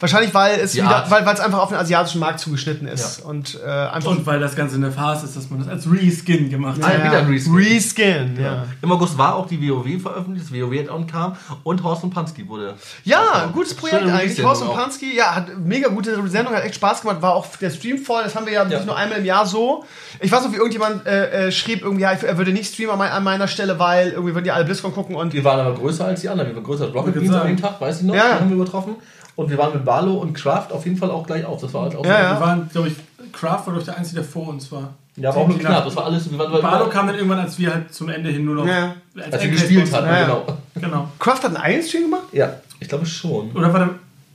Speaker 2: Wahrscheinlich, weil es
Speaker 4: Die
Speaker 2: wieder,
Speaker 4: Art.
Speaker 2: weil es einfach auf den asiatischen Markt zugeschnitten ist.
Speaker 4: Ja.
Speaker 2: Und äh, einfach.
Speaker 3: Und weil das Ganze in der Phase ist, dass man das als Reskin gemacht
Speaker 4: Ah,
Speaker 3: hat.
Speaker 4: ja, wieder ein Reskin.
Speaker 2: Reskin, ja.
Speaker 4: Im August war auch die WoW veröffentlicht, das WoW-Add-on kam und Horst und Pansky wurde.
Speaker 2: Ja, gutes Projekt eigentlich. Horst und. Pansky, ja, hat mega gute Sendung, hat echt Spaß gemacht, war auch der Stream voll, das haben wir ja,
Speaker 4: Ja.
Speaker 2: nicht nur einmal im Jahr so. Ich weiß noch, wie irgendjemand äh, äh, schrieb, irgendwie, ja, er würde nicht streamen an, mein- an meiner Stelle, weil irgendwie würden die alle BlizzCon gucken und
Speaker 4: Wir waren aber größer als die anderen. Wir waren größer als Rocket Beans an dem. Tag, weiß ich noch.
Speaker 2: Ja, ja.
Speaker 4: Haben wir übertroffen. Und wir waren mit Barlow und Craft auf jeden Fall auch gleich auf. Das war halt auch
Speaker 2: Ja,
Speaker 4: so.
Speaker 2: ja.
Speaker 3: Wir waren, glaube ich, Craft war doch der Einzige, der vor uns war.
Speaker 4: Ja, aber auch nur knapp. Das war alles. Wir waren,
Speaker 3: Bardo kam dann irgendwann, als wir halt zum Ende hin nur noch.
Speaker 2: Ja.
Speaker 4: als wir
Speaker 3: Engpace
Speaker 4: gespielt hatten,
Speaker 2: Ja, ja.
Speaker 4: genau.
Speaker 3: Genau.
Speaker 2: Kraft hat einen eigenen Stream gemacht?
Speaker 4: Ja, ich glaube schon.
Speaker 3: Oder war der.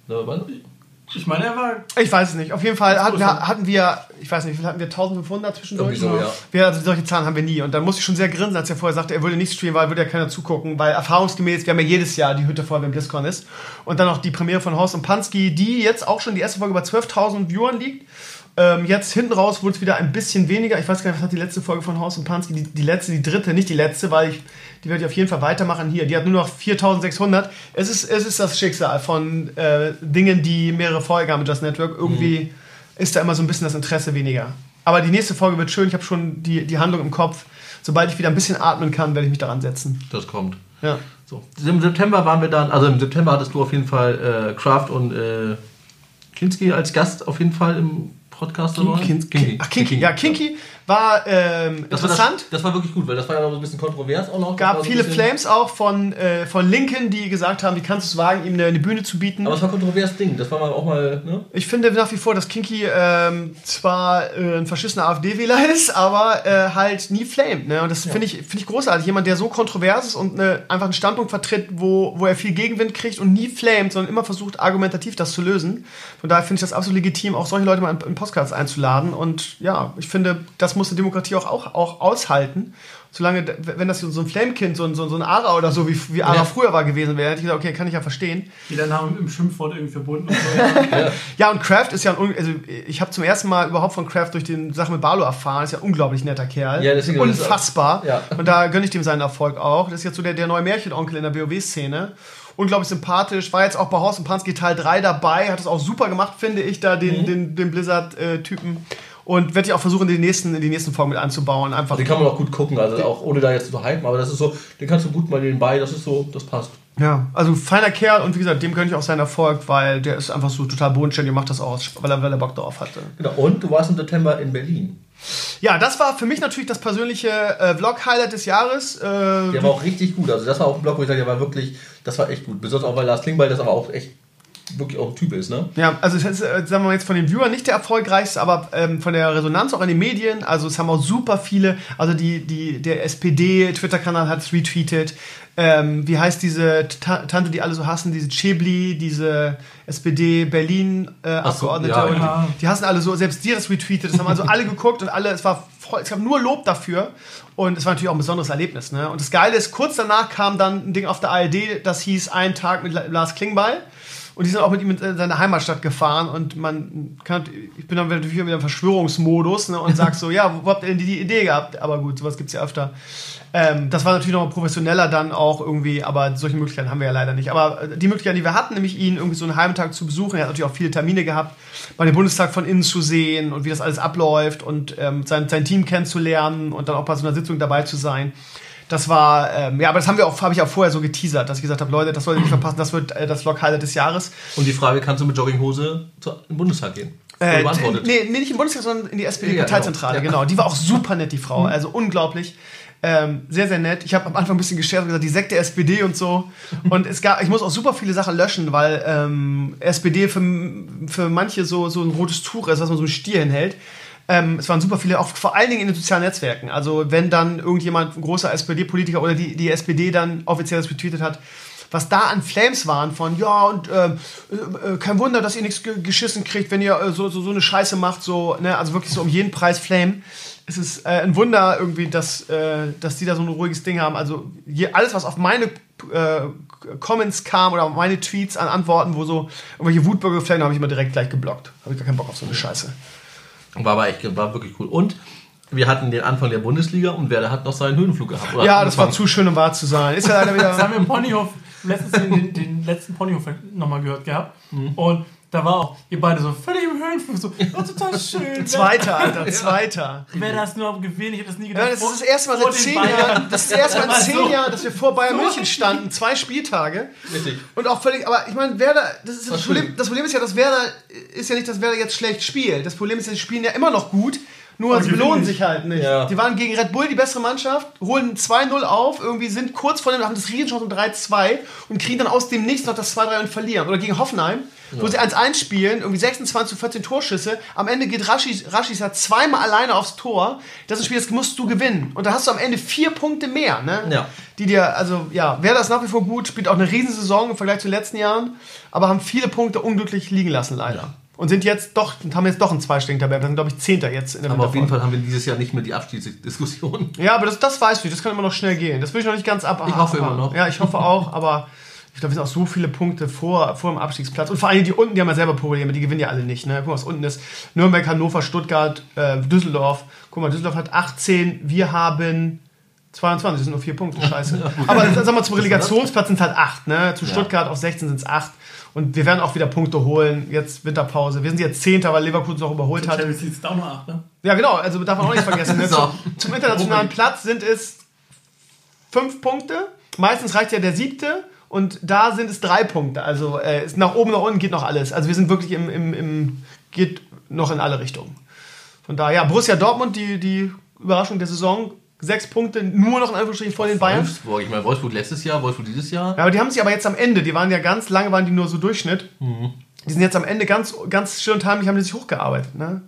Speaker 4: Da war-
Speaker 3: Ich meine, er war.
Speaker 2: Ich weiß es nicht. Auf jeden Fall hatten hatten wir, ich weiß nicht, wie viel hatten wir, 1500 zwischendurch?
Speaker 4: So, ja.
Speaker 2: Wir, also solche Zahlen haben wir nie. Und dann musste ich schon sehr grinsen, als er vorher sagte, er würde nicht streamen, weil würde ja keiner zugucken. Weil erfahrungsgemäß, wir haben ja jedes Jahr die Hütte voll, wenn BlizzCon ist. Und dann noch die Premiere von Horst und Pansky, die jetzt auch schon die erste Folge über 12.000 Viewern liegt. Ähm, jetzt hinten raus wurde es wieder ein bisschen weniger. Ich weiß gar nicht, was hat die letzte Folge von Horst und Pansky, die, die letzte, die dritte, nicht die letzte, weil ich, die werde ich auf jeden Fall weitermachen hier. Die hat nur noch 4.600. Es ist, es ist das Schicksal von äh, Dingen, die mehrere Folgen haben mit Just Network. Irgendwie ist da immer so ein bisschen das Interesse weniger. Aber die nächste Folge wird schön. Ich habe schon die, die Handlung im Kopf. Sobald ich wieder ein bisschen atmen kann, werde ich mich daran setzen.
Speaker 4: Das kommt.
Speaker 2: Ja.
Speaker 4: So. Im September waren wir dann, also im September hattest du auf jeden Fall äh, Kraft und äh, Kinski als Gast auf jeden Fall im Podcast dabei.
Speaker 2: Kinky. Ach, Kinky. Ja, Kinky war ähm,
Speaker 4: Das war,
Speaker 2: interessant.
Speaker 4: das, das war wirklich gut, weil das war ja noch so ein bisschen kontrovers auch noch. War
Speaker 2: gab
Speaker 4: so
Speaker 2: viele Flames auch von, äh, von Linken, die gesagt haben, wie kannst du es wagen, ihm eine, eine Bühne zu bieten.
Speaker 4: Aber es war ein kontroverses Ding. Das war mal auch mal, ne?
Speaker 2: Ich finde nach wie vor, dass Kinky ähm, zwar äh, ein verschissener AfD-Wähler (laughs) ist, aber äh, halt nie flamed. Ne? Und das finde ich, find ich großartig. Jemand, der so kontrovers ist und eine, einfach einen Standpunkt vertritt, wo, wo er viel Gegenwind kriegt und nie flamed, sondern immer versucht, argumentativ das zu lösen. Von daher finde ich das absolut legitim, auch solche Leute mal in, in Podcasts einzuladen. Und ja, ich finde, das muss eine Demokratie auch, auch, auch aushalten. Solange, wenn das so ein Flamekind, so ein, so ein Ara oder so, wie, wie Ara
Speaker 4: Ja.
Speaker 2: früher war gewesen wäre, hätte ich gesagt, okay, kann ich ja verstehen.
Speaker 3: Jeder Name im Schimpfwort irgendwie verbunden und so. (laughs)
Speaker 2: Ja, und Kraft ist ja ein, also ich habe zum ersten Mal überhaupt von Kraft durch den Sache mit Barlow erfahren, ist ja ein unglaublich netter Kerl.
Speaker 4: Ja, deswegen-
Speaker 2: Unfassbar.
Speaker 4: Ja.
Speaker 2: Und da gönne ich dem seinen Erfolg auch. Das ist jetzt so der, der neue Märchenonkel in der WoW-Szene. Unglaublich sympathisch, war jetzt auch bei Horst und Pansky Teil 3 dabei, hat es auch super gemacht, finde ich, da
Speaker 4: Mhm.
Speaker 2: den, den, den Blizzard-Typen. Und werde ich auch versuchen, in die nächsten, in die nächsten Folgen mit einzubauen. Einfach.
Speaker 4: Den kann man auch gut gucken, also auch ohne da jetzt zu hypen, aber das ist so, den kannst du gut mal nebenbei, das ist so, das passt.
Speaker 2: Ja, also feiner Kerl und wie gesagt, dem gönne ich auch seinen Erfolg, weil der ist einfach so total bodenständig und macht das aus, weil er, weil er Bock drauf hatte.
Speaker 4: Genau. Und du warst im September in Berlin.
Speaker 2: Ja, das war für mich natürlich das persönliche äh, Vlog-Highlight des Jahres. Äh,
Speaker 4: Der war auch richtig gut. Also das war auch ein Blog, wo ich sage, der war wirklich, das war echt gut. Besonders auch, weil Lars Klingbeil das aber auch echt wirklich auch ein Typ ist, ne?
Speaker 2: ja, also es ist, äh, sagen wir mal jetzt von den Viewern nicht der erfolgreichste, aber ähm, von der Resonanz auch in den Medien. Also es haben auch super viele, also die, die, der SPD-Twitter-Kanal hat es retweetet. Ähm, wie heißt diese Ta Tante, die alle so hassen, diese Chebli, diese SPD-Berlin-Abgeordnete.
Speaker 4: ja,
Speaker 2: und
Speaker 3: ja.
Speaker 2: die, die hassen alle so, selbst die das retweetet. Das haben also alle geguckt und alle, es war voll, es gab nur Lob dafür. Und es war natürlich auch ein besonderes Erlebnis. Ne? Und das Geile ist, kurz danach kam dann ein Ding auf der ARD, das hieß Ein Tag mit La- Lars Klingbeil. Und die sind auch mit ihm in seine Heimatstadt gefahren und man kann, ich bin dann natürlich wieder im Verschwörungsmodus ne, und sag so, ja, wo habt ihr denn die Idee gehabt? Aber gut, sowas gibt's ja öfter. Ähm, das war natürlich noch mal professioneller dann auch irgendwie, aber solche Möglichkeiten haben wir ja leider nicht. Aber äh, die Möglichkeit, die wir hatten, nämlich ihn irgendwie so einen halben Tag zu besuchen, er hat natürlich auch viele Termine gehabt, bei dem Bundestag von innen zu sehen und wie das alles abläuft und ähm, sein, sein Team kennenzulernen und dann auch bei so einer Sitzung dabei zu sein. Das war, ähm, ja, aber das haben wir auch, habe ich auch vorher so geteasert, dass ich gesagt habe, Leute, das solltet ihr nicht verpassen, das wird äh, das Vlog-Highlight des Jahres.
Speaker 4: Und die Frage, kannst du mit Jogginghose zu, im Bundestag gehen?
Speaker 2: Äh, nee, nee, nicht im Bundestag, sondern in die
Speaker 4: Ja,
Speaker 2: SPD-Parteizentrale,
Speaker 4: genau.
Speaker 2: genau. Die war auch super nett, die Frau. Also unglaublich. Ähm, sehr, sehr nett. Ich habe am Anfang ein bisschen gescherzt und gesagt, die Sekte SPD und so. Und es gab, ich muss auch super viele Sachen löschen, weil ähm, SPD für, für manche so, so ein rotes Tuch ist, was man so einen Stier hinhält. Ähm, es waren super viele, auch vor allen Dingen in den sozialen Netzwerken. Also wenn dann irgendjemand, ein großer SPD-Politiker oder die, die SPD dann offiziell das retweetet hat, was da an Flames waren von, ja, und ähm, äh, äh, kein Wunder, dass ihr nichts ge geschissen kriegt, wenn ihr äh, so, so, so eine Scheiße macht, so, ne, also wirklich so um jeden Preis Flame. Es ist äh, ein Wunder irgendwie, dass, äh, dass die da so ein ruhiges Ding haben. Also je, alles, was auf meine äh, Comments kam oder auf meine Tweets an Antworten, wo so irgendwelche Wutbürger flamen, habe ich immer direkt gleich geblockt. Habe ich gar keinen Bock auf so eine Scheiße.
Speaker 4: War aber echt, war wirklich cool. Und wir hatten den Anfang der Bundesliga und Werder hat noch seinen Höhenflug gehabt. oder
Speaker 2: Ja, das war zu schön, um wahr zu sein. Ist ja leider (laughs)
Speaker 3: Das
Speaker 2: wieder.
Speaker 3: haben wir im Ponyhof letztens den, den, den letzten Ponyhof nochmal gehört gehabt. Und da war auch ihr beide so völlig im Höhenflug. So, oh, total schön.
Speaker 2: Zweiter, Alter, zweiter.
Speaker 3: Wäre das nur gewesen, ich hätte das nie
Speaker 2: Ja,
Speaker 3: gedacht.
Speaker 2: das ist das erste Mal seit zehn. Jahren, das ist das erste Mal in (laughs) zehn
Speaker 3: so-
Speaker 2: Jahren, dass wir vor Bayern München standen, zwei Spieltage.
Speaker 4: Richtig.
Speaker 2: Und auch völlig, aber ich meine, Werder, das, ist das, Problem, das Problem ist ja, dass Werder ist ja nicht, dass Werder jetzt schlecht spielt. Das Problem ist ja, sie spielen ja immer noch gut. Nur sie belohnen sich halt nicht.
Speaker 4: Ja.
Speaker 2: Die waren gegen Red Bull die bessere Mannschaft, holen 2-0 auf, irgendwie sind kurz vor dem, haben das Riesenchance um 3-2 und kriegen dann aus dem Nichts noch das 2-3 und verlieren. Oder gegen Hoffenheim, wo sie 1-1 spielen, irgendwie 26 zu 14 Torschüsse. Am Ende geht Rashi, Rashis hat zweimal alleine aufs Tor. Das ist ein Spiel, das musst du gewinnen. Und da hast du am Ende vier Punkte mehr, ne?
Speaker 4: Ja.
Speaker 2: Die dir, also ja, wäre das nach wie vor gut, spielt auch eine Riesensaison im Vergleich zu den letzten Jahren, aber haben viele Punkte unglücklich liegen lassen, leider. Und sind jetzt doch, haben jetzt doch einen zweistelligen Tabellen. Wir sind, glaube ich, Zehnter jetzt in der
Speaker 4: Aber auf jeden. Fall haben wir dieses Jahr nicht mehr die Abstiegsdiskussion. (laughs)
Speaker 2: Ja, aber das, das weiß ich, das kann immer noch schnell gehen. Das will ich noch nicht ganz ab.
Speaker 4: Ich hoffe immer noch.
Speaker 2: Ja, ich hoffe auch, aber ich glaube, wir sind auch so viele Punkte vor, vor dem Abstiegsplatz. Und vor allem die unten, die haben ja selber Probleme, die gewinnen ja alle nicht. Ne? Guck mal, was unten ist. Nürnberg, Hannover, Stuttgart, äh, Düsseldorf. Guck mal, Düsseldorf hat 18, wir haben 22, das sind nur vier Punkte, scheiße. (laughs) Aber sag mal, zum Relegationsplatz sind es halt 8, ne? Zu
Speaker 4: Ja.
Speaker 2: Stuttgart auf 16 sind es 8. Und wir werden auch wieder Punkte holen, jetzt Winterpause. Wir sind jetzt Zehnter, weil Leverkusen auch überholt hat.
Speaker 3: Champions League ist auch nur 8, ne?
Speaker 2: Ja, genau, also darf man auch nicht vergessen. Ne? (laughs)
Speaker 4: So.
Speaker 2: Zum, zum internationalen Platz sind es fünf Punkte. Meistens reicht ja der siebte. Und da sind es drei Punkte. Also äh, ist nach oben, nach unten geht noch alles. Also wir sind wirklich im, im, im geht noch in alle Richtungen. Von daher, ja, Borussia Dortmund, die, die Überraschung der Saison, sechs Punkte, nur noch in Anführungsstrichen vor den Bayern.
Speaker 4: Wolfsburg, ich meine, Wolfsburg letztes Jahr, Wolfsburg dieses Jahr.
Speaker 2: Ja, aber die haben sich aber jetzt am Ende, die waren ja ganz lange, waren die nur so Durchschnitt.
Speaker 4: Mhm.
Speaker 2: Die sind jetzt am Ende ganz, ganz schön und heimlich, haben die sich hochgearbeitet. Ne?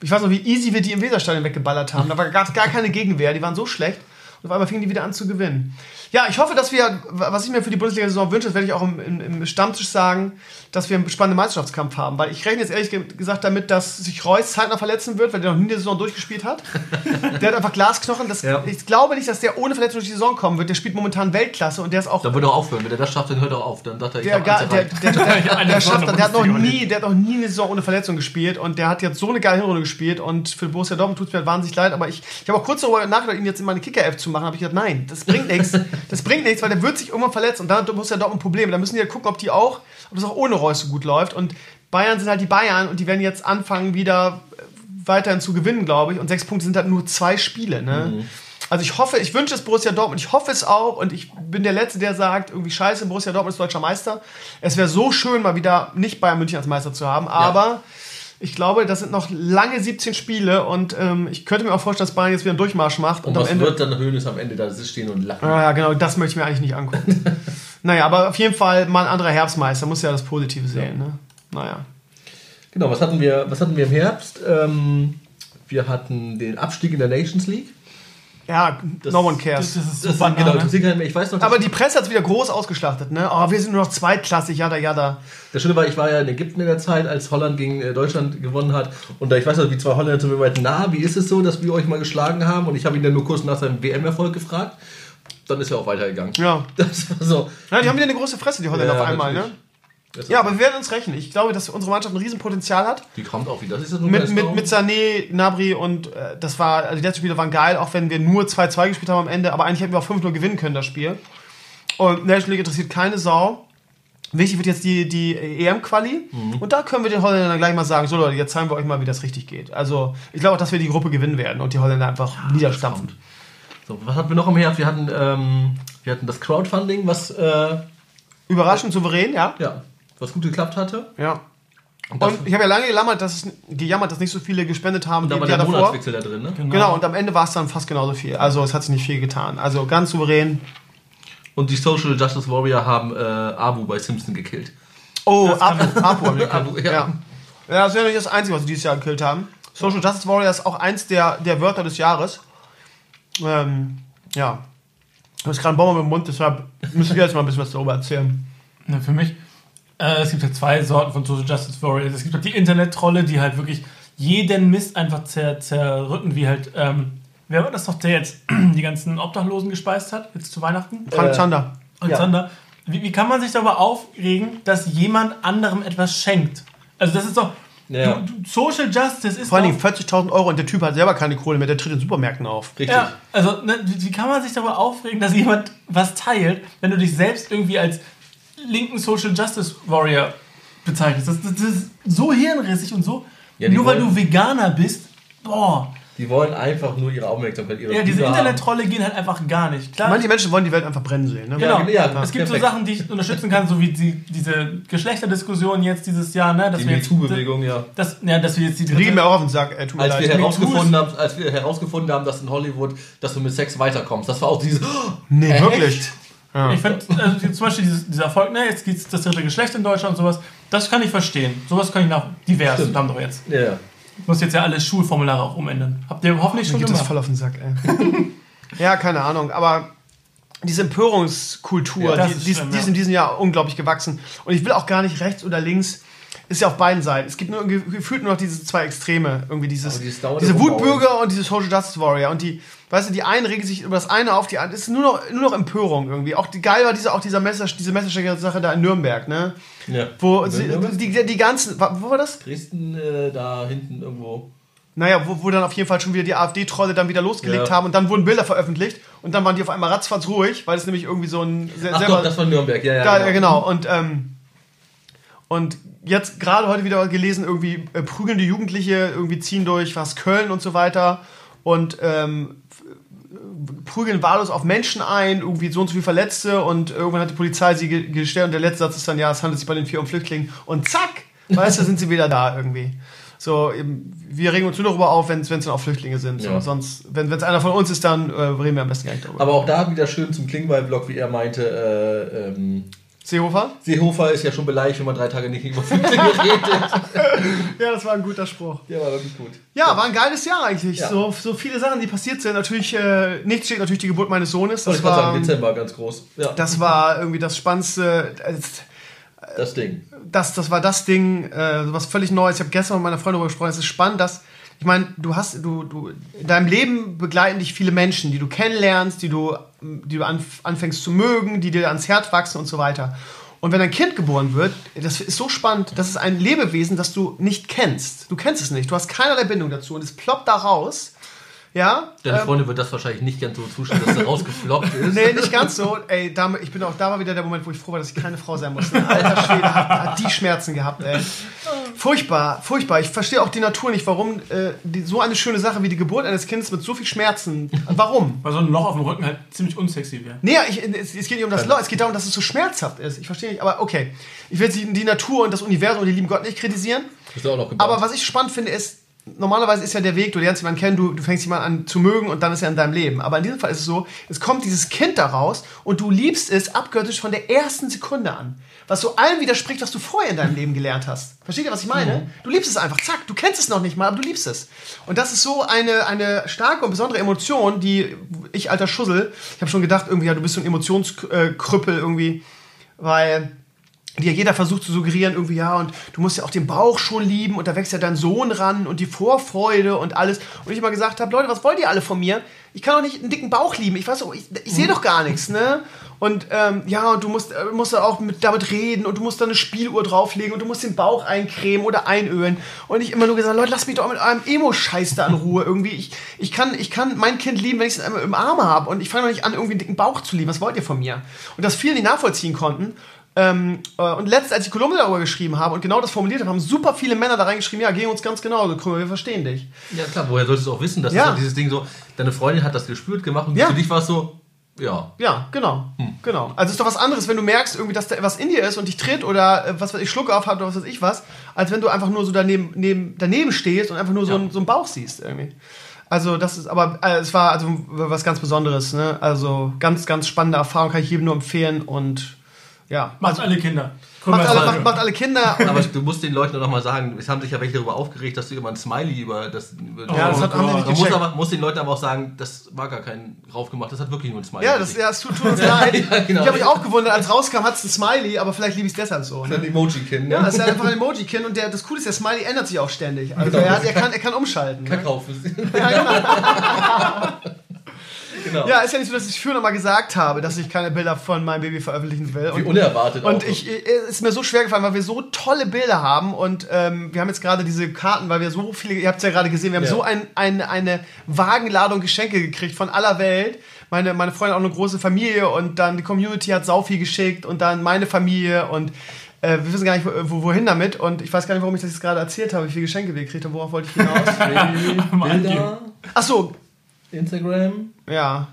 Speaker 2: Ich weiß noch, wie easy wir die im Weserstadion weggeballert haben. Da gab es gar keine Gegenwehr, die waren so schlecht. Und auf einmal fingen die wieder an zu gewinnen. Ja, ich hoffe, dass wir, was ich mir für die Bundesliga-Saison wünsche, das werde ich auch im, im, im Stammtisch sagen, dass wir einen spannenden Meisterschaftskampf haben. Weil ich rechne jetzt ehrlich ge- gesagt damit, dass sich Reus zeitnah verletzen wird, weil der noch nie die Saison durchgespielt hat. (laughs) der hat einfach Glasknochen. Das,
Speaker 4: Ja.
Speaker 2: Ich glaube nicht, dass der ohne Verletzung durch die Saison kommen wird. Der spielt momentan Weltklasse und der ist auch
Speaker 4: Da würde er aufhören. Wenn er das schafft, dann hört er auf. Dann sagt er, ich
Speaker 2: der, gar, der, der, der, (laughs) der,
Speaker 3: Saison
Speaker 2: schafft, der hat noch nie, der hat noch nie eine Saison ohne Verletzung gespielt und der hat jetzt so eine geile Hinrunde gespielt und für Borussia Dortmund tut es mir wahnsinnig leid, aber ich, ich habe auch kurz darüber nachgedacht, ihn jetzt in meine Kicker-App zu machen, habe ich gedacht, nein, das bringt nichts, das bringt nichts, weil der wird sich irgendwann verletzen und dann hat Borussia Dortmund Probleme. Da müssen die ja gucken, ob die auch, ob das auch ohne Reus so gut läuft. Und Bayern sind halt die Bayern und die werden jetzt anfangen wieder äh, weiterhin zu gewinnen, glaube ich. Und sechs Punkte sind halt nur zwei Spiele, ne? Also ich hoffe, ich wünsche es Borussia Dortmund, ich hoffe es auch. Und ich bin der Letzte, der sagt, irgendwie scheiße, Borussia Dortmund ist deutscher Meister. Es wäre so schön, mal wieder nicht Bayern München als Meister zu haben, aber ich glaube, das sind noch lange 17 Spiele und ähm, ich könnte mir auch vorstellen, dass Bayern jetzt wieder einen Durchmarsch macht und,
Speaker 4: Und
Speaker 2: am
Speaker 4: was
Speaker 2: Ende...
Speaker 4: wird dann Hönes am Ende da stehen und lachen?
Speaker 2: Ah, ja, genau, das möchte ich mir eigentlich nicht angucken. (laughs) naja, aber auf jeden Fall mal ein anderer Herbstmeister, muss ja das Positive sehen. Ne? Naja.
Speaker 4: Genau, was hatten wir, was hatten wir im Herbst? Ähm, wir hatten den Abstieg in der Nations League.
Speaker 2: Ja,
Speaker 4: Das-
Speaker 2: no one cares.
Speaker 3: Das ist
Speaker 4: Das
Speaker 3: Banane.
Speaker 4: genau, interessiert mehr. Ich weiß noch,
Speaker 2: aber die Presse hat es wieder groß ausgeschlachtet, ne? Oh, wir sind nur noch zweitklassig, jada, jada.
Speaker 4: Das Schöne war, ich war ja in Ägypten in der Zeit, als Holland gegen äh, Deutschland gewonnen hat. Und da ich weiß noch, wie zwei Holländer zu mir meinten, na, wie ist es so, dass wir euch mal geschlagen haben? Und ich habe ihn dann nur kurz nach seinem WM-Erfolg gefragt. Dann ist er auch weitergegangen.
Speaker 2: Ja. (laughs)
Speaker 4: Das war so.
Speaker 2: Ja, die haben wieder eine große Fresse, die Holländer
Speaker 4: Ja,
Speaker 2: auf einmal, ne?
Speaker 4: Das
Speaker 2: Ja, aber wir werden uns rechnen. Ich glaube, dass unsere Mannschaft ein Riesenpotenzial hat.
Speaker 4: die kommt auch wieder. Das ist das
Speaker 2: Mit, mit, mit Sané, Nabri und äh, das war, also die letzten Spiele waren geil, auch wenn wir nur 2-2 gespielt haben am Ende, aber eigentlich hätten wir auch 5-0 gewinnen können, das Spiel. Und National League interessiert keine Sau. Wichtig wird jetzt die, die EM-Quali.
Speaker 4: Mhm.
Speaker 2: Und da können wir den Holländern gleich mal sagen: So, Leute, jetzt zeigen wir euch mal, wie das richtig geht. Also, ich glaube auch, dass wir die Gruppe gewinnen werden und die Holländer einfach niederstampfen.
Speaker 4: So, was hatten wir noch im Herbst? Wir hatten, ähm, wir hatten das Crowdfunding, was, äh,
Speaker 2: Überraschend souverän, ja.
Speaker 4: ja, was gut geklappt hatte.
Speaker 2: Ja.
Speaker 4: Und,
Speaker 2: Und ich habe ja lange gejammert, dass, es, gejammert, dass nicht so viele gespendet haben
Speaker 4: da
Speaker 2: wie
Speaker 4: war der
Speaker 2: davor.
Speaker 4: Monatswechsel da drin, ne?
Speaker 2: Genau, und am Ende war es dann fast genauso viel. Also es hat sich nicht viel getan. Also ganz souverän.
Speaker 4: Und die Social Justice Warrior haben äh, Abu bei Simpson gekillt.
Speaker 2: Oh, Apu, Apu haben (laughs) gekillt.
Speaker 4: Apu, ja.
Speaker 2: ja. ja. das ist ja nicht das Einzige, was sie dieses Jahr gekillt haben. Social Justice Warrior ist auch eins der, der Wörter des Jahres. Ähm, ja. Du hast gerade einen Baum im Mund, deshalb müssen wir jetzt mal ein bisschen was darüber erzählen.
Speaker 3: Ja, für mich, äh, es gibt ja zwei Sorten von Social Justice Warriors. Es gibt halt die Internet-Trolle, die halt wirklich jeden Mist einfach zer zerrücken, wie halt, ähm, wer war das doch, der jetzt (clears throat) die ganzen Obdachlosen gespeist hat, jetzt zu Weihnachten?
Speaker 2: Frank
Speaker 4: Äh,
Speaker 2: Zander.
Speaker 3: Alexander, wie, wie kann man sich darüber aufregen, dass jemand anderem etwas schenkt? Also das ist doch,
Speaker 4: Ja.
Speaker 3: du, du, Social Justice ist
Speaker 2: Vor allen Dingen 40.000 Euro und der Typ hat selber keine Kohle mehr, der tritt in Supermärkten auf.
Speaker 4: Richtig.
Speaker 3: Ja, also ne, wie kann man sich darüber aufregen, dass jemand was teilt, wenn du dich selbst irgendwie als linken Social Justice Warrior bezeichnest? Das, das, das ist so hirnrissig und so.
Speaker 4: Ja,
Speaker 3: nur weil
Speaker 4: wollen-
Speaker 3: du Veganer bist, boah.
Speaker 4: Die wollen einfach nur ihre Aufmerksamkeit, ihre
Speaker 3: Ja, diese. Internet-Trolle gehen halt einfach gar nicht. Klar,
Speaker 2: Manche Menschen wollen die Welt einfach brennen sehen. Ne?
Speaker 3: Genau.
Speaker 4: Ja, ja,
Speaker 3: es gibt so
Speaker 4: perfekt.
Speaker 3: Sachen, die ich unterstützen kann, so wie die, diese Geschlechterdiskussion jetzt dieses Jahr, ne? Dass
Speaker 4: Die
Speaker 3: wir jetzt,
Speaker 4: MeToo-Bewegung, ja.
Speaker 3: Das, ja, dass wir jetzt die
Speaker 2: reden mir auch auf den Sack. Mir
Speaker 4: Als wir, herausgefunden haben, als wir herausgefunden haben, dass in Hollywood, dass du mit Sex weiterkommst, das war auch dieses.
Speaker 2: Nee,
Speaker 4: Echt?
Speaker 2: Wirklich.
Speaker 3: Ich finde, also die- zum Beispiel dieses, dieser Erfolg, ne, jetzt gibt's das dritte Geschlecht in Deutschland und sowas, das kann ich verstehen. Sowas kann ich nach divers,
Speaker 4: Stimmt.
Speaker 3: haben doch jetzt.
Speaker 4: Ja.
Speaker 3: Muss jetzt ja alle Schulformulare auch umändern. Habt ihr hoffentlich
Speaker 2: Mir
Speaker 3: schon
Speaker 2: geht das
Speaker 3: gemacht?
Speaker 2: voll auf den Sack, ey. (laughs) ja, keine Ahnung, aber diese Empörungskultur,
Speaker 3: Ja, das
Speaker 2: die,
Speaker 3: ist
Speaker 2: die, ist-
Speaker 3: schlimm,
Speaker 2: die ist
Speaker 3: ja.
Speaker 2: in diesem Jahr unglaublich gewachsen. Und ich will auch gar nicht rechts oder links. Ist ja auf beiden Seiten. Es gibt nur ge- gefühlt nur noch diese zwei Extreme. Irgendwie dieses,
Speaker 4: dauernde
Speaker 2: diese. Wutbürger und diese Social Justice Warrior. Und die, weißt du, die einen regen sich über das eine auf, die anderen. Es ist nur noch, nur noch Empörung irgendwie. Auch die, geil war diese, auch dieser Messer, diese Messerstecher-Sache da in Nürnberg, ne?
Speaker 4: ja.
Speaker 2: Wo sie,
Speaker 4: Nürnberg?
Speaker 2: die, die ganzen, wo war das?
Speaker 4: Dresden, äh, da hinten irgendwo.
Speaker 2: Naja, wo, wo dann auf jeden Fall schon wieder die AfD-Trolle dann wieder losgelegt
Speaker 4: Ja.
Speaker 2: haben und dann wurden Bilder veröffentlicht und dann waren die auf einmal ratzfatz ruhig, weil es nämlich irgendwie so ein
Speaker 4: Ach
Speaker 2: selber.
Speaker 4: doch, das war Nürnberg, ja, ja.
Speaker 2: da, ja, genau. Und, ähm, und jetzt gerade heute wieder gelesen, irgendwie äh, prügelnde Jugendliche irgendwie ziehen durch was Köln und so weiter und ähm, äh, prügeln wahllos auf Menschen ein, irgendwie so und so viele Verletzte und irgendwann hat die Polizei sie ge gestellt und der letzte Satz ist dann, ja, es handelt sich bei den vier um Flüchtlingen und zack, weißt du, (laughs) sind sie wieder da irgendwie. So, eben, wir regen uns nur darüber auf, wenn es dann auch Flüchtlinge sind. So,
Speaker 4: Ja.
Speaker 2: sonst, wenn es einer von uns ist, dann äh, reden wir am besten gar nicht darüber.
Speaker 4: Aber auch da wieder schön zum Klingbeil-Blog, wie er meinte, äh, ähm,
Speaker 2: Seehofer?
Speaker 4: Seehofer ist ja schon beleidigt, wenn man drei Tage nicht über Flüchtlinge (laughs) redet.
Speaker 2: Ja, das war ein guter Spruch.
Speaker 4: Der war wirklich gut.
Speaker 2: Ja, war ein geiles Jahr eigentlich.
Speaker 4: Ja.
Speaker 2: So, so viele Sachen, die passiert sind. Natürlich, äh, nichts steht natürlich die Geburt meines Sohnes. Das
Speaker 4: ich
Speaker 2: war,
Speaker 4: sagen, Dezember ganz groß. Ja,
Speaker 2: das war irgendwie das Spannendste. äh,
Speaker 4: das Ding.
Speaker 2: Das, das war das Ding, äh, was völlig Neues. Ich habe gestern mit meiner Freundin darüber gesprochen. Es ist spannend, dass ich meine, du hast, du, du, in deinem Leben begleiten dich viele Menschen, die du kennenlernst, die du, die du anf anfängst zu mögen, die dir ans Herz wachsen und so weiter. Und wenn ein Kind geboren wird, das ist so spannend, das ist ein Lebewesen, das du nicht kennst. Du kennst es nicht, du hast keinerlei Bindung dazu und es ploppt da raus. Ja,
Speaker 4: Deine
Speaker 2: ähm,
Speaker 4: Freundin wird das wahrscheinlich nicht ganz so zustimmen, dass er rausgefloppt (laughs) ist.
Speaker 2: Nee, nicht ganz so. Ey, da, ich bin auch, da war wieder der Moment, wo ich froh war, dass ich keine Frau sein musste. Alter Schwede, hat, hat die Schmerzen gehabt, ey. Furchtbar, furchtbar. Ich verstehe auch die Natur nicht, warum äh, die, so eine schöne Sache wie die Geburt eines Kindes mit so viel Schmerzen. Warum?
Speaker 3: Weil so ein Loch auf dem Rücken halt ziemlich unsexy wäre.
Speaker 2: Nee, ich, es, es geht nicht um das Loch, es geht darum, dass es so schmerzhaft ist. Ich verstehe nicht, aber okay. Ich will die, die Natur und das Universum und den lieben Gott nicht kritisieren.
Speaker 4: Ist auch noch gebaut.
Speaker 2: Aber was ich spannend finde, ist, normalerweise ist ja der Weg, du lernst jemanden kennen, du, du fängst jemanden an zu mögen und dann ist er in deinem Leben. Aber in diesem Fall ist es so, es kommt dieses Kind daraus und du liebst es abgöttisch von der ersten Sekunde an. Was so allem widerspricht, was du vorher in deinem Leben gelernt hast. Versteht ihr, was ich meine? Du liebst es einfach, zack, du kennst es noch nicht mal, aber du liebst es. Und das ist so eine, eine starke und besondere Emotion, die ich, alter Schussel, ich habe schon gedacht, irgendwie, ja, du bist so ein Emotionskrüppel irgendwie, weil dir jeder versucht zu suggerieren, irgendwie, ja, und du musst ja auch den Bauch schon lieben und da wächst ja dein Sohn ran und die Vorfreude und alles. Und ich immer gesagt habe, Leute, was wollt ihr alle von mir? Ich kann doch nicht einen dicken Bauch lieben. Ich weiß doch, ich, ich sehe doch gar nichts, ne? Und ähm, ja, und du musst, äh, musst auch mit, damit reden und du musst da eine Spieluhr drauflegen und du musst den Bauch eincremen oder einölen. Und ich immer nur gesagt, Leute, lasst mich doch mit eurem Emo-Scheiß da in Ruhe irgendwie. Ich, ich, kann, ich kann mein Kind lieben, wenn ich es einmal im Arm habe und ich fange doch nicht an, irgendwie einen dicken Bauch zu lieben. Was wollt ihr von mir? Und das viele nicht nachvollziehen konnten. Ähm, äh, und letztens, als ich Kolumne darüber geschrieben habe und genau das formuliert habe, haben super viele Männer da reingeschrieben, ja, gehen uns ganz genau, so, Krümel, wir verstehen dich.
Speaker 4: ja klar, woher solltest du auch wissen, dass
Speaker 2: Ja.
Speaker 4: das dieses Ding so, deine Freundin hat das gespürt gemacht und
Speaker 2: Ja.
Speaker 4: für dich war es so, ja.
Speaker 2: Ja, genau. genau. Also es ist doch was anderes, wenn du merkst, irgendwie, dass da was in dir ist und dich tritt oder äh, was weiß ich, Schlucke aufhat oder was weiß ich was, als wenn du einfach nur so daneben, neben, daneben stehst und einfach nur so,
Speaker 4: Ja.
Speaker 2: einen, so einen Bauch siehst irgendwie. Also das ist, aber äh, es war also was ganz Besonderes, ne? Also ganz, ganz spannende Erfahrung, kann ich jedem nur empfehlen und ja.
Speaker 3: Macht alle Kinder.
Speaker 2: Macht alle, macht, macht alle Kinder.
Speaker 4: Aber du musst den Leuten doch noch mal sagen, es haben sich ja welche darüber aufgeregt, dass du immer ein Smiley über das. Über
Speaker 2: Ja, das hat- haben die nicht
Speaker 4: Man muss, aber, muss den Leuten aber auch sagen, das war gar kein raufgemacht, das hat wirklich nur ein Smiley.
Speaker 2: Ja, das, ja, es tut, tut uns (laughs) leid.
Speaker 4: Ja, genau.
Speaker 2: Ich habe mich auch gewundert, als rauskam, hat es ein Smiley, aber vielleicht liebe ich es deshalb so. Ne?
Speaker 4: ein Emoji-Kind, ne?
Speaker 2: Ja, das ist ja einfach ein Emoji-Kind und der, das Coole ist, der Smiley ändert sich auch ständig. Also
Speaker 4: Genau.
Speaker 2: er, hat, er, kann, er kann umschalten. Ne?
Speaker 4: Kakao. genau. (laughs)
Speaker 2: Ja, ist ja nicht so, dass ich früher noch mal gesagt habe, dass ich keine Bilder von meinem Baby veröffentlichen will.
Speaker 4: Wie
Speaker 2: Und,
Speaker 4: unerwartet
Speaker 2: und
Speaker 4: auch.
Speaker 2: ich, es ist mir so schwer gefallen, weil wir so tolle Bilder haben und ähm, wir haben jetzt gerade diese Karten, weil wir so viele, ihr habt es ja gerade gesehen, wir haben
Speaker 4: Ja.
Speaker 2: so ein, ein, eine Wagenladung Geschenke gekriegt von aller Welt. Meine, meine Freundin hat auch eine große Familie und dann die Community hat sau viel geschickt und dann meine Familie und Äh, wir wissen gar nicht, wo, wohin damit. Und ich weiß gar nicht, warum ich das jetzt gerade erzählt habe, wie viele Geschenke wir gekriegt haben. Worauf wollte ich hinaus? (laughs)
Speaker 4: Bilder,
Speaker 2: Ach so,
Speaker 4: Instagram.
Speaker 2: ja.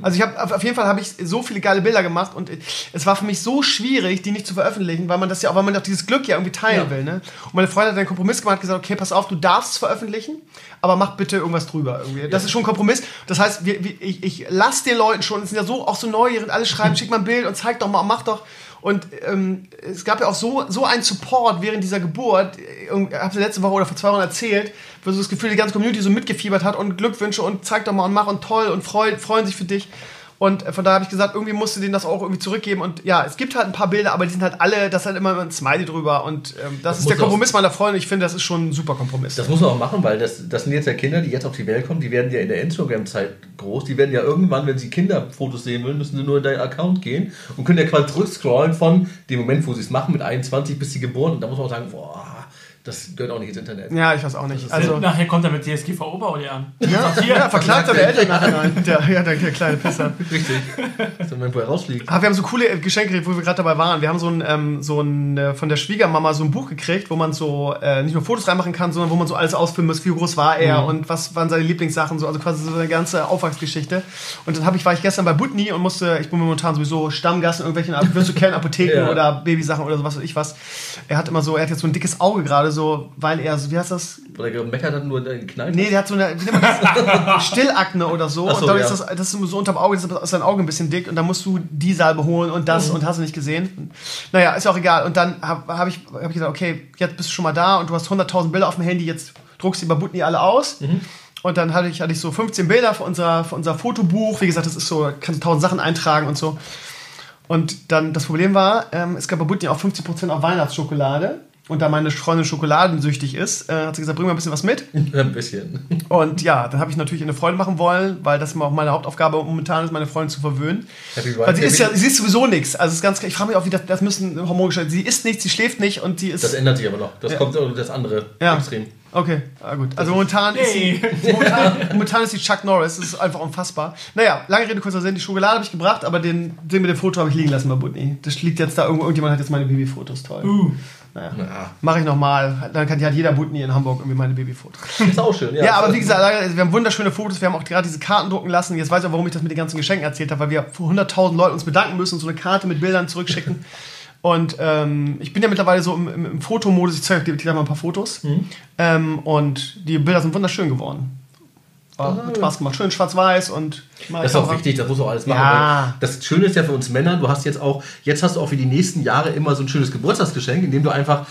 Speaker 2: Also ich habe auf jeden Fall habe ich so viele geile Bilder gemacht und es war für mich so schwierig, die nicht zu veröffentlichen, weil man das ja auch, weil man doch dieses Glück ja irgendwie teilen
Speaker 4: Ja.
Speaker 2: will. Ne? Und meine Freundin hat einen Kompromiss gemacht, gesagt, okay, pass auf, du darfst es veröffentlichen, aber mach bitte irgendwas drüber irgendwie. Das ist schon ein Kompromiss. Das heißt, wir, wir, ich, ich lasse den Leuten schon, es sind ja so auch so neugierig, alle schreiben, (laughs) schick mal ein Bild und zeig doch mal, mach doch. Und ähm, es gab ja auch so, so einen Support während dieser Geburt. Ich habe letzte Woche oder vor zwei Wochen erzählt, wo so das Gefühl, die ganze Community so mitgefiebert hat und Glückwünsche und zeig doch mal und mach und toll und freu, freuen sich für dich. Und von daher habe ich gesagt, irgendwie musst du denen das auch irgendwie zurückgeben. Und ja, es gibt halt ein paar Bilder, aber die sind halt alle, das ist halt immer ein Smiley drüber. Und ähm, das, ist
Speaker 4: muss
Speaker 2: der Kompromiss meiner Freunde. Ich finde, das ist schon ein super Kompromiss.
Speaker 4: Das muss man auch machen, weil das, das sind jetzt ja Kinder, die jetzt auf die Welt kommen, die werden ja in der Instagram-Zeit groß. Die werden ja irgendwann, wenn sie Kinderfotos sehen wollen, müssen sie nur in deinen Account gehen und können ja quasi zurückscrollen von dem Moment, wo sie es machen, mit 21 bis sie geboren. Und da muss man auch sagen, boah, das gehört auch nicht ins Internet.
Speaker 2: ja, ich weiß auch nicht. Also,
Speaker 3: Nachher kommt er mit DSGVO-Bauer an.
Speaker 2: ja, ja, verklagt seine Eltern nachher. Der, ja, der, der kleine Pisser.
Speaker 4: Richtig. Das ist der Moment, wo er rausfliegt.
Speaker 2: Ah, wir haben so coole äh, Geschenke, wo wir gerade dabei waren. Wir haben so ein, ähm, so ein äh, von der Schwiegermama so ein Buch gekriegt, wo man so äh, nicht nur Fotos reinmachen kann, sondern wo man so alles ausfilmen muss, wie groß war er und was waren seine Lieblingssachen, so, also quasi so eine ganze Aufwachsgeschichte. Und dann hab ich, war ich gestern bei Butni und musste, ich bin momentan sowieso Stammgast in irgendwelchen, wirst du kennen, Apotheken (laughs)
Speaker 4: Ja.
Speaker 2: oder Babysachen oder so, was weiß ich was. Er hat immer so, er hat jetzt so ein dickes Auge gerade so, weil er so, wie heißt das?
Speaker 4: Oder gemeckert hat nur den Knall.
Speaker 2: Nee, der hat so eine wie nennt man das? (laughs) Stillakne oder so.
Speaker 4: So,
Speaker 2: und dadurch
Speaker 4: ja.
Speaker 2: ist das, das ist so unterm Auge, das ist sein Auge ein bisschen dick und dann musst du die Salbe holen und das
Speaker 4: Mhm.
Speaker 2: und hast du nicht gesehen. Naja, ist ja auch egal. Und dann habe hab ich, hab ich gesagt, okay, jetzt bist du schon mal da und du hast 100.000 Bilder auf dem Handy, jetzt druckst du die bei Butni alle aus.
Speaker 4: Mhm.
Speaker 2: Und dann hatte ich, hatte ich so 15 Bilder für unser, für unser Fotobuch. Wie gesagt, das ist so, kannst du 1000 Sachen eintragen und so. Und dann das Problem war, ähm, es gab bei Butni auch 50% auf Weihnachtsschokolade. Und da meine Freundin schokoladensüchtig ist, äh, hat sie gesagt, bring mal ein bisschen was mit.
Speaker 4: Ein bisschen.
Speaker 2: Und ja, dann habe ich natürlich eine Freude machen wollen, weil das immer auch meine Hauptaufgabe momentan ist, meine Freundin zu verwöhnen.
Speaker 4: Happy
Speaker 2: Weil sie ist ja, sie ist sowieso nichts. Also es ist ganz, ich frage mich auch, wie das, das müssen Hormongestalten. Sie isst nichts, sie schläft nicht und sie ist.
Speaker 4: Das ändert sich aber noch. Das
Speaker 2: Ja.
Speaker 4: kommt das andere
Speaker 2: Ja.
Speaker 4: Extrem.
Speaker 2: Okay, ah, gut. Also momentan ist sie, (laughs) momentan, momentan ist sie Chuck Norris. Das ist einfach unfassbar. Naja, lange Rede, kurzer Sinn. Die Schokolade habe ich gebracht, aber den, den mit dem Foto habe ich liegen lassen bei Butni. Das liegt jetzt da irgendwo. Irgendjemand hat jetzt meine Babyfotos. Toll.
Speaker 3: Uh.
Speaker 2: Naja.
Speaker 4: Ja.
Speaker 2: Mache ich nochmal. Dann kann hat jeder Butni in Hamburg irgendwie meine Babyfotos.
Speaker 4: Ist auch schön.
Speaker 2: Ja, aber wie gesagt, also wir haben wunderschöne Fotos. Wir haben auch gerade diese Karten drucken lassen. Jetzt weiß ich auch, warum ich das mit den ganzen Geschenken erzählt habe, weil wir vor 100.000 Leuten uns bedanken müssen und so eine Karte mit Bildern zurückschicken. (laughs) Und ähm, ich bin ja mittlerweile so im, im, im Fotomodus. Ich zeige dir gleich mal ein paar Fotos.
Speaker 4: Mhm.
Speaker 2: Ähm, und die Bilder sind wunderschön geworden. War, hat Spaß gemacht. Schön schwarz-weiß und
Speaker 4: Das ist auch wichtig, das muss auch alles machen.
Speaker 2: Ja.
Speaker 4: Das Schöne ist ja für uns Männer, du hast jetzt auch, jetzt hast du auch für die nächsten Jahre immer so ein schönes Geburtstagsgeschenk, indem du einfach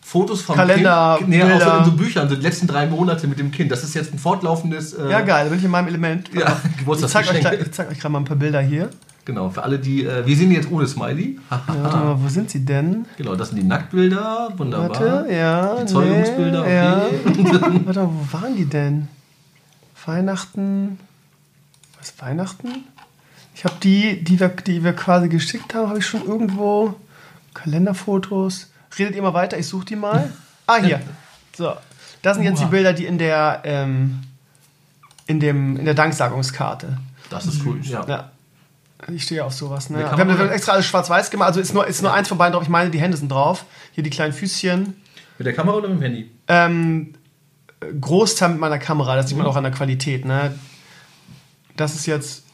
Speaker 4: Fotos vom
Speaker 2: Kalender,
Speaker 4: Kind, nee, auch so in so Büchern, so die letzten drei Monate mit dem Kind. Das ist jetzt ein fortlaufendes. Äh,
Speaker 2: Ja, geil, da bin ich in meinem Element.
Speaker 4: Ja, (laughs)
Speaker 2: ich zeige euch,
Speaker 4: Geburtstagsgeschenk.
Speaker 2: zeig euch gerade mal ein paar Bilder hier.
Speaker 4: Genau, für alle, die. Äh, wir sehen jetzt ohne Smiley.
Speaker 2: Mal, wo sind sie denn?
Speaker 4: Genau, das sind die Nacktbilder. Wunderbar.
Speaker 2: Warte, ja.
Speaker 4: Die Zeugungsbilder,
Speaker 2: nee, ja.
Speaker 4: okay. (laughs)
Speaker 2: Warte mal, wo waren die denn? Weihnachten. Was Weihnachten? Ich habe die, die wir, die wir quasi geschickt haben, habe ich schon irgendwo. Kalenderfotos. Redet ihr mal weiter, ich suche die mal. (laughs) Ah, hier. So. Das sind jetzt die. Bilder, die in der, ähm, in dem, in der Danksagungskarte.
Speaker 4: Das ist cool. Ja.
Speaker 2: Ja. Ich stehe auf sowas. Ne? Wir haben, wir extra alles schwarz-weiß gemacht. Also ist nur, ist nur eins von beiden drauf. Ich meine, die Hände sind drauf. Hier die kleinen Füßchen.
Speaker 4: Mit der Kamera oder mit dem Handy?
Speaker 2: Ähm, Großteil mit meiner Kamera. Das sieht man auch an der Qualität. Ne? Das ist jetzt.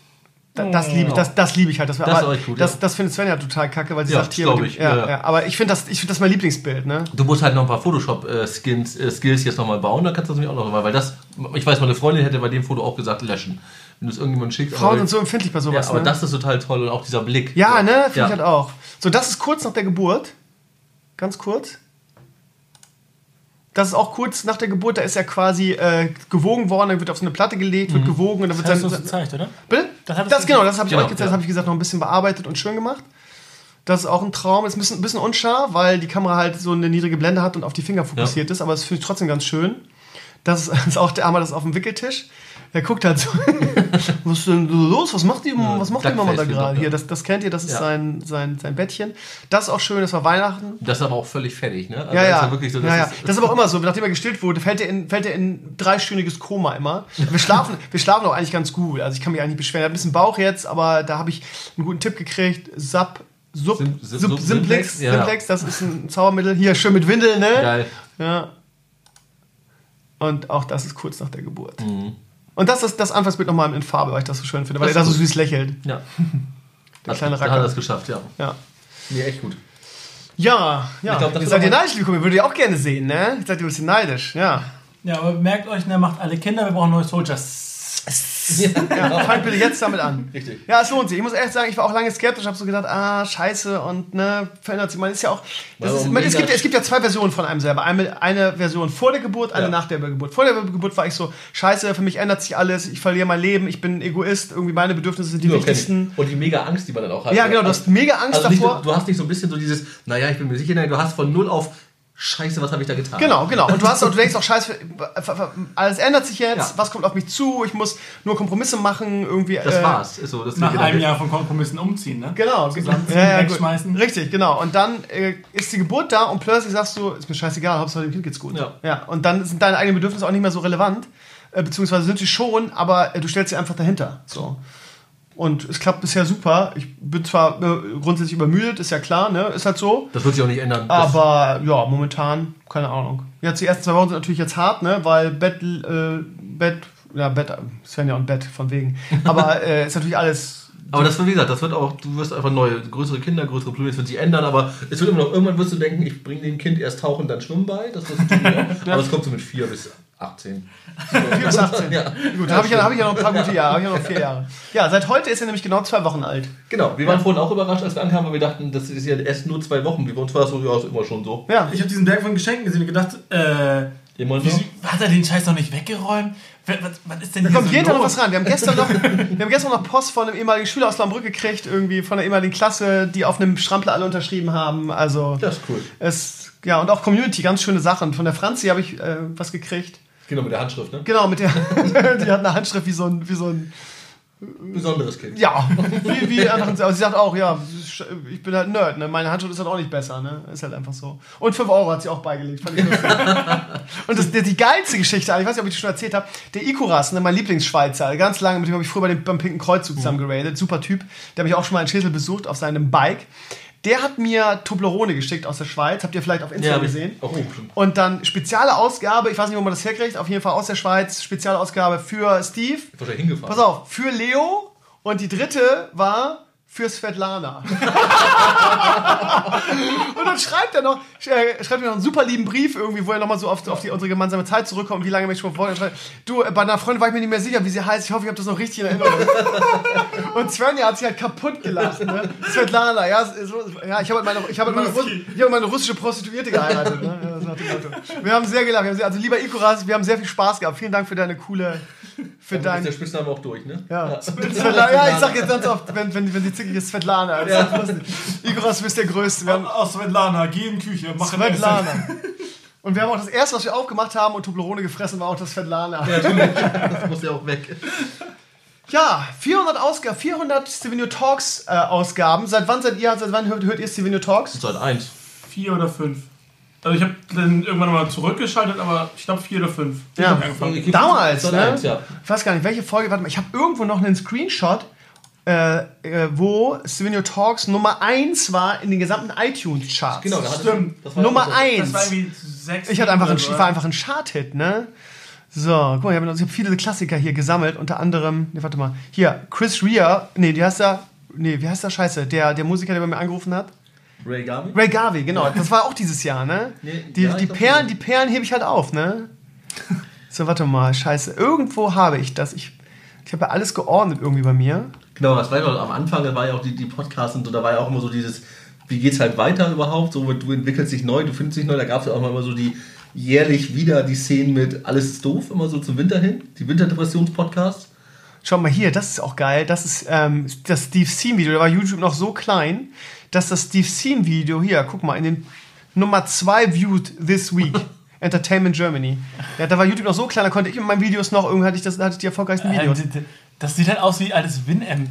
Speaker 2: da- Das liebe ich, das, das liebe ich halt. Das,
Speaker 4: Das
Speaker 2: aber
Speaker 4: gut,
Speaker 2: das,
Speaker 4: ja.
Speaker 2: das findet Svenja total kacke, weil sie
Speaker 4: Ja,
Speaker 2: sagt hier. dem-
Speaker 4: ich,
Speaker 2: Ja,
Speaker 4: ja.
Speaker 2: ja. Aber ich finde das, ich find das mein Lieblingsbild. Ne?
Speaker 4: Du musst halt noch ein paar Photoshop-Skills äh, Skills jetzt nochmal bauen, dann kannst du das nämlich auch noch mal, weil das, ich weiß, meine Freundin hätte bei dem Foto auch gesagt, löschen. Wenn du es irgendjemand schickst.
Speaker 2: Frauen sind so empfindlich bei
Speaker 4: ja,
Speaker 2: sowas.
Speaker 4: aber
Speaker 2: ne?
Speaker 4: das ist total toll und auch dieser Blick.
Speaker 2: Ja, ne? Finde
Speaker 4: Ja.
Speaker 2: ich halt auch. So, das ist kurz nach der Geburt. Ganz kurz. Das ist auch kurz nach der Geburt, da ist er quasi äh, gewogen worden, dann wird auf so eine Platte gelegt, wird gewogen und dann wird
Speaker 3: Das
Speaker 2: sein.
Speaker 3: uns gezeigt, oder?
Speaker 2: Bitte?
Speaker 3: Das
Speaker 2: Das, genau, das habe ich
Speaker 4: Genau,
Speaker 2: euch gezeigt,
Speaker 4: ja.
Speaker 2: das habe ich gesagt, noch ein bisschen bearbeitet und schön gemacht. Das ist auch ein Traum. Ist ein bisschen, ein bisschen unscharf, weil die Kamera halt so eine niedrige Blende hat und auf die Finger fokussiert ist, aber das finde ich trotzdem ganz schön. Das ist, das (laughs) ist auch der Arme, das ist auf dem Wickeltisch. Der guckt halt (laughs) so, was ist denn los? Was macht die, was macht die Mama da gerade?
Speaker 4: Ja.
Speaker 2: Hier, das, das kennt ihr, das ist
Speaker 4: Ja.
Speaker 2: sein, sein, sein Bettchen. Das ist auch schön, das war Weihnachten.
Speaker 4: Das ist aber auch völlig fertig, ne? Also
Speaker 2: Ja,
Speaker 4: das
Speaker 2: ja.
Speaker 4: Ist wirklich so, das
Speaker 2: ja, ja.
Speaker 4: Ist,
Speaker 2: Das ist aber auch immer so. Nachdem er gestillt wurde, fällt er in, fällt er in dreistündiges Koma immer. Wir schlafen, (laughs) wir schlafen auch eigentlich ganz gut. Also ich kann mich eigentlich beschweren. Er hat ein bisschen Bauch jetzt, aber da habe ich einen guten Tipp gekriegt. Sub Sub,
Speaker 4: Sim-
Speaker 2: Sub- Simplex,
Speaker 4: Simplex, ja.
Speaker 2: Simplex, das ist ein Zaubermittel. Hier schön mit Windeln, ne?
Speaker 4: Geil.
Speaker 2: Ja. Und auch das ist kurz nach der Geburt.
Speaker 4: Mhm.
Speaker 2: Und das ist das Anfangsbild nochmal in Farbe, weil ich das so schön finde, weil
Speaker 4: Das
Speaker 2: er da so süß lächelt.
Speaker 4: Ja. (laughs)
Speaker 2: Der
Speaker 4: Hat,
Speaker 2: kleine
Speaker 4: hat
Speaker 2: Racker.
Speaker 4: er es geschafft, ja.
Speaker 2: Ja.
Speaker 4: Nee, echt gut.
Speaker 2: Ja, ja.
Speaker 4: Ich glaub, das
Speaker 2: ihr seid ihr neidisch, liebe Kumpel. Würdet ihr auch gerne sehen, ne? Ihr seid ihr ein bisschen neidisch, ja.
Speaker 3: Ja, aber merkt euch, ne, macht alle Kinder, wir brauchen neue Soldiers.
Speaker 2: Ja, fangt (laughs) bitte jetzt damit an.
Speaker 4: Richtig.
Speaker 2: Ja, es lohnt sich. Ich muss ehrlich sagen, ich war auch lange skeptisch, habe so gedacht, ah, scheiße und ne, verändert sich. Man ist ja auch. Ist, man, es, gibt, ja- es gibt ja zwei Versionen von einem selber. Eine, eine Version vor der Geburt, eine
Speaker 4: Ja.
Speaker 2: nach der Geburt. Vor der Geburt war ich so, scheiße, für mich ändert sich alles, ich verliere mein Leben, ich bin Egoist, irgendwie meine Bedürfnisse sind die
Speaker 4: Ja,
Speaker 2: wichtigsten.
Speaker 4: Und die mega Angst, die man dann auch hat.
Speaker 2: Ja, genau, du hast mega Angst
Speaker 4: also
Speaker 2: davor.
Speaker 4: Du, du hast nicht so ein bisschen so dieses, naja, ich bin mir sicher, nein, du hast von null auf, scheiße, was habe ich da getan?
Speaker 2: Genau, genau. Und du hast auch, du denkst auch, scheiße, alles ändert sich jetzt,
Speaker 4: Ja.
Speaker 2: was kommt auf mich zu, ich muss nur Kompromisse machen, irgendwie.
Speaker 4: Das
Speaker 2: äh,
Speaker 4: war's. Ist so, das
Speaker 3: Nach einem. Jahr von Kompromissen umziehen, ne?
Speaker 2: Genau,
Speaker 3: Zusammenziehen,
Speaker 2: ja,
Speaker 3: wegschmeißen.
Speaker 2: Richtig, genau. Und dann äh, ist die Geburt da und plötzlich sagst du, ist mir scheißegal, Hauptsache dem Kind geht's gut.
Speaker 4: Ja.
Speaker 2: ja. Und dann sind deine eigenen Bedürfnisse auch nicht mehr so relevant, äh, beziehungsweise sind sie schon, aber äh, du stellst sie einfach dahinter. So. Und es klappt bisher super. Ich bin zwar äh, grundsätzlich übermüdet, ist ja klar, ne? Ist halt so.
Speaker 4: Das wird sich auch nicht ändern.
Speaker 2: Aber ja, momentan, keine Ahnung. Jetzt die ersten zwei Wochen sind natürlich jetzt hart, ne? Weil Bett, äh, Bett, ja, Bett, Sven ja und Bett, von wegen. Aber (laughs) äh, ist natürlich alles.
Speaker 4: Aber das wird, wie gesagt, das wird auch, du wirst einfach neue, größere Kinder, größere Probleme, es wird sich ändern, aber es wird immer noch, irgendwann wirst du denken, ich bringe dem Kind erst Tauchen, dann Schwimmen bei, das wirst du tun, (laughs) ja. aber es kommt so mit 4 bis 18.
Speaker 2: 4 bis 18.
Speaker 4: Ja.
Speaker 2: Gut, da habe ich, ja, hab ich ja noch ein paar gute Jahre, habe ich ja noch vier Jahre. Ja, seit heute ist er nämlich genau zwei Wochen alt.
Speaker 4: Genau, wir waren vorhin auch überrascht, als wir ankamen, weil wir dachten, das ist ja erst nur zwei Wochen, wie bei uns war es so, ja, ist immer schon so.
Speaker 2: Ja,
Speaker 3: Ich habe diesen Berg von Geschenken gesehen und gedacht, äh,
Speaker 4: Immer noch?
Speaker 3: wieso, hat er den Scheiß noch nicht weggeräumt? Was, was, ist denn
Speaker 2: da kommt
Speaker 3: so
Speaker 2: jeden Tag noch was ran. Wir haben gestern noch, wir haben gestern noch Post von einem ehemaligen Schüler aus Lambrück gekriegt, irgendwie von der ehemaligen Klasse, die auf einem Strampler alle unterschrieben haben. Also
Speaker 4: Das ist cool.
Speaker 2: es, ja, und auch Community, ganz schöne Sachen. Von der Franzi habe ich äh, was gekriegt.
Speaker 4: Genau, mit der Handschrift, ne?
Speaker 2: Genau, mit der, (laughs) die hat eine Handschrift wie so ein, wie so ein
Speaker 4: Besonderes Kind.
Speaker 2: Ja, wie, wie einfach, aber sie sagt auch, ja, ich bin halt ein Nerd, ne? meine Handschrift ist halt auch nicht besser, ne? ist halt einfach so. Und 5 Euro hat sie auch beigelegt, fand ich lustig. (laughs) Und das, die, die geilste Geschichte, ich weiß nicht, ob ich die schon erzählt habe, der Ikuras, ne, mein Lieblingsschweizer, ganz lange, mit dem habe ich früher bei dem, beim Pinken Kreuzzug zusammen geradet, super Typ, der habe ich auch schon mal in Schädel besucht auf seinem Bike. Der hat mir Toblerone geschickt aus der Schweiz, habt ihr vielleicht auf Instagram
Speaker 4: ich
Speaker 2: gesehen.
Speaker 4: Auch bestimmt.
Speaker 2: Und dann spezielle Ausgabe, ich weiß nicht, wo man das herkriegt, auf jeden Fall aus der Schweiz, spezielle Ausgabe für Steve,
Speaker 4: Wahrscheinlich hingefahren.
Speaker 2: Pass auf, für Leo und die dritte war für Svetlana. (laughs) und dann schreibt er noch, äh, schreibt mir noch einen super lieben Brief irgendwie, wo er nochmal so auf, auf die, unsere gemeinsame Zeit zurückkommt, wie lange mich schon vorher schreibt. Du, äh, bei einer Freundin war ich mir nicht mehr sicher, wie sie heißt. Ich hoffe, ich habe das noch richtig in Erinnerung. (laughs) und Svenja hat sich halt kaputt gelacht. Ne? Svetlana, ja, so, ja ich habe halt meine, ich habe halt meine, Russ- ich habe meine russische Prostituierte geheiratet. Ne? Ja. Wir haben sehr gelacht. Wir haben sehr, also lieber Ikoras, wir haben sehr viel Spaß gehabt. Vielen Dank für deine coole, für
Speaker 4: Dann ist
Speaker 2: dein
Speaker 4: der Spitzname auch durch, ne?
Speaker 2: ja. Svetlana, ja, ich sag jetzt ganz oft, wenn, wenn, wenn sie zickig ist, Svetlana. Lustig. Igoras, du bist der Größte. Wir haben
Speaker 3: Aus Svetlana, geh in die Küche, mach ein
Speaker 2: Svetlana. (laughs) Und wir haben auch das erste, was wir aufgemacht haben und Toblerone gefressen, war auch das Svetlana.
Speaker 4: Ja, natürlich. Das muss ja auch weg.
Speaker 2: Ja, 400 Ausgaben, 400 Stevenio Talks äh, Ausgaben. Seit wann seid ihr, seit wann hört, hört ihr Stevenio Talks?
Speaker 4: Seit eins.
Speaker 3: Vier oder fünf. Also ich habe dann irgendwann mal zurückgeschaltet, aber ich glaube vier oder fünf.
Speaker 2: Ja. Damals, ne?
Speaker 4: eins, ja.
Speaker 2: Ich weiß gar nicht, welche Folge, warte mal, ich habe irgendwo noch einen Screenshot, äh, äh, wo Stevenio Talks Nummer 1 war in den gesamten iTunes-Charts.
Speaker 4: Genau, da hatte
Speaker 3: Stimmt.
Speaker 4: das war
Speaker 2: Nummer
Speaker 4: auch so.
Speaker 2: 1.
Speaker 3: Das war irgendwie sechs.
Speaker 2: Ich hatte einfach ein, war einfach ein Chart-Hit, ne? So, guck mal, ich habe hab viele Klassiker hier gesammelt, unter anderem, ne, warte mal, hier, Chris Rea, nee, die heißt da, nee, wie heißt der Scheiße? Der, der Musiker, der bei mir angerufen hat?
Speaker 4: Ray Garvey?
Speaker 2: Ray Garvey, genau, das war auch dieses Jahr, ne?
Speaker 4: Nee,
Speaker 2: Die,
Speaker 4: ja,
Speaker 2: die Perlen, die Perlen hebe ich halt auf, ne? (laughs) So, warte mal, scheiße, irgendwo habe ich das, ich, ich habe ja alles geordnet irgendwie bei mir.
Speaker 4: Genau, das war ja am Anfang, da war ja auch die, die Podcasts und so, da war ja auch immer so dieses, wie geht's halt weiter überhaupt? So, du entwickelst dich neu, du findest dich neu, da gab es ja auch mal immer so die jährlich wieder die Szenen mit Alles ist doof, immer so zum Winter hin, die Winterdepressions-Podcasts.
Speaker 2: Schau mal hier, das ist auch geil. Das ist ähm, das Steve Scene Video. Da war YouTube noch so klein, dass das Steve Scene Video hier, guck mal, in den Nummer 2 viewed this week. (laughs) Entertainment Germany. Ja, da war YouTube noch so klein, da konnte ich in meinen Videos noch, irgendwie hatte ich, das, hatte ich die erfolgreichsten
Speaker 3: Äh,
Speaker 2: Videos.
Speaker 3: Das sieht halt aus wie altes WinM.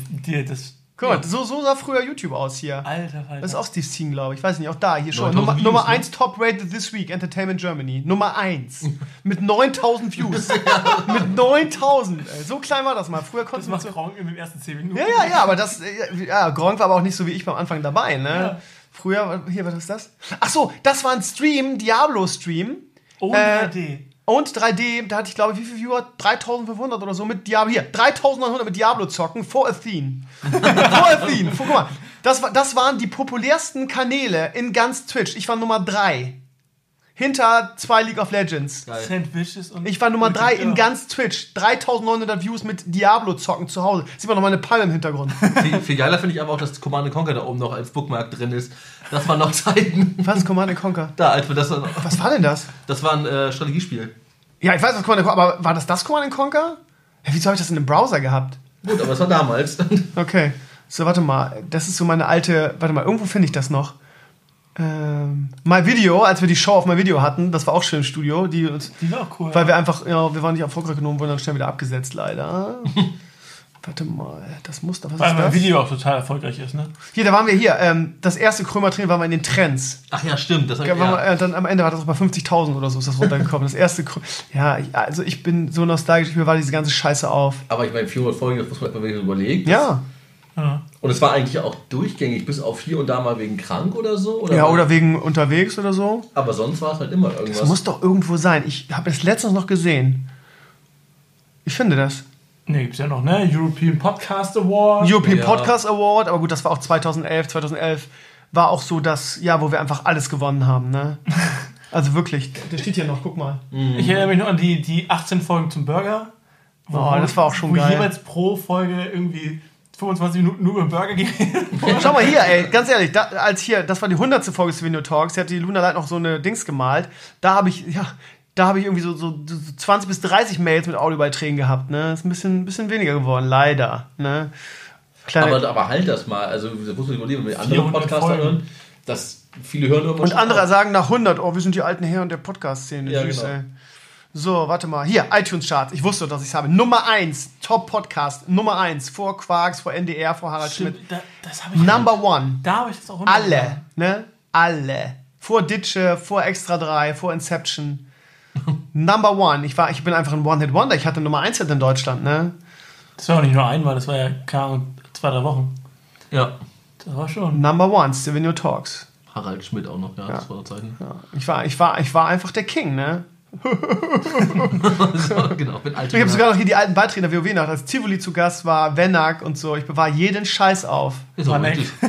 Speaker 3: Das
Speaker 2: Guck mal, so, so sah früher YouTube aus hier.
Speaker 3: Alter, Alter.
Speaker 2: Das ist auch Steve Scene, glaube ich. Weiß nicht, auch da, hier schon.
Speaker 4: 9000
Speaker 2: Nummer,
Speaker 4: Views,
Speaker 2: Nummer
Speaker 4: ne?
Speaker 2: 1 Top Rated This Week, Entertainment Germany. Nummer 1. (laughs) Mit 9000 Views. (laughs) Mit 9000. ey. So klein war das mal. Früher
Speaker 3: das
Speaker 2: konnte man
Speaker 3: macht
Speaker 2: so.
Speaker 3: Gronk in den ersten 10 Minuten.
Speaker 2: Ja, ja, ja, aber das. äh, Ja, Gronk war aber auch nicht so wie ich beim Anfang dabei, ne?
Speaker 3: Ja.
Speaker 2: Früher, hier, was ist das? Ach so, das war ein Stream, Diablo-Stream.
Speaker 3: Ohne
Speaker 2: Äh,
Speaker 3: 3D.
Speaker 2: Und 3D, da hatte ich glaube, wie viel Viewer? 3500 oder so mit Diablo. Hier, 3900 mit Diablo zocken vor Athene. (laughs) vor Athene. Guck mal, das, das waren die populärsten Kanäle in ganz Twitch. Ich war Nummer 3. Hinter zwei League of Legends.
Speaker 4: Geil.
Speaker 3: Sandwiches und.
Speaker 2: Ich war Nummer 3 in ganz Twitch. 3900 Views mit Diablo zocken zu Hause. Sieht man noch meine Palme im Hintergrund. (laughs)
Speaker 4: Viel, viel geiler finde ich aber auch, dass Command Conquer da oben noch als Bookmark drin ist. Das waren noch (laughs) Zeiten.
Speaker 2: Was ist Command Conquer?
Speaker 4: Da, als wir das dann,
Speaker 2: Was war denn das?
Speaker 4: Das war ein äh, Strategiespiel.
Speaker 2: Ja, ich weiß, was Command Conquer, aber war das das Command Conquer? Ja, wieso habe ich das in einem Browser gehabt?
Speaker 4: Gut, aber es war damals.
Speaker 2: Okay. So, warte mal. Das ist so meine alte. Warte mal, irgendwo finde ich das noch. Ähm, My Video, als wir die Show auf My Video hatten, das war auch schön im Studio. Die, uns-
Speaker 3: Die war auch cool.
Speaker 2: weil wir einfach, ja, wir waren nicht erfolgreich genommen, wurden dann schnell wieder abgesetzt, leider. (laughs) warte mal, das muss doch. Was
Speaker 3: weil
Speaker 2: ist
Speaker 3: mein
Speaker 2: das?
Speaker 3: Video auch total erfolgreich ist, ne?
Speaker 2: Hier, da waren wir hier. Ähm, das erste Krömer-Training waren wir in den Trends.
Speaker 4: Ach ja, stimmt. Das
Speaker 2: Ja, wir,
Speaker 4: ja.
Speaker 2: äh, dann am Ende war das auch bei 50.000 oder so, ist das runtergekommen. Das erste. Krö ja, ich, also ich bin so nostalgisch, mir war diese ganze Scheiße auf.
Speaker 4: Aber ich meine, 400 Folgen, das muss man mal wirklich überlegen.
Speaker 2: Ja.
Speaker 4: Und es war eigentlich auch durchgängig, bis auf hier und da mal wegen krank oder so. Oder
Speaker 2: Ja, oder wegen unterwegs oder so.
Speaker 4: Aber sonst war es halt immer irgendwas.
Speaker 2: Das muss doch irgendwo sein. Ich habe es letztens noch gesehen. Ich finde das.
Speaker 3: Ne, gibt's ja noch, ne? European Podcast Award.
Speaker 2: European
Speaker 4: Ja.
Speaker 2: Podcast Award, aber gut, das war auch 2011. 2011 war auch so das Jahr, wo wir einfach alles gewonnen haben, ne? (laughs) Also wirklich, der steht hier noch, guck mal.
Speaker 3: Ich erinnere mich noch an die, die 18 Folgen zum Burger.
Speaker 2: Oh, das war auch schon
Speaker 3: wo
Speaker 2: geil.
Speaker 3: jeweils pro Folge irgendwie 25 Minuten nur über Burger gehen. (laughs)
Speaker 2: Schau mal hier, ey, ganz ehrlich, da, als hier, das war die 100. Folge des Video Talks, hier hat die Luna Light noch so eine Dings gemalt. Da habe ich, ja, da habe ich irgendwie so, so, so 20 bis 30 Mails mit Audiobeiträgen gehabt, ne? Ist ein bisschen, bisschen weniger geworden, leider, ne? Kleine,
Speaker 4: aber, aber halt das mal. Also, das muss man überlegen, wenn wir andere
Speaker 3: 400
Speaker 4: Podcaster hören, dass viele hören irgendwas.
Speaker 2: Und andere sagen nach 100, oh, wir sind die alten Herren der Podcast-Szene.
Speaker 4: Ja,
Speaker 2: Süß,
Speaker 4: genau.
Speaker 2: ey. So, warte mal. Hier, iTunes-Charts. Ich wusste, dass ich es habe. Nummer 1, Top-Podcast. Nummer 1, vor Quarks, vor NDR, vor Harald Schmidt.
Speaker 3: Stimmt, da, das habe ich.
Speaker 2: Number 1.
Speaker 3: Da habe ich das auch
Speaker 2: Alle, ne? Alle. Vor Ditsche, vor Extra 3, vor Inception. (laughs) Number 1. Ich, war, ich bin einfach ein One-Hit-Wonder. Ich hatte Nummer 1 in Deutschland, ne?
Speaker 3: Das war auch nicht nur einmal, das war ja zwei, drei Wochen.
Speaker 4: Ja.
Speaker 3: Das war schon.
Speaker 2: Number 1, Stevenio Talks.
Speaker 4: Harald Schmidt auch noch, ja, das war das Zeichen.
Speaker 2: Ja, ich, war, ich, war, ich war einfach der King, ne?
Speaker 4: So, genau, mit alten
Speaker 2: Ich habe sogar noch hier die alten Beiträge der WoW nach. Als Tivoli zu Gast war, Venak und so. Ich bewahre jeden Scheiß auf.
Speaker 4: Ist auch richtig. (laughs)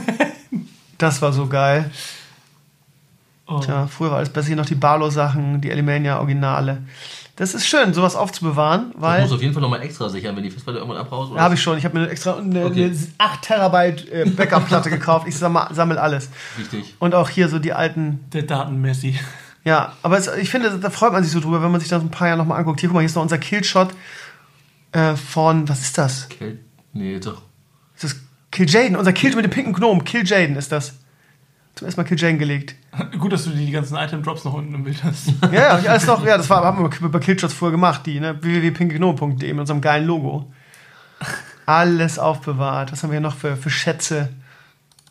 Speaker 2: Das war so geil.
Speaker 3: Oh.
Speaker 2: Tja, früher war alles besser. Hier noch die Barlow-Sachen, die Elimania-Originale. Das ist schön, sowas aufzubewahren,
Speaker 4: Das
Speaker 2: weil.
Speaker 4: muss auf jeden Fall nochmal extra sichern, wenn die Festplatte irgendwann abhaust.
Speaker 2: Da habe ich schon. Ich habe mir extra eine,
Speaker 4: Okay.
Speaker 2: eine 8 Terabyte äh, Backup-Platte gekauft. Ich sammle, sammel alles.
Speaker 4: Wichtig.
Speaker 2: Und auch hier so die alten.
Speaker 3: Der Datenmessi.
Speaker 2: Ja, aber es, ich finde, da freut man sich so drüber, wenn man sich das ein paar Jahre nochmal anguckt. Hier, guck mal, hier ist noch unser Killshot äh, von. Was ist das?
Speaker 4: Kält. Nee, doch.
Speaker 2: Ist das Kill Jaden? Unser Kill mit dem pinken Gnom. Kill Jaden ist das. Zum ersten Mal Kill Jaden gelegt. (laughs)
Speaker 3: Gut, dass du die ganzen Item-Drops noch unten im Bild hast. (laughs)
Speaker 2: Ja, ja, alles noch, ja, das war, haben wir bei Killshots früher gemacht, die, ne? www.pinkgnome.de mit unserem geilen Logo. Alles aufbewahrt. Was haben wir hier noch für, für Schätze?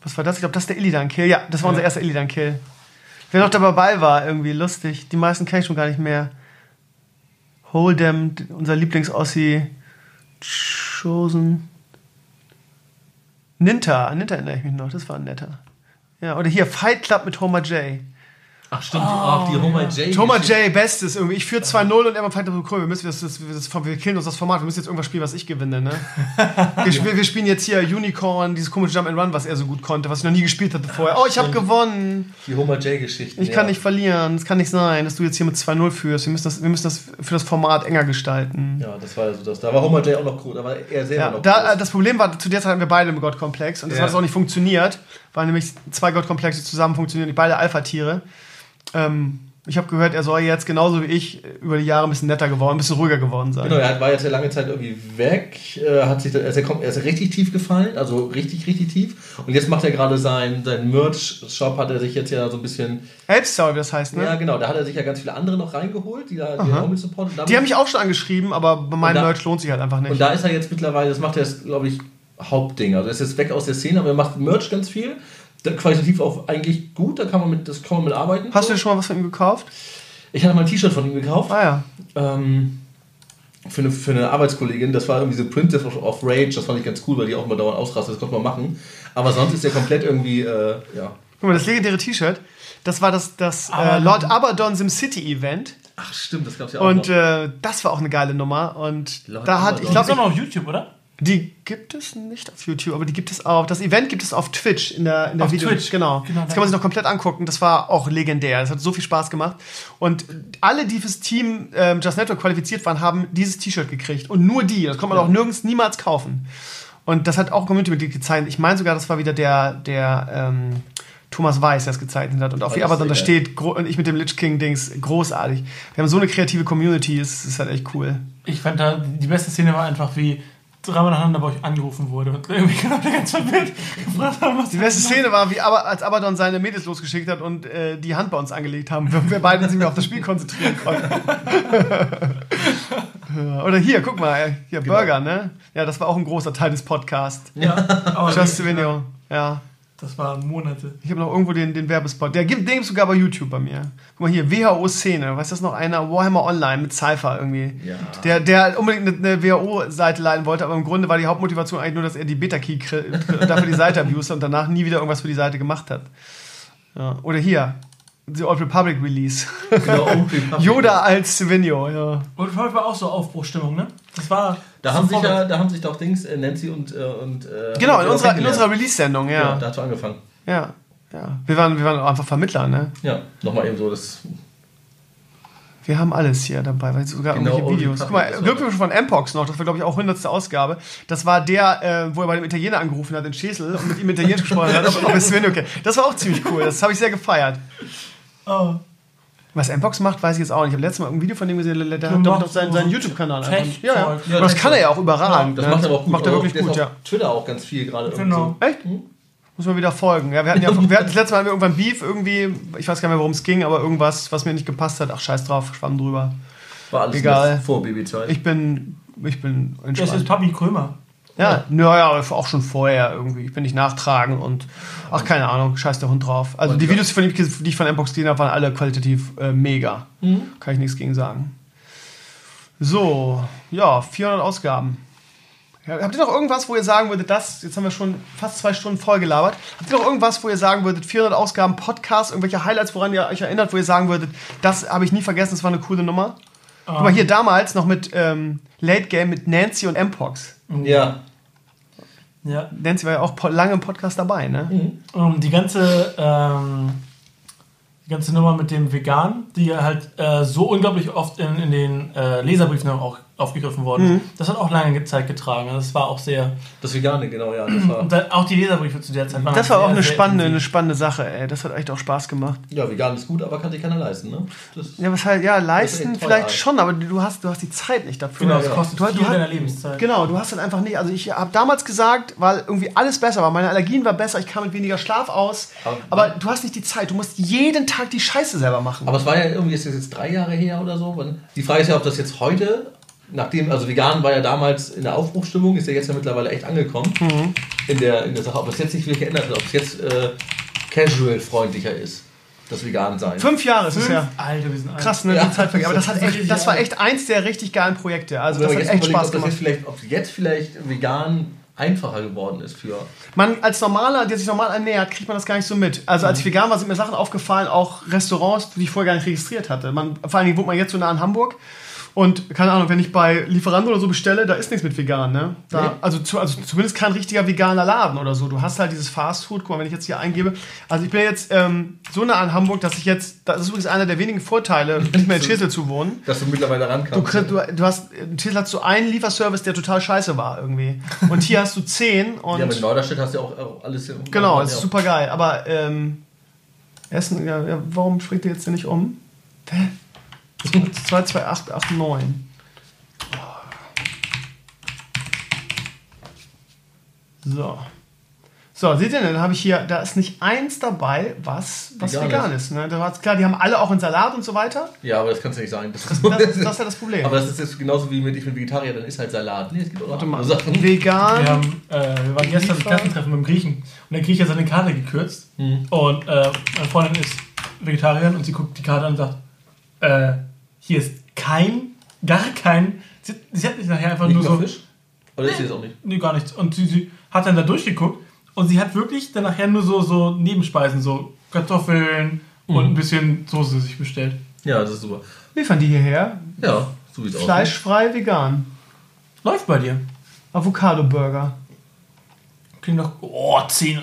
Speaker 2: Was war das? Ich glaube, das ist der Illidan-Kill. Ja, das war unser
Speaker 3: Ja.
Speaker 2: erster Illidan-Kill. Wer noch dabei war, irgendwie lustig. Die meisten kenne ich schon gar nicht mehr. Hold'em, unser Lieblings-Ossi. Chosen. Ninta, an Ninta erinnere ich mich noch, das war ein netter. Ja, oder hier Fight Club mit Homer J.
Speaker 4: Ach, stimmt. Ach, die Homer J.
Speaker 2: Thomas J. Bestes irgendwie. Ich führe 2-0 und er meint, cool, wir müssen das, das, das, wir killen uns das Format, wir müssen jetzt irgendwas spielen, was ich gewinne, ne? (laughs) wir, spielen, wir spielen jetzt hier Unicorn, dieses komische Jump and Run, was er so gut konnte, was ich noch nie gespielt hatte vorher. Oh, ich habe gewonnen.
Speaker 4: Die Homer J-Geschichten.
Speaker 2: Ich kann nicht verlieren. Es kann nicht sein, dass du jetzt hier mit 2-0 führst. Wir müssen, das, wir müssen das für das Format enger gestalten.
Speaker 4: Ja, das war also das. Da war Homer J auch noch da war er selber
Speaker 2: Ja,
Speaker 4: noch
Speaker 2: da,
Speaker 4: groß.
Speaker 2: das Problem war, zu der Zeit hatten wir beide einen Gottkomplex und das
Speaker 4: Ja.
Speaker 2: hat auch nicht funktioniert, weil nämlich zwei Gottkomplexe zusammen funktionieren, nicht beide Alpha-Tiere. Ähm, ich habe gehört, er soll jetzt genauso wie ich über die Jahre ein bisschen netter geworden, ein bisschen ruhiger geworden sein.
Speaker 4: Genau, er war jetzt ja lange Zeit irgendwie weg, äh, hat sich, er, ist, er ist richtig tief gefallen, also richtig, richtig tief. Und jetzt macht er gerade sein, sein Merch-Shop, hat er sich jetzt ja so ein bisschen,
Speaker 2: Elbstar, wie das heißt, ne?
Speaker 4: ja genau, da hat er sich ja ganz viele andere noch reingeholt, die da die auch mit supporten.
Speaker 2: Die haben mich auch schon angeschrieben, aber bei meinem Merch lohnt sich halt einfach nicht.
Speaker 4: Und da ist er jetzt mittlerweile, das macht er jetzt, glaube ich, Hauptding. Also er ist jetzt weg aus der Szene, aber er macht Merch ganz viel. Qualitativ auch eigentlich gut, da kann man mit, das kann man mit arbeiten.
Speaker 2: Hast
Speaker 4: so.
Speaker 2: du schon mal was von ihm gekauft?
Speaker 4: Ich hatte mal ein T-Shirt von ihm gekauft.
Speaker 2: Ah ja.
Speaker 4: Ähm, für, eine, für eine Arbeitskollegin, das war irgendwie so Princess of, Rage, das fand ich ganz cool, weil die auch mal dauernd ausrastet, das konnte man machen. Aber sonst ist der komplett irgendwie, äh, ja.
Speaker 2: Guck mal, das legendäre T-Shirt, das war das, das äh. Lord Abaddon SimCity Event.
Speaker 4: Ach stimmt, das gab's ja auch
Speaker 2: Und
Speaker 4: noch.
Speaker 2: äh, das war auch eine geile Nummer. Und
Speaker 4: Lord
Speaker 2: da hat,
Speaker 4: Abaddon.
Speaker 2: ich
Speaker 3: Die gibt's
Speaker 2: glaube,
Speaker 3: auch noch auf YouTube, oder?
Speaker 2: Die gibt es nicht auf YouTube, aber die gibt es auch. Das Event gibt es auf Twitch in der, in der
Speaker 3: Auf
Speaker 2: Video.
Speaker 3: Twitch.
Speaker 2: Genau.
Speaker 3: Genau,
Speaker 2: Das kann man sich noch komplett angucken. Das war auch legendär. Das hat so viel Spaß gemacht. Und alle, die fürs Team ähm, Just Network qualifiziert waren, haben dieses T-Shirt gekriegt. Und nur die. Das konnte man auch nirgends niemals kaufen. Und das hat auch ein Community-Mitglied gezeichnet. Ich meine sogar, das war wieder der, der ähm, Thomas Weiß, der es gezeichnet hat. Und auf
Speaker 4: Oh,
Speaker 2: wie
Speaker 4: das
Speaker 2: aber da steht, und ich mit dem Lich King-Dings, großartig. Wir haben so eine kreative Community, es ist halt echt cool.
Speaker 3: Ich fand da, die beste Szene war einfach, wie dreimal nacheinander bei euch angerufen wurde und irgendwie (laughs) genau der ganz verwirrt gefragt haben, was
Speaker 2: Die beste Szene war, wie aber, als Abaddon seine Mädels losgeschickt hat und äh, die Hand bei uns angelegt haben, wir, wir beide uns nicht mehr auf das Spiel konzentrieren konnten. (laughs) Oder hier, guck mal, hier Burger, ne? Ja, das war auch ein großer Teil des Podcasts.
Speaker 3: Ja,
Speaker 2: Just Souvenir. Ja.
Speaker 3: Das waren Monate.
Speaker 2: Ich habe noch irgendwo den, den Werbespot. Der gibt, den sogar bei YouTube bei mir. Guck mal hier, WHO-Szene. Weißt du, das ist noch einer? Warhammer Online mit Cypher irgendwie.
Speaker 4: Ja.
Speaker 2: Der, der unbedingt eine, eine WHO-Seite leiten wollte, aber im Grunde war die Hauptmotivation eigentlich nur, dass er die Beta-Key kriegt und dafür die Seite abused und danach nie wieder irgendwas für die Seite gemacht hat. Ja. Oder hier, The Old Republic Release.
Speaker 4: Genau, Old Republic. (laughs)
Speaker 2: Yoda als Souvenir, ja.
Speaker 3: Und heute war auch so Aufbruchstimmung, ne? Das war.
Speaker 4: Da haben, sich ja, da haben sich doch Dings, äh, Nancy und. Äh, und äh,
Speaker 2: Genau, in unserer, in unserer Release-Sendung,
Speaker 4: Ja,
Speaker 2: ja.
Speaker 4: da hat es angefangen.
Speaker 2: Ja, ja. Wir waren, wir waren auch einfach Vermittler, ne?
Speaker 4: Ja, nochmal eben so das.
Speaker 2: Wir haben alles hier dabei, weil sogar
Speaker 4: Genau,
Speaker 2: irgendwelche Videos. Guck mal, Glückwunsch von Mpox noch, das war, glaube ich, auch 100. Ausgabe. Das war der, äh, wo er bei dem Italiener angerufen hat in Schesel und mit ihm Italienisch gesprochen hat. (laughs) Das war auch ziemlich cool, das habe ich sehr gefeiert.
Speaker 3: Oh.
Speaker 2: Was Mpox macht, weiß ich jetzt auch nicht. Ich habe letztes Mal ein Video von dem gesehen, der
Speaker 3: Der
Speaker 2: hat doch noch seinen, seinen YouTube-Kanal. einfach. Ja, ja.
Speaker 3: Ja,
Speaker 2: Aber das kann er ja auch überragend.
Speaker 4: Das
Speaker 2: ne?
Speaker 4: macht er auch gut.
Speaker 2: Macht er wirklich
Speaker 4: der ist
Speaker 2: gut,
Speaker 4: auf
Speaker 2: ja.
Speaker 4: Twitter auch ganz viel gerade. irgendwie
Speaker 3: Genau.
Speaker 4: So.
Speaker 2: Echt? Muss man wieder folgen. Ja, wir hatten ja, wir hatten, das letzte Mal hatten wir irgendwann Beef irgendwie, ich weiß gar nicht mehr, worum es ging, aber irgendwas, was mir nicht gepasst hat. Ach, scheiß drauf, schwamm drüber.
Speaker 4: War alles
Speaker 2: Egal.
Speaker 4: vor Babyzeit.
Speaker 2: Ich bin, ich bin
Speaker 3: Das ist
Speaker 2: entspannt.
Speaker 3: Papi Krömer.
Speaker 2: Ja, naja, auch schon vorher irgendwie. Ich bin nicht nachtragen und ach, keine Ahnung, scheiß der Hund drauf. Also
Speaker 4: Und
Speaker 2: die. Videos, von die ich von Mbox gesehen habe, waren alle qualitativ äh, mega.
Speaker 4: Mhm.
Speaker 2: Kann ich nichts gegen sagen. So, ja, 400 Ausgaben. Ja, habt ihr noch irgendwas, wo ihr sagen würdet, das, jetzt haben wir schon fast zwei Stunden voll gelabert, habt ihr noch irgendwas, wo ihr sagen würdet, 400 Ausgaben Podcast, irgendwelche Highlights, woran ihr euch erinnert, wo ihr sagen würdet, das habe ich nie vergessen, das war eine coole Nummer? Guck mal, hier damals noch mit ähm, Late Game mit Nancy und Mpox.
Speaker 4: Ja.
Speaker 3: Ja.
Speaker 2: Nancy war ja auch lange im Podcast dabei, ne?
Speaker 3: Um, die ganze ähm, die ganze Nummer mit dem Vegan, die ja halt äh, so unglaublich oft in, in den äh, Leserbriefen auch aufgegriffen worden
Speaker 2: Mhm.
Speaker 3: Das hat auch lange Zeit getragen. Also Das war auch sehr.
Speaker 4: Das Vegane, genau, ja. Das war, (clears throat)
Speaker 3: Und dann auch die Leserbriefe zu der Zeit waren
Speaker 2: Das
Speaker 3: halt
Speaker 2: war auch
Speaker 3: sehr,
Speaker 2: eine spannende, eine spannende Sache, ey. Das hat echt auch Spaß gemacht.
Speaker 4: ja, vegan ist gut, aber kann sich keiner leisten, ne? Das,
Speaker 2: Ja, was halt, ja, leisten vielleicht
Speaker 4: ey.
Speaker 2: schon, aber du hast, du hast die Zeit nicht dafür.
Speaker 3: Genau, das
Speaker 4: Ja.
Speaker 3: kostet
Speaker 2: Du-
Speaker 3: viel
Speaker 2: du hast-
Speaker 3: deiner Lebenszeit.
Speaker 2: Genau, du hast halt einfach nicht. Also ich habe damals gesagt, weil irgendwie alles besser war. Meine Allergien war besser, ich kam mit weniger Schlaf aus.
Speaker 4: Aber-
Speaker 2: Aber, du hast nicht die Zeit. Du musst jeden Tag die Scheiße selber machen.
Speaker 4: aber es war ja irgendwie, ist das jetzt drei Jahre her oder so? Die Frage ist ja, ob das jetzt heute, nachdem, also vegan war ja damals in der Aufbruchsstimmung, ist ja jetzt ja mittlerweile echt angekommen in, der, in der Sache. Ob das jetzt sich wirklich geändert hat, ob es jetzt äh, casual-freundlicher ist, das Vegan-Sein.
Speaker 2: Fünf Jahre ist es
Speaker 3: Fünf?
Speaker 2: ja.
Speaker 3: Alter, wir sind alt.
Speaker 2: Krass, ne?
Speaker 4: Ja.
Speaker 2: Die Zeit vergeht. Aber das, hat echt,
Speaker 3: richtig
Speaker 2: das war echt eins der richtig geilen Projekte. Also das hat
Speaker 4: jetzt
Speaker 2: echt
Speaker 4: überlegt,
Speaker 2: Spaß
Speaker 4: ob,
Speaker 2: gemacht.
Speaker 4: jetzt vielleicht, ob jetzt vielleicht vegan einfacher geworden ist für.
Speaker 2: Man als Normaler, der sich normal ernährt, kriegt man das gar nicht so mit. Also als ich vegan war, sind mir Sachen aufgefallen, auch Restaurants, die ich vorher gar nicht registriert hatte. Man, vor allen Dingen wohnt man jetzt so nah in Hamburg. Und keine Ahnung, wenn ich bei Lieferando oder so bestelle, da ist nichts mit vegan, ne? Da,
Speaker 4: Nee.
Speaker 2: also, zu, also zumindest kein richtiger veganer Laden oder so. Du hast halt dieses Fast Food, guck mal, wenn ich jetzt hier eingebe. Also ich bin jetzt ähm, so nah an Hamburg, dass ich jetzt, das ist übrigens einer der wenigen Vorteile, (laughs) nicht mehr in Schesel zu wohnen.
Speaker 4: Dass du mittlerweile
Speaker 2: Du,
Speaker 4: rankamst.
Speaker 2: kriegst, du, du hast, in Schesel hast du einen Lieferservice, der total scheiße war irgendwie. Und hier hast du zehn (laughs) und.
Speaker 4: ja, mit Norderstedt hast du ja auch, auch alles. im-
Speaker 2: Genau,
Speaker 4: ja,
Speaker 2: es ist super geil. Aber ähm, Essen, ja, ja, warum springt ihr jetzt denn nicht um? Hä? 22889. So. So, seht ihr, dann habe ich hier, da ist nicht eins dabei, was, was
Speaker 4: Vegan
Speaker 2: vegan, ist. Ne? Da war klar, die haben alle auch einen Salat und so weiter.
Speaker 4: Ja, aber das kannst du nicht sagen. Das ist,
Speaker 2: Das ist, das ist ja das Problem.
Speaker 4: aber das ist jetzt genauso wie mit ich bin Vegetarier, dann ist halt Salat. Nee, es gibt auch
Speaker 2: Warte mal,
Speaker 4: andere Sachen.
Speaker 2: vegan.
Speaker 3: Wir, haben, äh, wir waren gestern im Klassentreffen mit dem Griechen und der Grieche hat seine Karte gekürzt
Speaker 4: Hm.
Speaker 3: und äh, meine Freundin ist Vegetarierin und sie guckt die Karte an und sagt, äh, hier ist kein, gar kein, sie, sie hat nicht nachher einfach
Speaker 4: Nicht
Speaker 3: nur so,
Speaker 4: Fisch? Oder ist sie das auch nicht?
Speaker 3: nee, gar nichts und sie, sie hat dann da durchgeguckt und sie hat wirklich dann nachher nur so, so Nebenspeisen, so Kartoffeln und ein bisschen Soße sich bestellt.
Speaker 4: Ja, das ist super.
Speaker 2: Liefern die hierher.
Speaker 4: Ja, so wie es aussieht.
Speaker 2: Fleischfrei, vegan.
Speaker 3: Läuft bei dir.
Speaker 2: Avocado-Burger.
Speaker 3: Klingt doch, oh, 10, äh,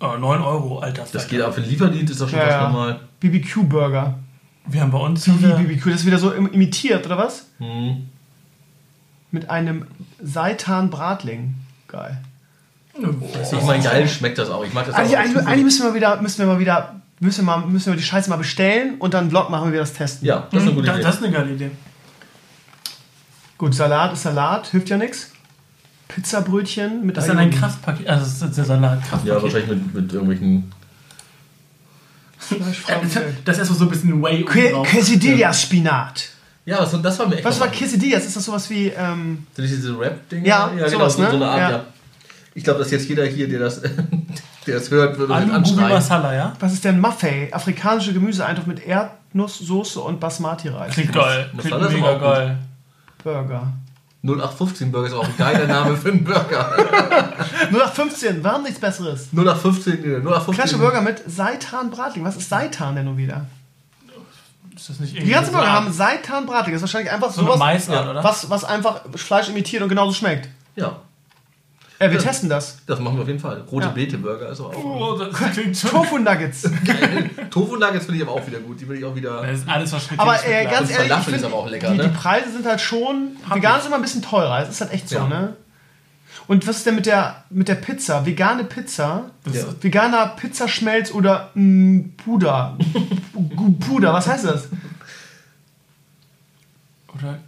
Speaker 3: 9 Euro, Alter.
Speaker 4: Das geht für den Lieferdienst, ist doch schon
Speaker 2: Ja,
Speaker 4: fast
Speaker 2: ja.
Speaker 4: normal.
Speaker 2: BBQ-Burger.
Speaker 3: Wir haben bei uns
Speaker 2: Wie
Speaker 3: haben wir-
Speaker 2: BBQ? Das ist wieder so im- imitiert, oder was?
Speaker 4: Hm.
Speaker 2: Mit einem Seitan-Bratling. Geil.
Speaker 4: Ich meine, geil schmeckt das auch. Ich mag das
Speaker 2: Eigentlich,
Speaker 4: auch.
Speaker 2: eigentlich, eigentlich müssen wir wieder, müssen wir mal wieder, müssen wir, mal, müssen wir die Scheiße mal bestellen und dann einen Vlog machen, wie wir das testen.
Speaker 4: ja, das ist eine gute
Speaker 3: Da-
Speaker 4: Idee.
Speaker 3: Das ist eine geile Idee.
Speaker 2: Gut, Salat ist Salat, hilft ja nichts. Pizzabrötchen mit
Speaker 3: Das ist dann ein. Kraftpaket. Also, das ist der Salat. Kraftpaket.
Speaker 4: ja, wahrscheinlich mit, mit irgendwelchen.
Speaker 3: Äh, das- ist so ein bisschen Way oben
Speaker 2: Que-
Speaker 3: drauf.
Speaker 2: Quesadillas-Spinat.
Speaker 4: Ja, das, das war mir echt.
Speaker 2: Was war Quesadillas? Ist das sowas wie, ähm,
Speaker 4: Sind das diese Rap-Dinger?
Speaker 2: Ja,
Speaker 4: genau,
Speaker 2: sowas,
Speaker 4: so,
Speaker 2: ne?
Speaker 4: so eine Art,
Speaker 2: Ja.
Speaker 4: ja. Ich glaube, dass jetzt jeder hier, der das, (laughs) der das hört, würde mich
Speaker 3: Alu
Speaker 4: anschreien.
Speaker 3: Masala, ja?
Speaker 2: was ist denn Maffei? Afrikanische Gemüseeintopf mit Erdnusssoße und Basmati-Reis.
Speaker 3: Klingt geil. Klingt
Speaker 4: ist
Speaker 3: mega geil.
Speaker 2: Burger.
Speaker 4: 0815 Burger ist auch ein geiler Name für einen Burger.
Speaker 2: 0815, wir haben nichts Besseres.
Speaker 4: 0815, nee, 0815.
Speaker 2: Klassische Burger mit Seitan-Bratling. Was ist Seitan denn nun wieder?
Speaker 3: Ist das nicht
Speaker 2: Die
Speaker 3: irgendwie
Speaker 2: ganzen
Speaker 3: so
Speaker 2: Burger
Speaker 3: eine
Speaker 2: haben Seitan-Bratling. Das ist wahrscheinlich einfach
Speaker 3: so eine
Speaker 2: sowas,
Speaker 3: Maisart,
Speaker 4: ja,
Speaker 3: oder?
Speaker 2: was, was einfach Fleisch imitiert und genauso schmeckt.
Speaker 4: Ja,
Speaker 2: Äh, wir
Speaker 4: Ja.
Speaker 2: testen das.
Speaker 4: das machen wir auf jeden Fall. Rote
Speaker 2: Ja.
Speaker 4: Beete Burger ist auch.
Speaker 3: Oh, das klingt schon.
Speaker 2: Tofu-Nuggets. (laughs)
Speaker 4: Geil. Tofu Nuggets finde ich aber auch wieder gut. Die will ich auch wieder.
Speaker 3: Das ist alles, was mit
Speaker 2: Aber äh, ganz ehrlich, ich
Speaker 4: Falafel ist
Speaker 2: find,
Speaker 4: aber auch lecker,
Speaker 2: die,
Speaker 4: ne?
Speaker 2: die Preise sind halt schon. Vegan ist immer ein bisschen teurer. Es ist halt echt so,
Speaker 4: Ja.
Speaker 2: ne? Und was ist denn mit der, mit der Pizza? Vegane Pizza?
Speaker 3: Das
Speaker 4: Ja.
Speaker 2: Veganer Pizzaschmelz oder mh, Puder? (laughs) Puder, was heißt das?
Speaker 3: Oder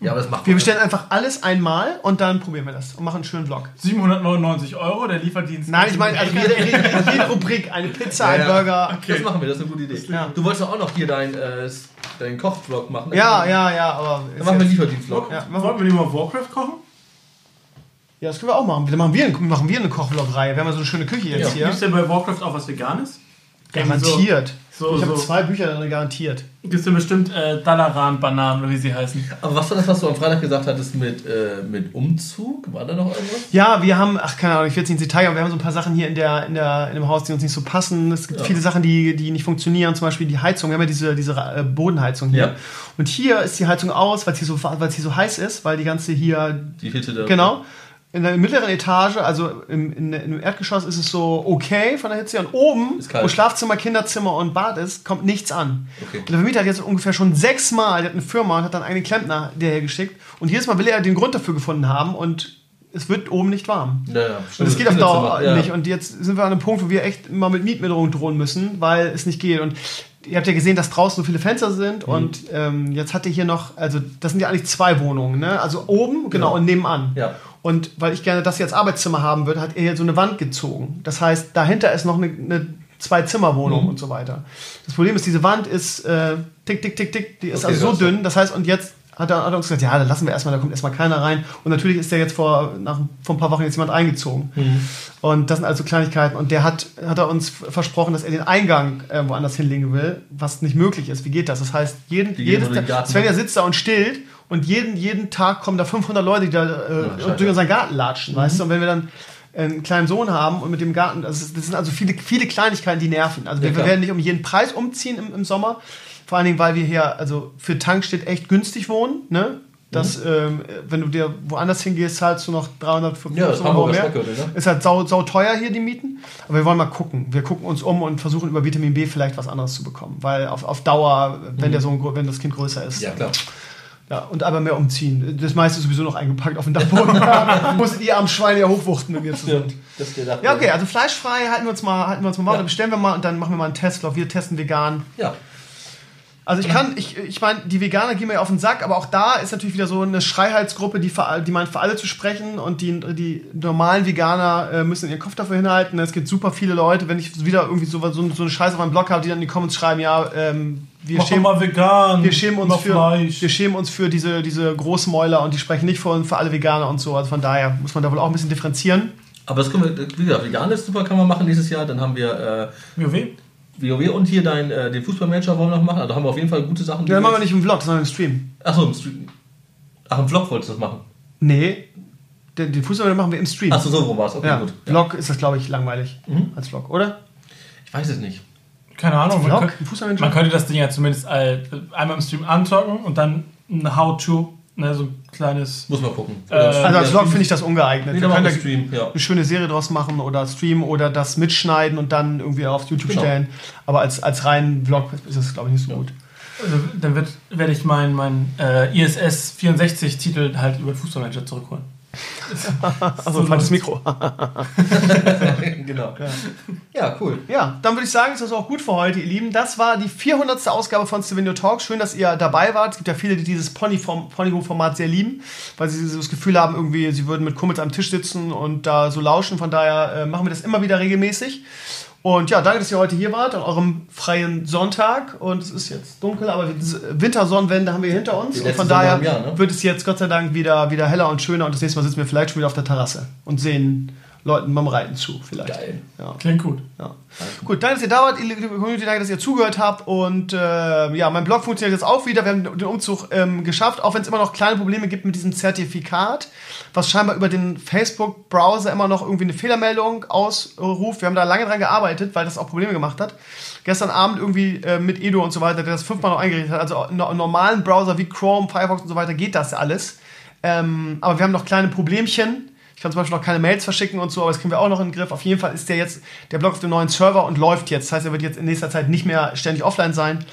Speaker 4: Ja, aber das macht
Speaker 2: Wir bestellen einfach alles einmal und dann probieren wir das und machen einen schönen Vlog.
Speaker 3: 799 Euro, der Lieferdienst.
Speaker 2: Nein, ich meine, also jede, jede, jede Rubrik, eine Pizza, ein. Burger.
Speaker 4: Das machen wir, das ist eine gute Idee.
Speaker 2: Ja.
Speaker 4: Du wolltest doch auch noch hier deinen äh, dein Kochvlog machen. ne?
Speaker 2: Ja, ja, ja, aber.
Speaker 4: Dann machen wir einen Lieferdienstvlog.
Speaker 2: Ja, machen
Speaker 3: Wollen wir nicht mal Warcraft kochen?
Speaker 2: Ja, das können wir auch machen. Dann machen wir, machen wir eine Kochvlog-Reihe. Wir haben ja so eine schöne Küche jetzt
Speaker 4: Ja.
Speaker 2: hier.
Speaker 3: Gibt es denn bei Warcraft auch was Veganes?
Speaker 2: Garantiert.
Speaker 3: So,
Speaker 2: ich habe
Speaker 3: so.
Speaker 2: zwei Bücher drin garantiert.
Speaker 3: Gibt es denn bestimmt äh, Dalaran-Bananen oder wie sie heißen?
Speaker 4: Aber was war das, was du am Freitag gesagt hattest mit, äh, mit Umzug? War da noch irgendwas?
Speaker 2: Ja, wir haben, ach keine Ahnung, ich will jetzt nicht ins Detail, aber wir haben so ein paar Sachen hier in, der, in, der, in dem Haus, die uns nicht so passen. Es gibt
Speaker 4: Ja.
Speaker 2: viele Sachen, die, die nicht funktionieren, zum Beispiel die Heizung. Wir haben ja diese, diese äh, Bodenheizung hier.
Speaker 4: Ja.
Speaker 2: Und hier ist die Heizung aus, weil es hier, so, weil es hier so heiß ist, weil die ganze hier,
Speaker 4: Die Hitte da.
Speaker 2: genau. In der mittleren Etage, also im, in, im Erdgeschoss, ist es so okay von der Hitze. Und oben, wo Schlafzimmer, Kinderzimmer und Bad ist, kommt nichts an.
Speaker 4: Okay.
Speaker 2: Und der Vermieter hat jetzt ungefähr schon sechsmal, der hat eine Firma und hat dann einen Klempner der geschickt. Und jedes Mal will er den Grund dafür gefunden haben und es wird oben nicht warm.
Speaker 4: Ja, ja.
Speaker 2: Und es geht auf Dauer
Speaker 4: ja.
Speaker 2: nicht. Und jetzt sind wir an einem Punkt, wo wir echt mal mit Mietminderung drohen müssen, weil es nicht geht. Und ihr habt ja gesehen, dass draußen so viele Fenster sind.
Speaker 4: Mhm.
Speaker 2: Und ähm, jetzt hat ihr hier noch, also das sind ja eigentlich zwei Wohnungen, ne? Also oben, genau,
Speaker 4: Ja.
Speaker 2: und nebenan.
Speaker 4: Ja.
Speaker 2: Und weil ich gerne das jetzt Arbeitszimmer haben würde, hat er hier so eine Wand gezogen. Das heißt, dahinter ist noch eine, eine Zwei-Zimmer-Wohnung
Speaker 4: Mhm.
Speaker 2: und so weiter. Das Problem ist, diese Wand ist äh, tick, tick, tick, tick, die ist
Speaker 4: Okay,
Speaker 2: also so dünn. Das heißt, und jetzt hat er, hat er uns gesagt, ja, dann lassen wir erstmal, da kommt erstmal keiner rein. Und natürlich ist der jetzt vor, nach, vor ein paar Wochen jetzt jemand eingezogen.
Speaker 4: Mhm.
Speaker 2: Und das sind also Kleinigkeiten. Und der hat, hat er uns versprochen, dass er den Eingang äh, woanders hinlegen will, was nicht möglich ist. Wie geht das? Das heißt, jeden, jedes. Svenja sitzt da und stillt und jeden, jeden Tag kommen da 500 Leute, die da äh,
Speaker 4: scheiße.
Speaker 2: durch unseren Garten latschen, weißt
Speaker 4: Mhm.
Speaker 2: du? Und wenn wir dann einen kleinen Sohn haben und mit dem Garten, das, ist, das sind also viele, viele Kleinigkeiten, die nerven. Also
Speaker 4: Ja,
Speaker 2: wir, wir werden nicht um jeden Preis umziehen im, im Sommer. Vor allen Dingen, weil wir hier, also für Tankstedt echt günstig wohnen, ne? Das, ähm, wenn du dir woanders hingehst, zahlst du noch 300,
Speaker 4: Mhm. Ja, das
Speaker 2: 500 Euro mehr.
Speaker 4: Speckgürtel, ne?
Speaker 2: Ist halt sau, sau teuer hier die Mieten. Aber wir wollen mal gucken. Wir gucken uns um und versuchen über Vitamin B vielleicht was anderes zu bekommen. Weil auf, auf Dauer, wenn, der Sohn, wenn das Kind größer ist.
Speaker 4: Mhm. Ja, klar.
Speaker 2: Ja, und aber mehr umziehen. Das meiste ist sowieso noch eingepackt auf den Dachboden. (laughs) Da Musstet ihr am Schwein ja hochwuchten mit mir zusammen.
Speaker 4: Das gedacht.
Speaker 2: Ja, okay, also fleischfrei halten wir uns mal, halten wir uns mal,
Speaker 4: Ja.
Speaker 2: bestellen wir mal und dann machen wir mal einen Test. Ich glaube, wir testen vegan.
Speaker 4: Ja.
Speaker 2: Also ich kann, ich, ich meine, die Veganer gehen mir ja auf den Sack, aber auch da ist natürlich wieder so eine Schreihalsgruppe, die, für, die meint, für alle zu sprechen und die, die normalen Veganer äh, müssen ihren Kopf dafür hinhalten. Es gibt super viele Leute, wenn ich wieder irgendwie so, so, so eine Scheiße auf meinem Blog habe, die dann in die Comments schreiben, ja, ähm, wir
Speaker 3: Mach
Speaker 2: schämen,
Speaker 3: mal vegan.
Speaker 2: wir schämen uns
Speaker 3: mach
Speaker 2: für,
Speaker 3: Fleisch.
Speaker 2: wir schämen uns für diese, diese Großmäuler und die sprechen nicht für, für alle Veganer und so. Also von daher muss man da wohl auch ein bisschen differenzieren.
Speaker 4: Aber das können wir, wie gesagt, vegan ist super, kann man machen dieses Jahr. Dann haben wir äh, WoW und hier dein, äh, den Fußballmanager wollen wir noch machen. Also da haben wir auf jeden Fall gute Sachen.
Speaker 2: Ja, machen wir nicht im Vlog, wir im Stream.
Speaker 4: Achso, im Stream. Ach, im Vlog wolltest du das machen.
Speaker 2: Nee, den, den Fußball machen wir im Stream.
Speaker 4: Achso, so rum war es. Okay,
Speaker 2: ja,
Speaker 4: gut. Ja.
Speaker 2: Vlog ist das, glaube ich, langweilig als Vlog, oder?
Speaker 4: Ich weiß es nicht.
Speaker 3: Keine Ahnung. Man,
Speaker 2: Vlog?
Speaker 3: könnte,
Speaker 2: Ein Fußballmanager?
Speaker 3: man könnte das Ding ja zumindest all, einmal im Stream anzocken und dann ein How-To, ne, so ein kleines.
Speaker 4: Muss man gucken.
Speaker 3: Äh,
Speaker 2: Also als Vlog
Speaker 4: Stream-
Speaker 2: finde ich das ungeeignet.
Speaker 4: Nee,
Speaker 2: wir können da
Speaker 4: Stream, ja.
Speaker 2: eine schöne Serie draus machen oder Stream oder das mitschneiden und dann irgendwie auf YouTube
Speaker 4: Genau.
Speaker 2: stellen. Aber als, als reinen Vlog ist das, glaube ich, nicht so gut.
Speaker 3: Also, dann werde ich meinen mein, äh, ISS 64-Titel halt über den Fußballmanager zurückholen. (laughs)
Speaker 2: Also ein falsches Mikro. (laughs)
Speaker 4: genau. Ja. cool.
Speaker 2: Ja, dann würde ich sagen, ist das auch gut für heute, ihr Lieben. Das war die 400. Ausgabe von Stevenio Talk. Schön, dass ihr dabei wart. Es gibt ja viele, die dieses Ponyhof-Format sehr lieben, weil sie so das Gefühl haben, irgendwie, sie würden mit Kumpels am Tisch sitzen und da so lauschen. Von daher äh, machen wir das immer wieder regelmäßig. Und ja, danke, dass ihr heute hier wart, an eurem freien Sonntag. Und es ist jetzt dunkel, aber Wintersonnenwende haben wir hinter uns.
Speaker 4: Die
Speaker 2: Und von daher
Speaker 4: Jahr, ne?
Speaker 2: wird es jetzt Gott sei Dank wieder, wieder heller und schöner. Und das nächste Mal sitzen wir vielleicht schon wieder auf der Terrasse und sehen Leuten beim Reiten zu, vielleicht.
Speaker 4: Geil.
Speaker 2: Ja.
Speaker 3: Klingt gut.
Speaker 2: Ja. Gut, danke, dass ihr da wart, ihr liebe Community, danke, dass ihr zugehört habt. Und äh, ja, mein Blog funktioniert jetzt auch wieder. Wir haben den Umzug ähm, geschafft, auch wenn es immer noch kleine Probleme gibt mit diesem Zertifikat, was scheinbar über den Facebook-Browser immer noch irgendwie eine Fehlermeldung ausruft. Wir haben da lange dran gearbeitet, weil das auch Probleme gemacht hat. Gestern Abend irgendwie äh, mit Edo und so weiter, der das fünfmal noch eingerichtet hat. Also in einem normalen Browser wie Chrome, Firefox und so weiter geht das alles. Ähm, aber wir haben noch kleine Problemchen. Ich kann zum Beispiel noch keine Mails verschicken und so, aber das kriegen wir auch noch in den Griff. Auf jeden Fall ist der jetzt, der Blog auf dem neuen Server und läuft jetzt. Das heißt, er wird jetzt in nächster Zeit nicht mehr ständig offline sein.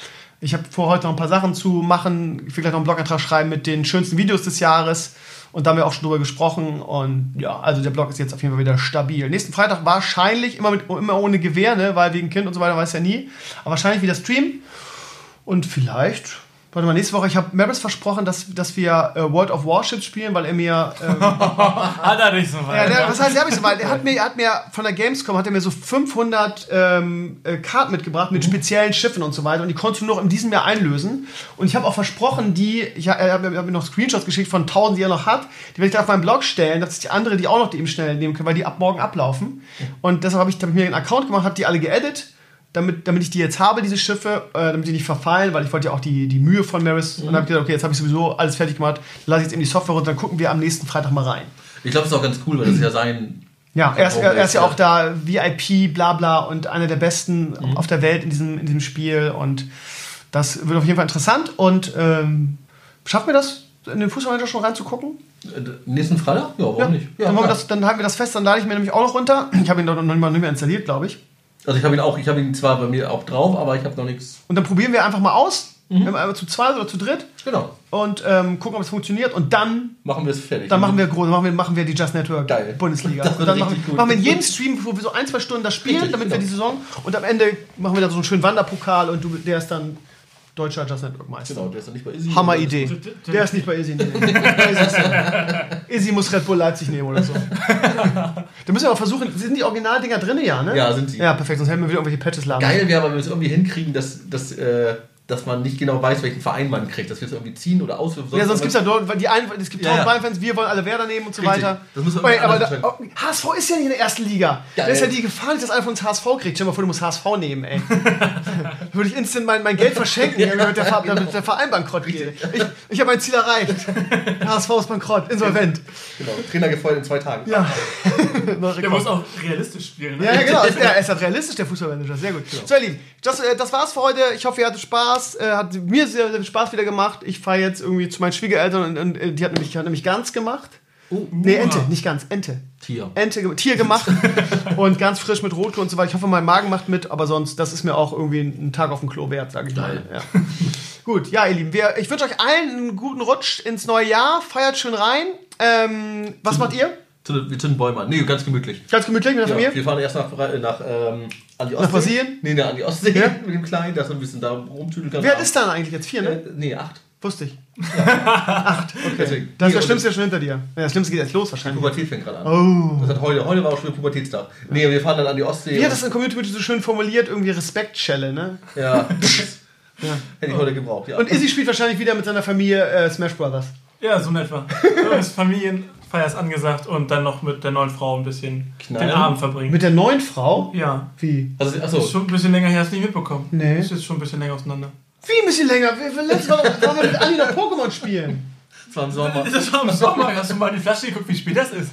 Speaker 2: Ich habe vor, heute noch ein paar Sachen zu machen. Ich will gleich noch einen Blogantrag schreiben mit den schönsten Videos des Jahres. Und da haben wir auch schon drüber gesprochen. Und ja, also der Blog ist jetzt auf jeden Fall wieder stabil. Nächsten Freitag wahrscheinlich immer, mit, immer ohne Gewehr, ne? weil wegen Kind und so weiter weiß ja nie. Aber wahrscheinlich wieder Stream. Und vielleicht, warte mal, nächste Woche, ich habe Maris versprochen, dass, dass wir äh, World of Warships spielen, weil er mir. Ähm, (laughs)
Speaker 3: Hat er nicht so
Speaker 2: ja,
Speaker 3: weit.
Speaker 2: der, was heißt, er hat mich so weit? Er hat mir, er hat mir von der Gamescom hat er mir so 500 ähm, äh, Karten mitgebracht mit speziellen Schiffen und so weiter und die konntest du noch in diesem Jahr einlösen. Und ich habe auch versprochen, die, ich, er hat mir hab mir noch Screenshots geschickt von 1000, die er noch hat, die werde ich da auf meinen Blog stellen, dass die andere, die auch noch die eben schnell nehmen können, weil die ab morgen ablaufen. Und deshalb habe ich, hab ich mir einen Account gemacht, habe die alle geedit damit, damit ich die jetzt habe, diese Schiffe, äh, damit die nicht verfallen, weil ich wollte ja auch die, die Mühe von Maris. Und dann habe ich gesagt, okay, jetzt habe ich sowieso alles fertig gemacht, lasse ich jetzt eben die Software runter, dann gucken wir am nächsten Freitag mal rein.
Speaker 4: Ich glaube, das ist auch ganz cool, weil das ist ja sein.
Speaker 2: Ja, er ist, er, er ist ja
Speaker 4: Ja.
Speaker 2: auch da VIP, bla bla und einer der besten auf der Welt in diesem, in diesem Spiel und das wird auf jeden Fall interessant und ähm, schaffen wir das, in den Fußballmanager schon reinzugucken?
Speaker 4: Äh, Nächsten Freitag? Ja, warum nicht? Ja,
Speaker 2: dann, das, dann halten wir das fest, dann lade ich mir nämlich auch noch runter. Ich habe ihn noch nicht mal nicht mehr installiert, glaube ich.
Speaker 4: Also ich habe ihn auch, ich habe ihn zwar bei mir auch drauf, aber ich habe noch nichts.
Speaker 2: Und dann probieren wir einfach mal aus, wenn wir einmal zu zweit oder zu dritt
Speaker 4: Genau.
Speaker 2: und ähm, gucken, ob es funktioniert und dann
Speaker 4: Machen wir es fertig.
Speaker 2: Dann machen wir groß, machen wir, machen wir die Just Network
Speaker 4: Geil.
Speaker 2: Bundesliga. (laughs)
Speaker 4: Das wird
Speaker 2: und dann machen,
Speaker 4: richtig
Speaker 2: wir-
Speaker 4: gut.
Speaker 2: machen wir in jedem Stream, wo wir so ein, zwei Stunden das spielen,
Speaker 4: Richtig,
Speaker 2: damit wir
Speaker 4: genau.
Speaker 2: die Saison und am Ende machen wir dann so einen schönen Wanderpokal und du, der ist dann deutscher Just Network Meister.
Speaker 4: Genau, der ist dann nicht bei Izzy.
Speaker 2: Hammer Idee. Der ist nicht bei Izzy. Nee. (laughs) Izzy muss Red Bull Leipzig nehmen oder so. (laughs) da müssen wir auch versuchen, sind die Originaldinger drin, ja, ne?
Speaker 4: Ja, sind sie.
Speaker 2: Ja, perfekt, sonst hätten wir wieder irgendwelche Patches laden.
Speaker 4: Geil wäre, aber wenn wir es irgendwie hinkriegen, dass, dass, äh, dass man nicht genau weiß, welchen Verein man kriegt. Dass wir es irgendwie ziehen oder auswürfen.
Speaker 2: Ja, sonst gibt es ja dort, weil die einen, es gibt
Speaker 4: Ja,
Speaker 2: tausend
Speaker 4: ja.
Speaker 2: Bayern-Fans, wir wollen alle Werder nehmen und so
Speaker 4: Richtig.
Speaker 2: weiter.
Speaker 4: Das müssen wir
Speaker 2: Okay, aber da, oh, HSV ist ja nicht in der ersten Liga. Da
Speaker 4: Geil.
Speaker 2: ist ja die Gefahr dass einer von uns HSV kriegt. Stell dir mal vor, du musst HSV nehmen, ey. (laughs) Würde ich instant mein, mein Geld verschenken, wenn der, Ver- damit der Verein bankrott geht. Ich, ich habe mein Ziel erreicht. HSV ist bankrott, insolvent.
Speaker 4: Genau, Trainer gefeuert in zwei Tagen.
Speaker 2: Ja. (laughs)
Speaker 3: Der muss auch realistisch spielen. Ne?
Speaker 2: Ja, ja, genau. (laughs) Er ist halt realistisch, der Fußballmanager. Sehr gut. So, ihr Lieben, das, äh, das war's für heute. Ich hoffe, ihr hattet Spaß. Äh, hat mir sehr, sehr Spaß wieder gemacht. Ich fahre jetzt irgendwie zu meinen Schwiegereltern und, und äh, die hat nämlich, hat nämlich Gans gemacht.
Speaker 4: Oh,
Speaker 2: Nee, Ente, nicht Gans, Ente.
Speaker 4: Tier.
Speaker 2: Ente, Tier gemacht (laughs) und ganz frisch mit Rotkohl und so weiter. Ich hoffe, mein Magen macht mit, aber sonst, das ist mir auch irgendwie ein Tag auf dem Klo wert, sage ich mal.
Speaker 4: Geil.
Speaker 2: Ja. (laughs) Gut, ja, ihr Lieben, wir, ich wünsche euch allen einen guten Rutsch ins neue Jahr. Feiert schön rein. Ähm, was macht ihr?
Speaker 4: Zündet- Wir zünden Bäume an. Nee, ganz gemütlich.
Speaker 2: Ganz gemütlich mit der
Speaker 4: Ja,
Speaker 2: Familie?
Speaker 4: wir fahren erst nach, Bra- nach, ähm, an die Ostsee.
Speaker 2: Brasilien?
Speaker 4: Nee, nee, an die Ostsee
Speaker 2: Ja? (laughs)
Speaker 4: mit dem Kleinen, dass er ein bisschen da rumtüdeln kann.
Speaker 2: Wer ist dann eigentlich jetzt? Vier, ne?
Speaker 4: Äh, nee, acht.
Speaker 2: Wusste ich. (laughs) Acht, (laughs) okay.
Speaker 4: Deswegen.
Speaker 2: Das ist das Schlimmste ja schon hinter dir. Ja, das Schlimmste geht jetzt los
Speaker 4: Die
Speaker 2: wahrscheinlich.
Speaker 4: Pubertät fängt gerade an.
Speaker 2: Oh.
Speaker 4: Das hat heute, heute war auch schon der Pubertätstag. Nee, wir fahren dann an die Ostsee.
Speaker 2: Wie hat das in der Community so schön formuliert? Irgendwie Respektschelle, ne?
Speaker 4: Ja. Hätte ich heute gebraucht, ja.
Speaker 2: Und Izzy spielt wahrscheinlich wieder mit seiner Familie äh, Smash Brothers.
Speaker 3: Ja, so in etwa. Das Familienfeier ist angesagt und dann noch mit der neuen Frau ein bisschen
Speaker 4: Knallen?
Speaker 3: den Abend verbringen.
Speaker 2: Mit der neuen Frau?
Speaker 3: ja.
Speaker 2: Wie?
Speaker 4: also,
Speaker 3: Das
Speaker 4: achso,
Speaker 3: ist schon ein bisschen länger her, hast du nicht mitbekommen.
Speaker 2: Nee.
Speaker 3: Das ist schon ein bisschen länger auseinander.
Speaker 2: Wie ein bisschen länger? Wir, letztes Mal wir mit Anni noch Pokémon spielen.
Speaker 4: es war im Sommer.
Speaker 3: Das war im Sommer. Hast du mal in die Flasche geguckt, wie spät das ist?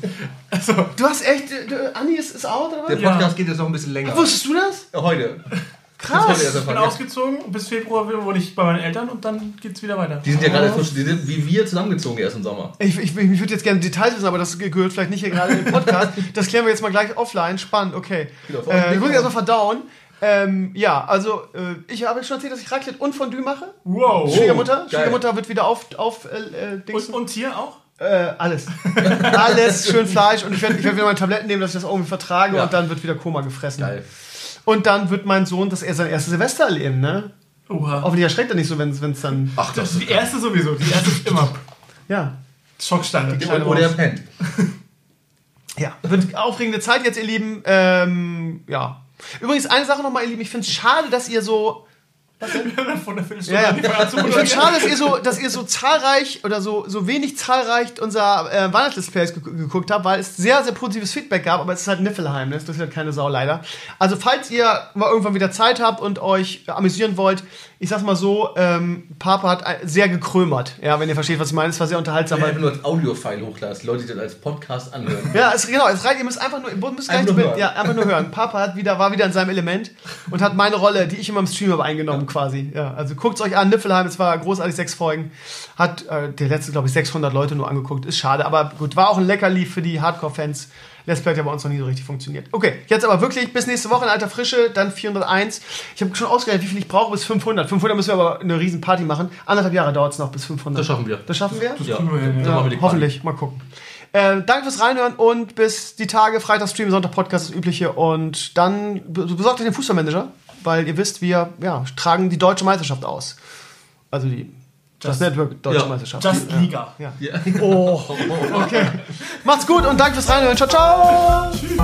Speaker 3: Also,
Speaker 2: Du hast echt. du- Anni ist, ist out oder
Speaker 4: Der
Speaker 2: was?
Speaker 4: Podcast geht jetzt noch ein bisschen länger.
Speaker 2: Wusstest du das?
Speaker 4: Heute.
Speaker 2: Krass.
Speaker 3: Ich bin ausgezogen, bis Februar wohne ich bei meinen Eltern und dann geht's wieder weiter.
Speaker 4: Die sind ja gerade frisch, die sind wie wir zusammengezogen erst im Sommer.
Speaker 2: Ich, ich, ich würde jetzt gerne Details wissen, aber das gehört vielleicht nicht hier gerade im Podcast. (laughs) Das klären wir jetzt mal gleich offline. Spannend, okay.
Speaker 4: Genau,
Speaker 2: Äh, ich muss erstmal verdauen. Ähm, ja, also äh, ich habe schon erzählt, dass ich Raclette und Fondue mache.
Speaker 3: Wow.
Speaker 2: Schwiegermutter.
Speaker 4: geil.
Speaker 2: Schwiegermutter wird wieder auf, auf äh, äh, Dings.
Speaker 3: Und, und hier auch?
Speaker 2: Äh, alles. (laughs) alles, schön Fleisch. Und ich werde ich werd wieder meine Tabletten nehmen, dass ich das irgendwie vertrage
Speaker 4: Ja.
Speaker 2: und dann wird wieder Koma gefressen.
Speaker 4: Geil.
Speaker 2: Und dann wird mein Sohn das er sein erstes Silvester erleben, ne?
Speaker 3: Oha.
Speaker 2: Hoffentlich erschreckt er nicht so, wenn es dann.
Speaker 4: Ach,
Speaker 3: Das ist die erste sowieso. Die erste ist immer
Speaker 2: Ja.
Speaker 3: Schockstarre.
Speaker 2: kleine
Speaker 4: Oder er pennt. (laughs)
Speaker 2: Ja. Wird aufregende Zeit jetzt, ihr Lieben. Ähm, ja. Übrigens, eine Sache nochmal, ihr Lieben. Ich finde es schade, dass ihr so.
Speaker 3: Von der Viertelstunde
Speaker 2: Ja, ja. Ich finde schade, dass ihr so, dass ihr so zahlreich oder so, so wenig zahlreich unser äh, Weihnachtsdisplays ge geguckt habt, weil es sehr, sehr positives Feedback gab, aber es ist halt Niffelheim, ne? das ist halt keine Sau leider. Also falls ihr mal irgendwann wieder Zeit habt und euch amüsieren wollt, ich sag's mal so, ähm, Papa hat ein- sehr gekrömert, ja, wenn ihr versteht, was ich meine. Es war sehr unterhaltsam.
Speaker 4: Aber
Speaker 2: weil-
Speaker 4: einfach nur als Audio-File hochladen, dass die Leute das als Podcast anhören.
Speaker 2: Ja, es, genau, es reicht, ihr müsst einfach nur, müsst
Speaker 4: Einfach nur
Speaker 2: mit, ja, einfach nur hören. (laughs) Papa hat wieder, war wieder in seinem Element und hat meine Rolle, die ich immer im Stream habe, eingenommen quasi. Ja, also guckt's euch an, Niffelheim, es war großartig, sechs Folgen. Hat äh, der letzte, glaube ich, 600 Leute nur angeguckt, ist schade, aber gut, war auch ein Leckerli für die Hardcore-Fans. Let's Play hat ja bei uns noch nie so richtig funktioniert. Okay, jetzt aber wirklich bis nächste Woche in alter Frische, dann 401. Ich habe schon ausgerechnet, wie viel ich brauche bis 500. 500 müssen wir aber eine riesen Party machen. Anderthalb Jahre dauert es noch bis 500.
Speaker 4: Das schaffen wir.
Speaker 2: Das schaffen wir?
Speaker 4: Ja,
Speaker 3: kriegen wir hin, ja.
Speaker 4: die
Speaker 2: Hoffentlich, mal gucken. Äh, danke fürs Reinhören und bis die Tage, Freitag Stream, Sonntag Podcast, das Übliche. Und dann be- besorgt euch den Fußballmanager, weil ihr wisst, wir ja, tragen die deutsche Meisterschaft aus. Also die Just,
Speaker 3: Just
Speaker 2: Network Deutsche
Speaker 4: ja.
Speaker 2: Meisterschaft.
Speaker 3: Just Liga.
Speaker 2: Ja.
Speaker 4: ja.
Speaker 2: Oh, okay. Macht's gut und danke fürs Reinhören. Ciao, ciao. Tschüss.